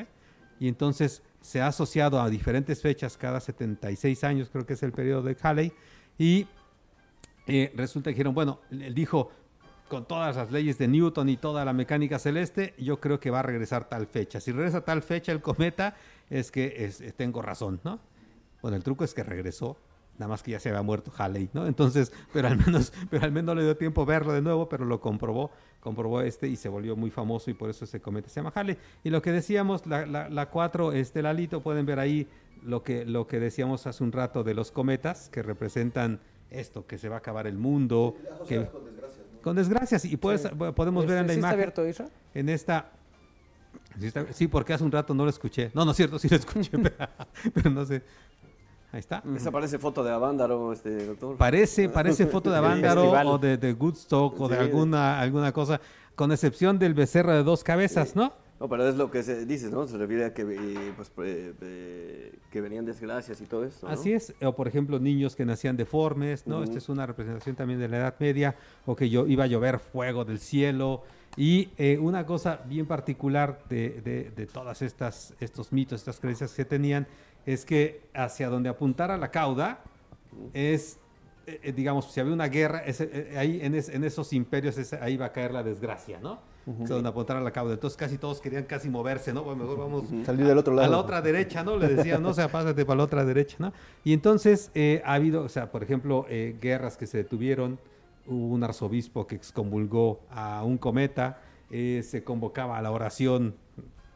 Y entonces se ha asociado a diferentes fechas, cada 76 años creo que es el periodo de Halley, y eh, resulta que dijeron, bueno, él dijo, con todas las leyes de Newton y toda la mecánica celeste, yo creo que va a regresar tal fecha. Si regresa tal fecha el cometa, es que tengo razón, ¿no? Bueno, el truco es que regresó nada más que ya se había muerto Halley, ¿no? Entonces, pero al menos, pero al menos no le dio tiempo verlo de nuevo, pero lo comprobó, comprobó este y se volvió muy famoso y por eso ese cometa se llama Halley. Y lo que decíamos, la, la, la 4, este Lalito, pueden ver ahí lo que, lo que decíamos hace un rato de los cometas, que representan esto, que se va a acabar el mundo. que, con desgracias, ¿no? con desgracias. Y puedes, podemos ver en la ¿Sí está imagen. abierto, Isra? En esta. Sí, sí, porque hace un rato no lo escuché. No, no es cierto, sí lo escuché, pero, pero no sé. Ahí está. Esa parece foto de Avándaro, este doctor. Parece, parece foto de Avándaro o de, de Woodstock o de Sí. alguna, alguna cosa, con excepción del becerro de dos cabezas, ¿no? No, pero es lo que se dices, ¿no? Se refiere a que, eh, pues, eh, eh, que venían desgracias y todo esto. ¿no? Así es, o por ejemplo niños que nacían deformes, ¿no? Ujú. Esta es una representación también de la Edad Media, o que yo iba a llover fuego del cielo. Y eh, una cosa bien particular de, de, de todas estas estos mitos, estas creencias que tenían, es que hacia donde apuntara la cauda es, eh, eh, digamos, si había una guerra, eh, ahí en, es- en esos imperios ese- ahí va a caer la desgracia, ¿no? O sea, donde apuntara la cauda. Entonces casi todos querían casi moverse, ¿no? Bueno, mejor vamos Salir del otro a la lado. otra derecha, ¿no? Le decían, no, o sea, pásate para la otra derecha, ¿no? Y entonces eh, ha habido, o sea, por ejemplo, guerras que se detuvieron, hubo un arzobispo que excomulgó a un cometa, se convocaba a la oración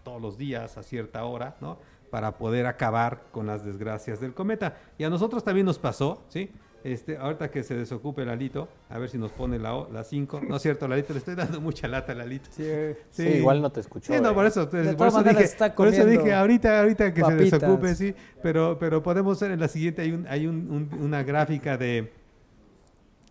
todos los días a cierta hora, ¿no? Para poder acabar con las desgracias del cometa. Y a nosotros también nos pasó, ¿sí? Este, ahorita que se desocupe Lalito, a ver si nos pone la 5. No es cierto, Lalito, le estoy dando mucha lata a Lalito. Sí, Sí, igual no te escuchó, Sí, no, eh. por eso, por eso dije, está por eso comiendo dije ahorita, ahorita que papitas. se desocupe, sí, pero, pero podemos ver en la siguiente, hay, un, hay un- un- una gráfica de,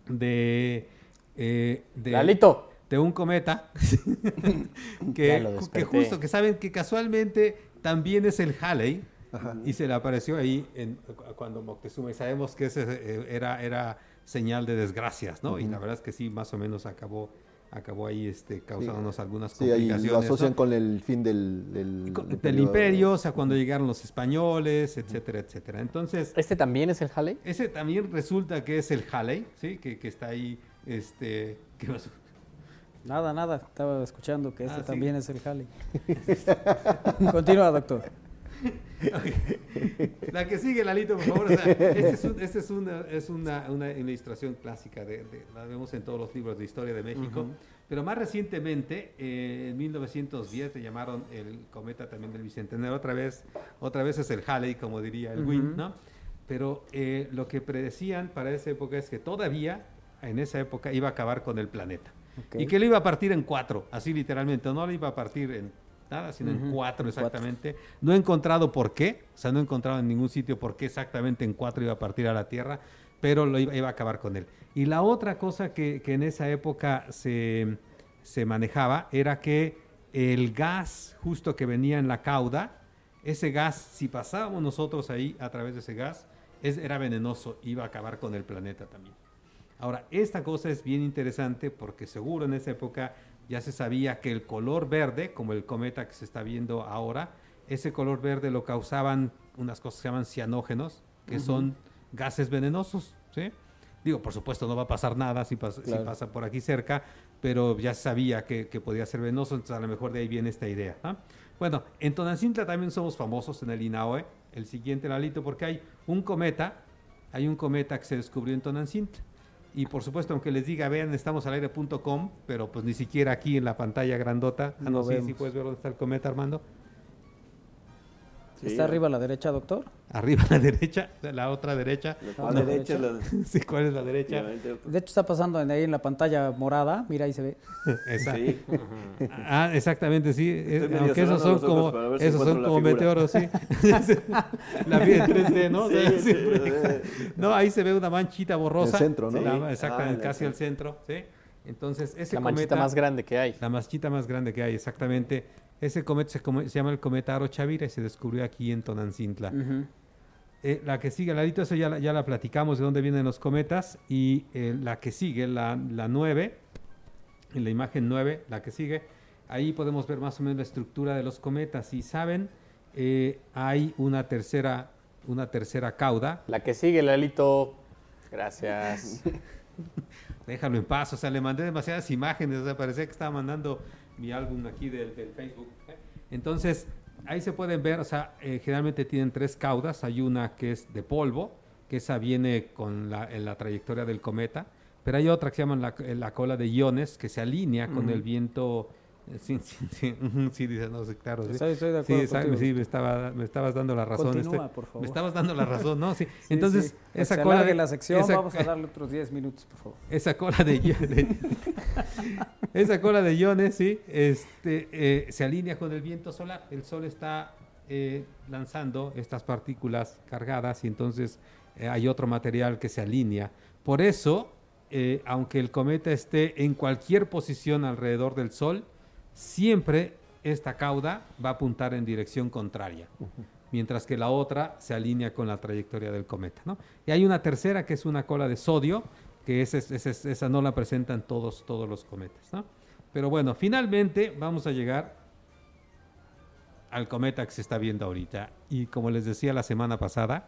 de, eh, de, Lalito. de un cometa que, que justo, que saben que casualmente también es el Halley Ajá. y se le apareció ahí en- cuando Moctezuma y sabemos que ese eh, era, era señal de desgracias, ¿no? Y la verdad es que sí, más o menos acabó, acabó ahí este, causándonos algunas Sí, ahí complicaciones. lo asocian ¿no? con el fin del, del, Con- del imperio, o sea, cuando llegaron los españoles, etcétera, etcétera. Entonces, ¿Este también es el Halley? ese también resulta que es el Halley, ¿sí? Que, que está ahí, este... ¿qué pasó? Nada, nada. Estaba escuchando que este Ah, sí. también es el Halley. Continúa, doctor. La que sigue, Lalito, por favor. o sea, este es, un- este es una, es una, una ilustración clásica, de, de- la vemos en todos los libros de historia de México. Pero más recientemente, eh, en 1910, le llamaron el cometa también del Bicentenario. Otra vez, otra vez es el Halley, como diría el Wynn, Ujú. ¿no? Pero eh, lo que predecían para esa época es que todavía, en esa época, iba a acabar con el planeta. Y que lo iba a partir en cuatro, así literalmente. No lo iba a partir en nada, sino en Ujú, cuatro en cuatro. exactamente. No he encontrado por qué, o sea, no he encontrado en ningún sitio por qué exactamente en cuatro iba a partir a la Tierra, pero lo iba, iba a acabar con él. Y la otra cosa que, que en esa época se, se manejaba era que el gas justo que venía en la cauda, ese gas, si pasábamos nosotros ahí a través de ese gas, es, era venenoso, iba a acabar con el planeta también. Ahora, esta cosa es bien interesante porque seguro en esa época ya se sabía que el color verde, como el cometa que se está viendo ahora, ese color verde lo causaban unas cosas que se llaman cianógenos, que son gases venenosos, ¿sí? Digo, por supuesto no va a pasar nada si pasa, si pasa por aquí cerca, pero ya se sabía que, que podía ser venenoso, entonces a lo mejor de ahí viene esta idea. ¿no? Bueno, en Tonantzintla también somos famosos en el INAOE, el siguiente Lalito, porque hay un cometa, hay un cometa que se descubrió en Tonantzintla. Y por supuesto, aunque les diga, vean, estamos al aire.com, pero pues ni siquiera aquí en la pantalla grandota. Ah, no, sí, sí puedes ver dónde está el cometa, Armando. ¿Está arriba a la derecha, doctor? Arriba a la derecha, la otra derecha. ¿Cuál No. derecha? Sí, ¿cuál es la derecha? De hecho, está pasando en- ahí en la pantalla morada. Mira, ahí se ve. Sí. Ah, exactamente, sí. Eh, aunque esos son como, esos son meteoros, sí. la vi en 3D, ¿no? Sí, O sea, sí, siempre- sí. no, ahí se ve una manchita borrosa. En el centro, ¿no? La- exactamente, Ah, casi al el centro, ¿sí? Entonces, ese La manchita cometa- más grande que hay. La manchita más grande que hay, exactamente. Ese cometa se, come- se llama el cometa Aro Chavira y se descubrió aquí en Tonantzintla. Ujú. Eh, la que sigue al ladito, eso ya, la- ya la platicamos de dónde vienen los cometas. Y eh, la que sigue, la, la 9, en la imagen 9, la que sigue, ahí podemos ver más o menos la estructura de los cometas. Y saben, eh, hay una tercera, una tercera cauda. La que sigue, Lalito. Gracias. Déjalo en paz, o sea, le mandé demasiadas imágenes, o sea, parecía que estaba mandando mi álbum aquí del, del Facebook. ¿eh? Entonces, ahí se pueden ver, o sea, eh, generalmente tienen tres caudas, hay una que es de polvo, que esa viene con la, en la trayectoria del cometa, pero hay otra que se llama la, la cola de iones, que se alinea con el viento. Eh, Sí, sí, sí, sí, dice, no sé, claro. sí. Estoy- estoy de Sí, acuerdo sí, me, estaba, me estabas dando la razón. Continúa, este, por favor. Me estabas dando la razón, ¿no? Sí. Sí, Entonces, sí. Esa se cola de la sección, esa- vamos a darle otros 10 minutos, por favor. esa cola de, de- esa cola de iones, sí, este, eh, se alinea con el viento solar. El sol está eh, lanzando estas partículas cargadas y entonces eh, hay otro material que se alinea. Por eso, eh, aunque el cometa esté en cualquier posición alrededor del sol, siempre esta cauda va a apuntar en dirección contraria mientras que la otra se alinea con la trayectoria del cometa. ¿no? Y hay una tercera que es una cola de sodio, que esa, es- esa es- esa no la presentan todos, todos los cometas. ¿no? Pero bueno, finalmente vamos a llegar al cometa que se está viendo ahorita. Y como les decía la semana pasada,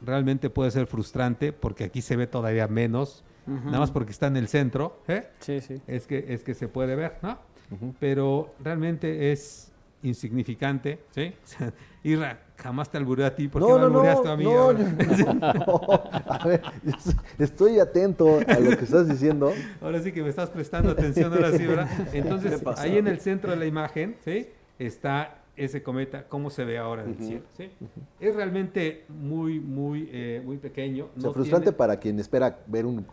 realmente puede ser frustrante porque aquí se ve todavía menos, Ujú. nada más porque está en el centro. ¿eh? Sí, sí. Es que, es que se puede ver, ¿no? Pero realmente es insignificante, ¿sí? Irra, jamás te alburé a ti, ¿por qué No, me no, no, a mí? no, yo- no. A ver, estoy atento a lo que estás diciendo. Ahora sí que me estás prestando atención, ahora sí, ¿verdad? Entonces, ahí en el centro de la imagen, ¿sí? Está ese cometa, cómo se ve ahora en el cielo, ¿sí? Es realmente muy, muy, eh, muy pequeño. O sea, no frustrante tiene- para quien espera ver un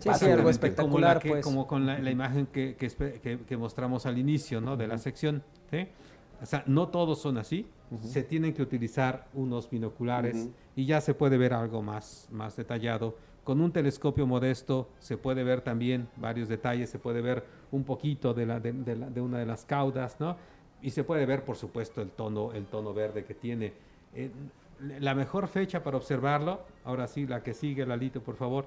Sí, sí, algo espectacular, como, que- pues. como con la, la imagen que, que, que- mostramos al inicio ¿no? de la sección. ¿sí? O sea, no todos son así. Se tienen que utilizar unos binoculares Ujú. y ya se puede ver algo más, más detallado. Con un telescopio modesto se puede ver también varios detalles, se puede ver un poquito de, la, de, de la- de una de las caudas, ¿no? Y se puede ver, por supuesto, el tono, el tono verde que tiene. Eh, la mejor fecha para observarlo, ahora sí, la que sigue, Lalito, por favor.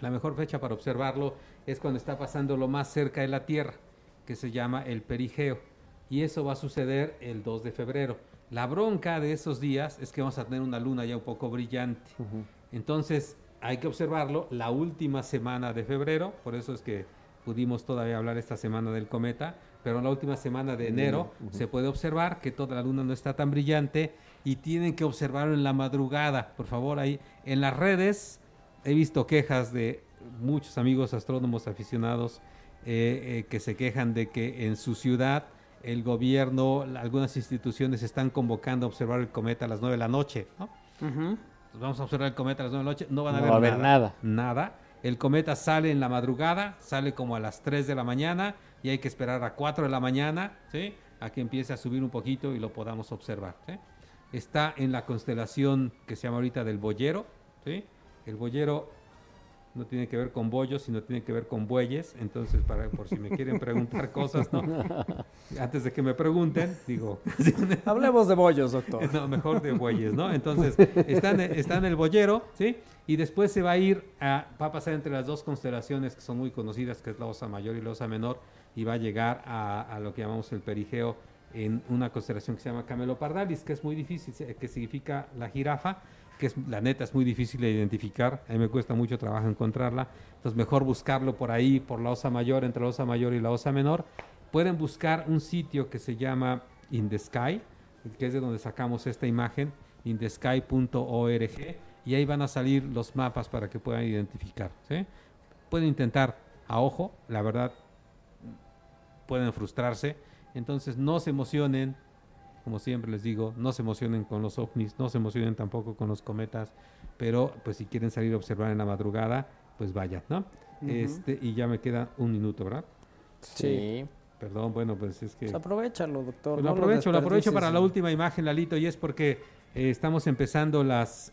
La mejor fecha para observarlo es cuando está pasando lo más cerca de la Tierra, que se llama el perigeo. Y eso va a suceder el 2 de febrero. La bronca de esos días es que vamos a tener una luna ya un poco brillante. Entonces hay que observarlo la última semana de febrero, por eso es que pudimos todavía hablar esta semana del cometa, pero en la última semana de enero se puede observar que toda la luna no está tan brillante y tienen que observarlo en la madrugada. Por favor, ahí en las redes he visto quejas de muchos amigos astrónomos aficionados eh, eh, que se quejan de que en su ciudad el gobierno, la- algunas instituciones están convocando a observar el cometa a las 9 de la noche. ¿no? Vamos a observar el cometa a las 9 de la noche, no van a No ver va a haber nada. Nada. El cometa sale en la madrugada, sale como a las 3 de la mañana y hay que esperar a 4 de la mañana, ¿sí? A que empiece a subir un poquito y lo podamos observar, ¿sí? Está en la constelación que se llama ahorita del Boyero, ¿sí? El Boyero no tiene que ver con bollos, sino tiene que ver con bueyes. Entonces, para, por si me quieren preguntar cosas, ¿no? Antes de que me pregunten, digo. Hablemos de bollos, doctor. No, mejor de bueyes, ¿no? Entonces, está en, está en el boyero, ¿sí? Y después se va a ir, a, va a pasar entre las dos constelaciones que son muy conocidas, que es la Osa Mayor y la Osa Menor, y va a llegar a, a lo que llamamos el perigeo en una constelación que se llama Camelopardalis, que es muy difícil, que significa la jirafa, que es, la neta es muy difícil de identificar, a mí me cuesta mucho trabajo encontrarla, entonces mejor buscarlo por ahí, por la Osa Mayor, entre la Osa Mayor y la Osa Menor. Pueden buscar un sitio que se llama In the Sky, que es de donde sacamos esta imagen, indesky.org, y ahí van a salir los mapas para que puedan identificar. Pueden intentar a ojo, la verdad, pueden frustrarse, entonces no se emocionen, como siempre les digo, no se emocionen con los ovnis, no se emocionen tampoco con los cometas, pero pues si quieren salir a observar en la madrugada, pues vayan, ¿no? Este, y ya me queda un minuto, ¿verdad? Sí. Perdón, bueno, pues es que... Pues aprovechalo, doctor. Pues no lo aprovecho, lo aprovecho para la última imagen, Lalito, y es porque eh, estamos empezando las,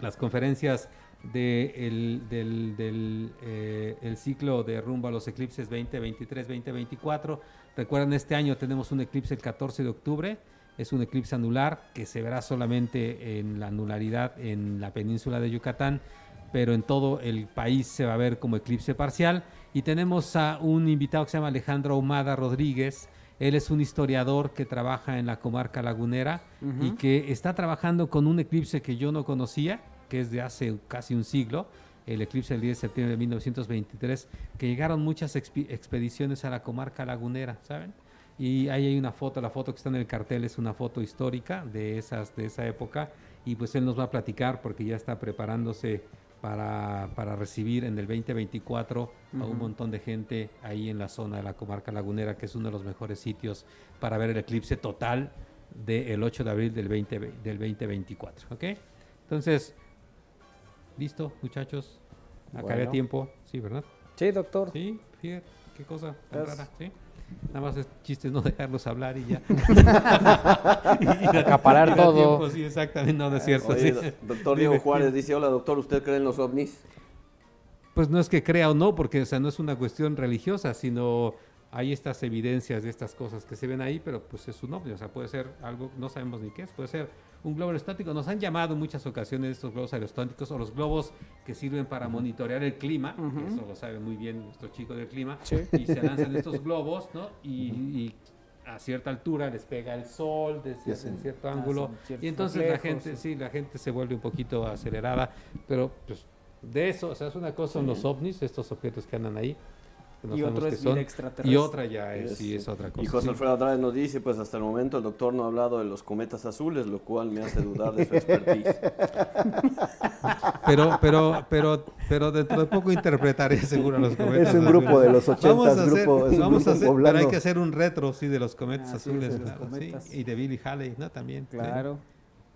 las conferencias de el- del, del, eh, el ciclo de rumbo a los eclipses 2023, 2024. Recuerden, este año tenemos un eclipse el 14 de octubre. Es un eclipse anular que se verá solamente en la anularidad en la península de Yucatán, pero en todo el país se va a ver como eclipse parcial. Y tenemos a un invitado que se llama Alejandro Ahumada Rodríguez. Él es un historiador que trabaja en la comarca lagunera y que está trabajando con un eclipse que yo no conocía, que es de hace casi un siglo, el eclipse del 10 de septiembre de 1923, que llegaron muchas expediciones a la comarca lagunera, ¿saben? Y ahí hay una foto, la foto que está en el cartel es una foto histórica de, esas, de esa época, y pues él nos va a platicar porque ya está preparándose para, para recibir en el 2024 a un montón de gente ahí en la zona de la comarca lagunera, que es uno de los mejores sitios para ver el eclipse total del 8 de abril del, 20, del 2024. ¿Ok? Entonces, listo, muchachos. Acá había Bueno. tiempo, sí, ¿verdad? Sí, doctor. Sí, fíjate, qué cosa tan rara, ¿sí? Nada más es chiste no dejarlos hablar y ya. Acaparar Y da todo. tiempo, sí, exactamente, no, es cierto. Oye, sí. do- doctor Diego. Juárez dice, hola doctor, ¿usted cree en los ovnis? Pues no es que crea o no, porque o sea, no es una cuestión religiosa, sino hay estas evidencias de estas cosas que se ven ahí, pero pues es un ovni, o sea, puede ser algo, no sabemos ni qué es, puede ser un globo aerostático. Nos han llamado en muchas ocasiones estos globos aerostáticos o los globos que sirven para monitorear el clima, que Ujú. eso lo sabe muy bien nuestro chico del clima, Sí. y se lanzan estos globos, ¿no? Y, y a cierta altura les pega el sol desde Y hacen- en cierto hacen ángulo, y entonces la reflejos, gente, sí. sí, la gente se vuelve un poquito acelerada, pero pues de eso, o sea, es una cosa son los ovnis, estos objetos que andan ahí. Que no Y otro es vida son, extraterrestre. Y otra ya es, sí, Este, es otra cosa. Y José sí. Alfredo Andrade nos dice, pues hasta el momento el doctor no ha hablado de los cometas azules, lo cual me hace dudar de su expertise. Pero, pero, pero, pero dentro de poco interpretaré seguro los cometas Es un azules. grupo de los ochentas, Vamos a hacer, grupo- es un vamos a hacer, pero hay que hacer un retro, sí, de los cometas Así azules. es, de los claro, sí. Y de Billy Haley, ¿no? También. sí. Claro.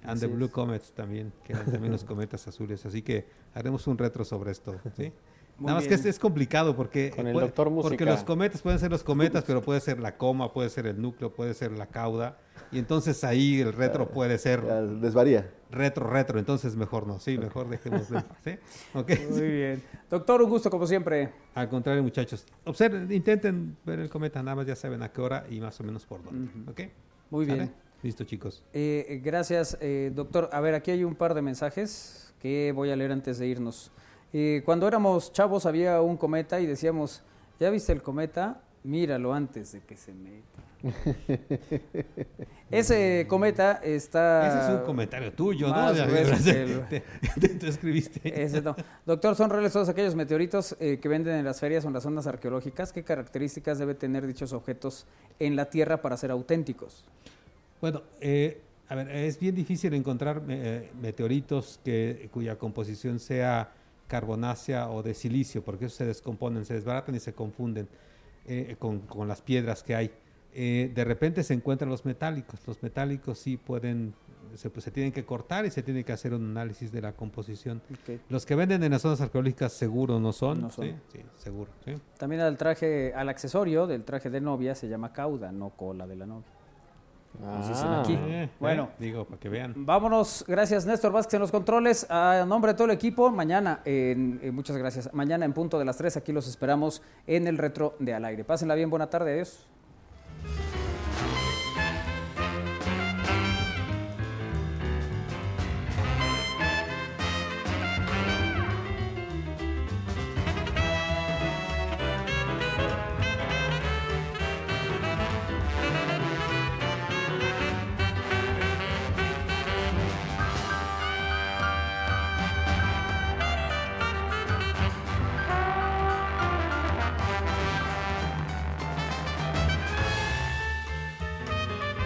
And the Blue. Comets también, que eran también los cometas azules. Así que haremos un retro sobre esto, ¿sí? Muy Nada más que bien. es, es complicado porque, Con el puede- doctor porque los cometas pueden ser los cometas, pero puede ser la coma, puede ser el núcleo, puede ser la cauda. Y entonces ahí el retro puede ser Ya desvaría. retro, retro. Entonces mejor no, sí, mejor dejemos de. Muy bien. Doctor, un gusto como siempre. Al contrario, muchachos. Observen, intenten ver el cometa, nada más ya saben a qué hora y más o menos por dónde. ¿Ok? Muy bien. Listo, chicos. Eh, eh, gracias, eh, doctor. A ver, aquí hay un par de mensajes que voy a leer antes de irnos. Eh, cuando éramos chavos había un cometa y decíamos, ¿ya viste el cometa? Míralo antes de que se meta. Ese cometa está... Ese es un comentario tuyo, ¿no? el- te- te- te escribiste. Ese no. Doctor, ¿son reales todos aquellos meteoritos eh, que venden en las ferias o en las zonas arqueológicas? ¿Qué características debe tener dichos objetos en la Tierra para ser auténticos? Bueno, eh, a ver, es bien difícil encontrar eh, meteoritos que, cuya composición sea carbonácea o de silicio, porque esos se descomponen, se desbaratan y se confunden eh, con, con las piedras que hay. Eh, de repente se encuentran los metálicos. Los metálicos sí pueden, se, pues, se tienen que cortar y se tiene que hacer un análisis de la composición. Los que venden en las zonas arqueológicas seguro no son. No son. Sí, sí, seguro. sí. También al traje, al accesorio del traje de novia se llama cauda, no cola de la novia. Nos dicen Ah. aquí. Eh, Bueno. eh, digo, para que vean. Vámonos, gracias Néstor Vázquez en los controles. A nombre de todo el equipo, mañana, en- eh, muchas gracias. Mañana en punto de las 3, aquí los esperamos en el retro de Al Aire. Pásenla bien, buena tarde, adiós.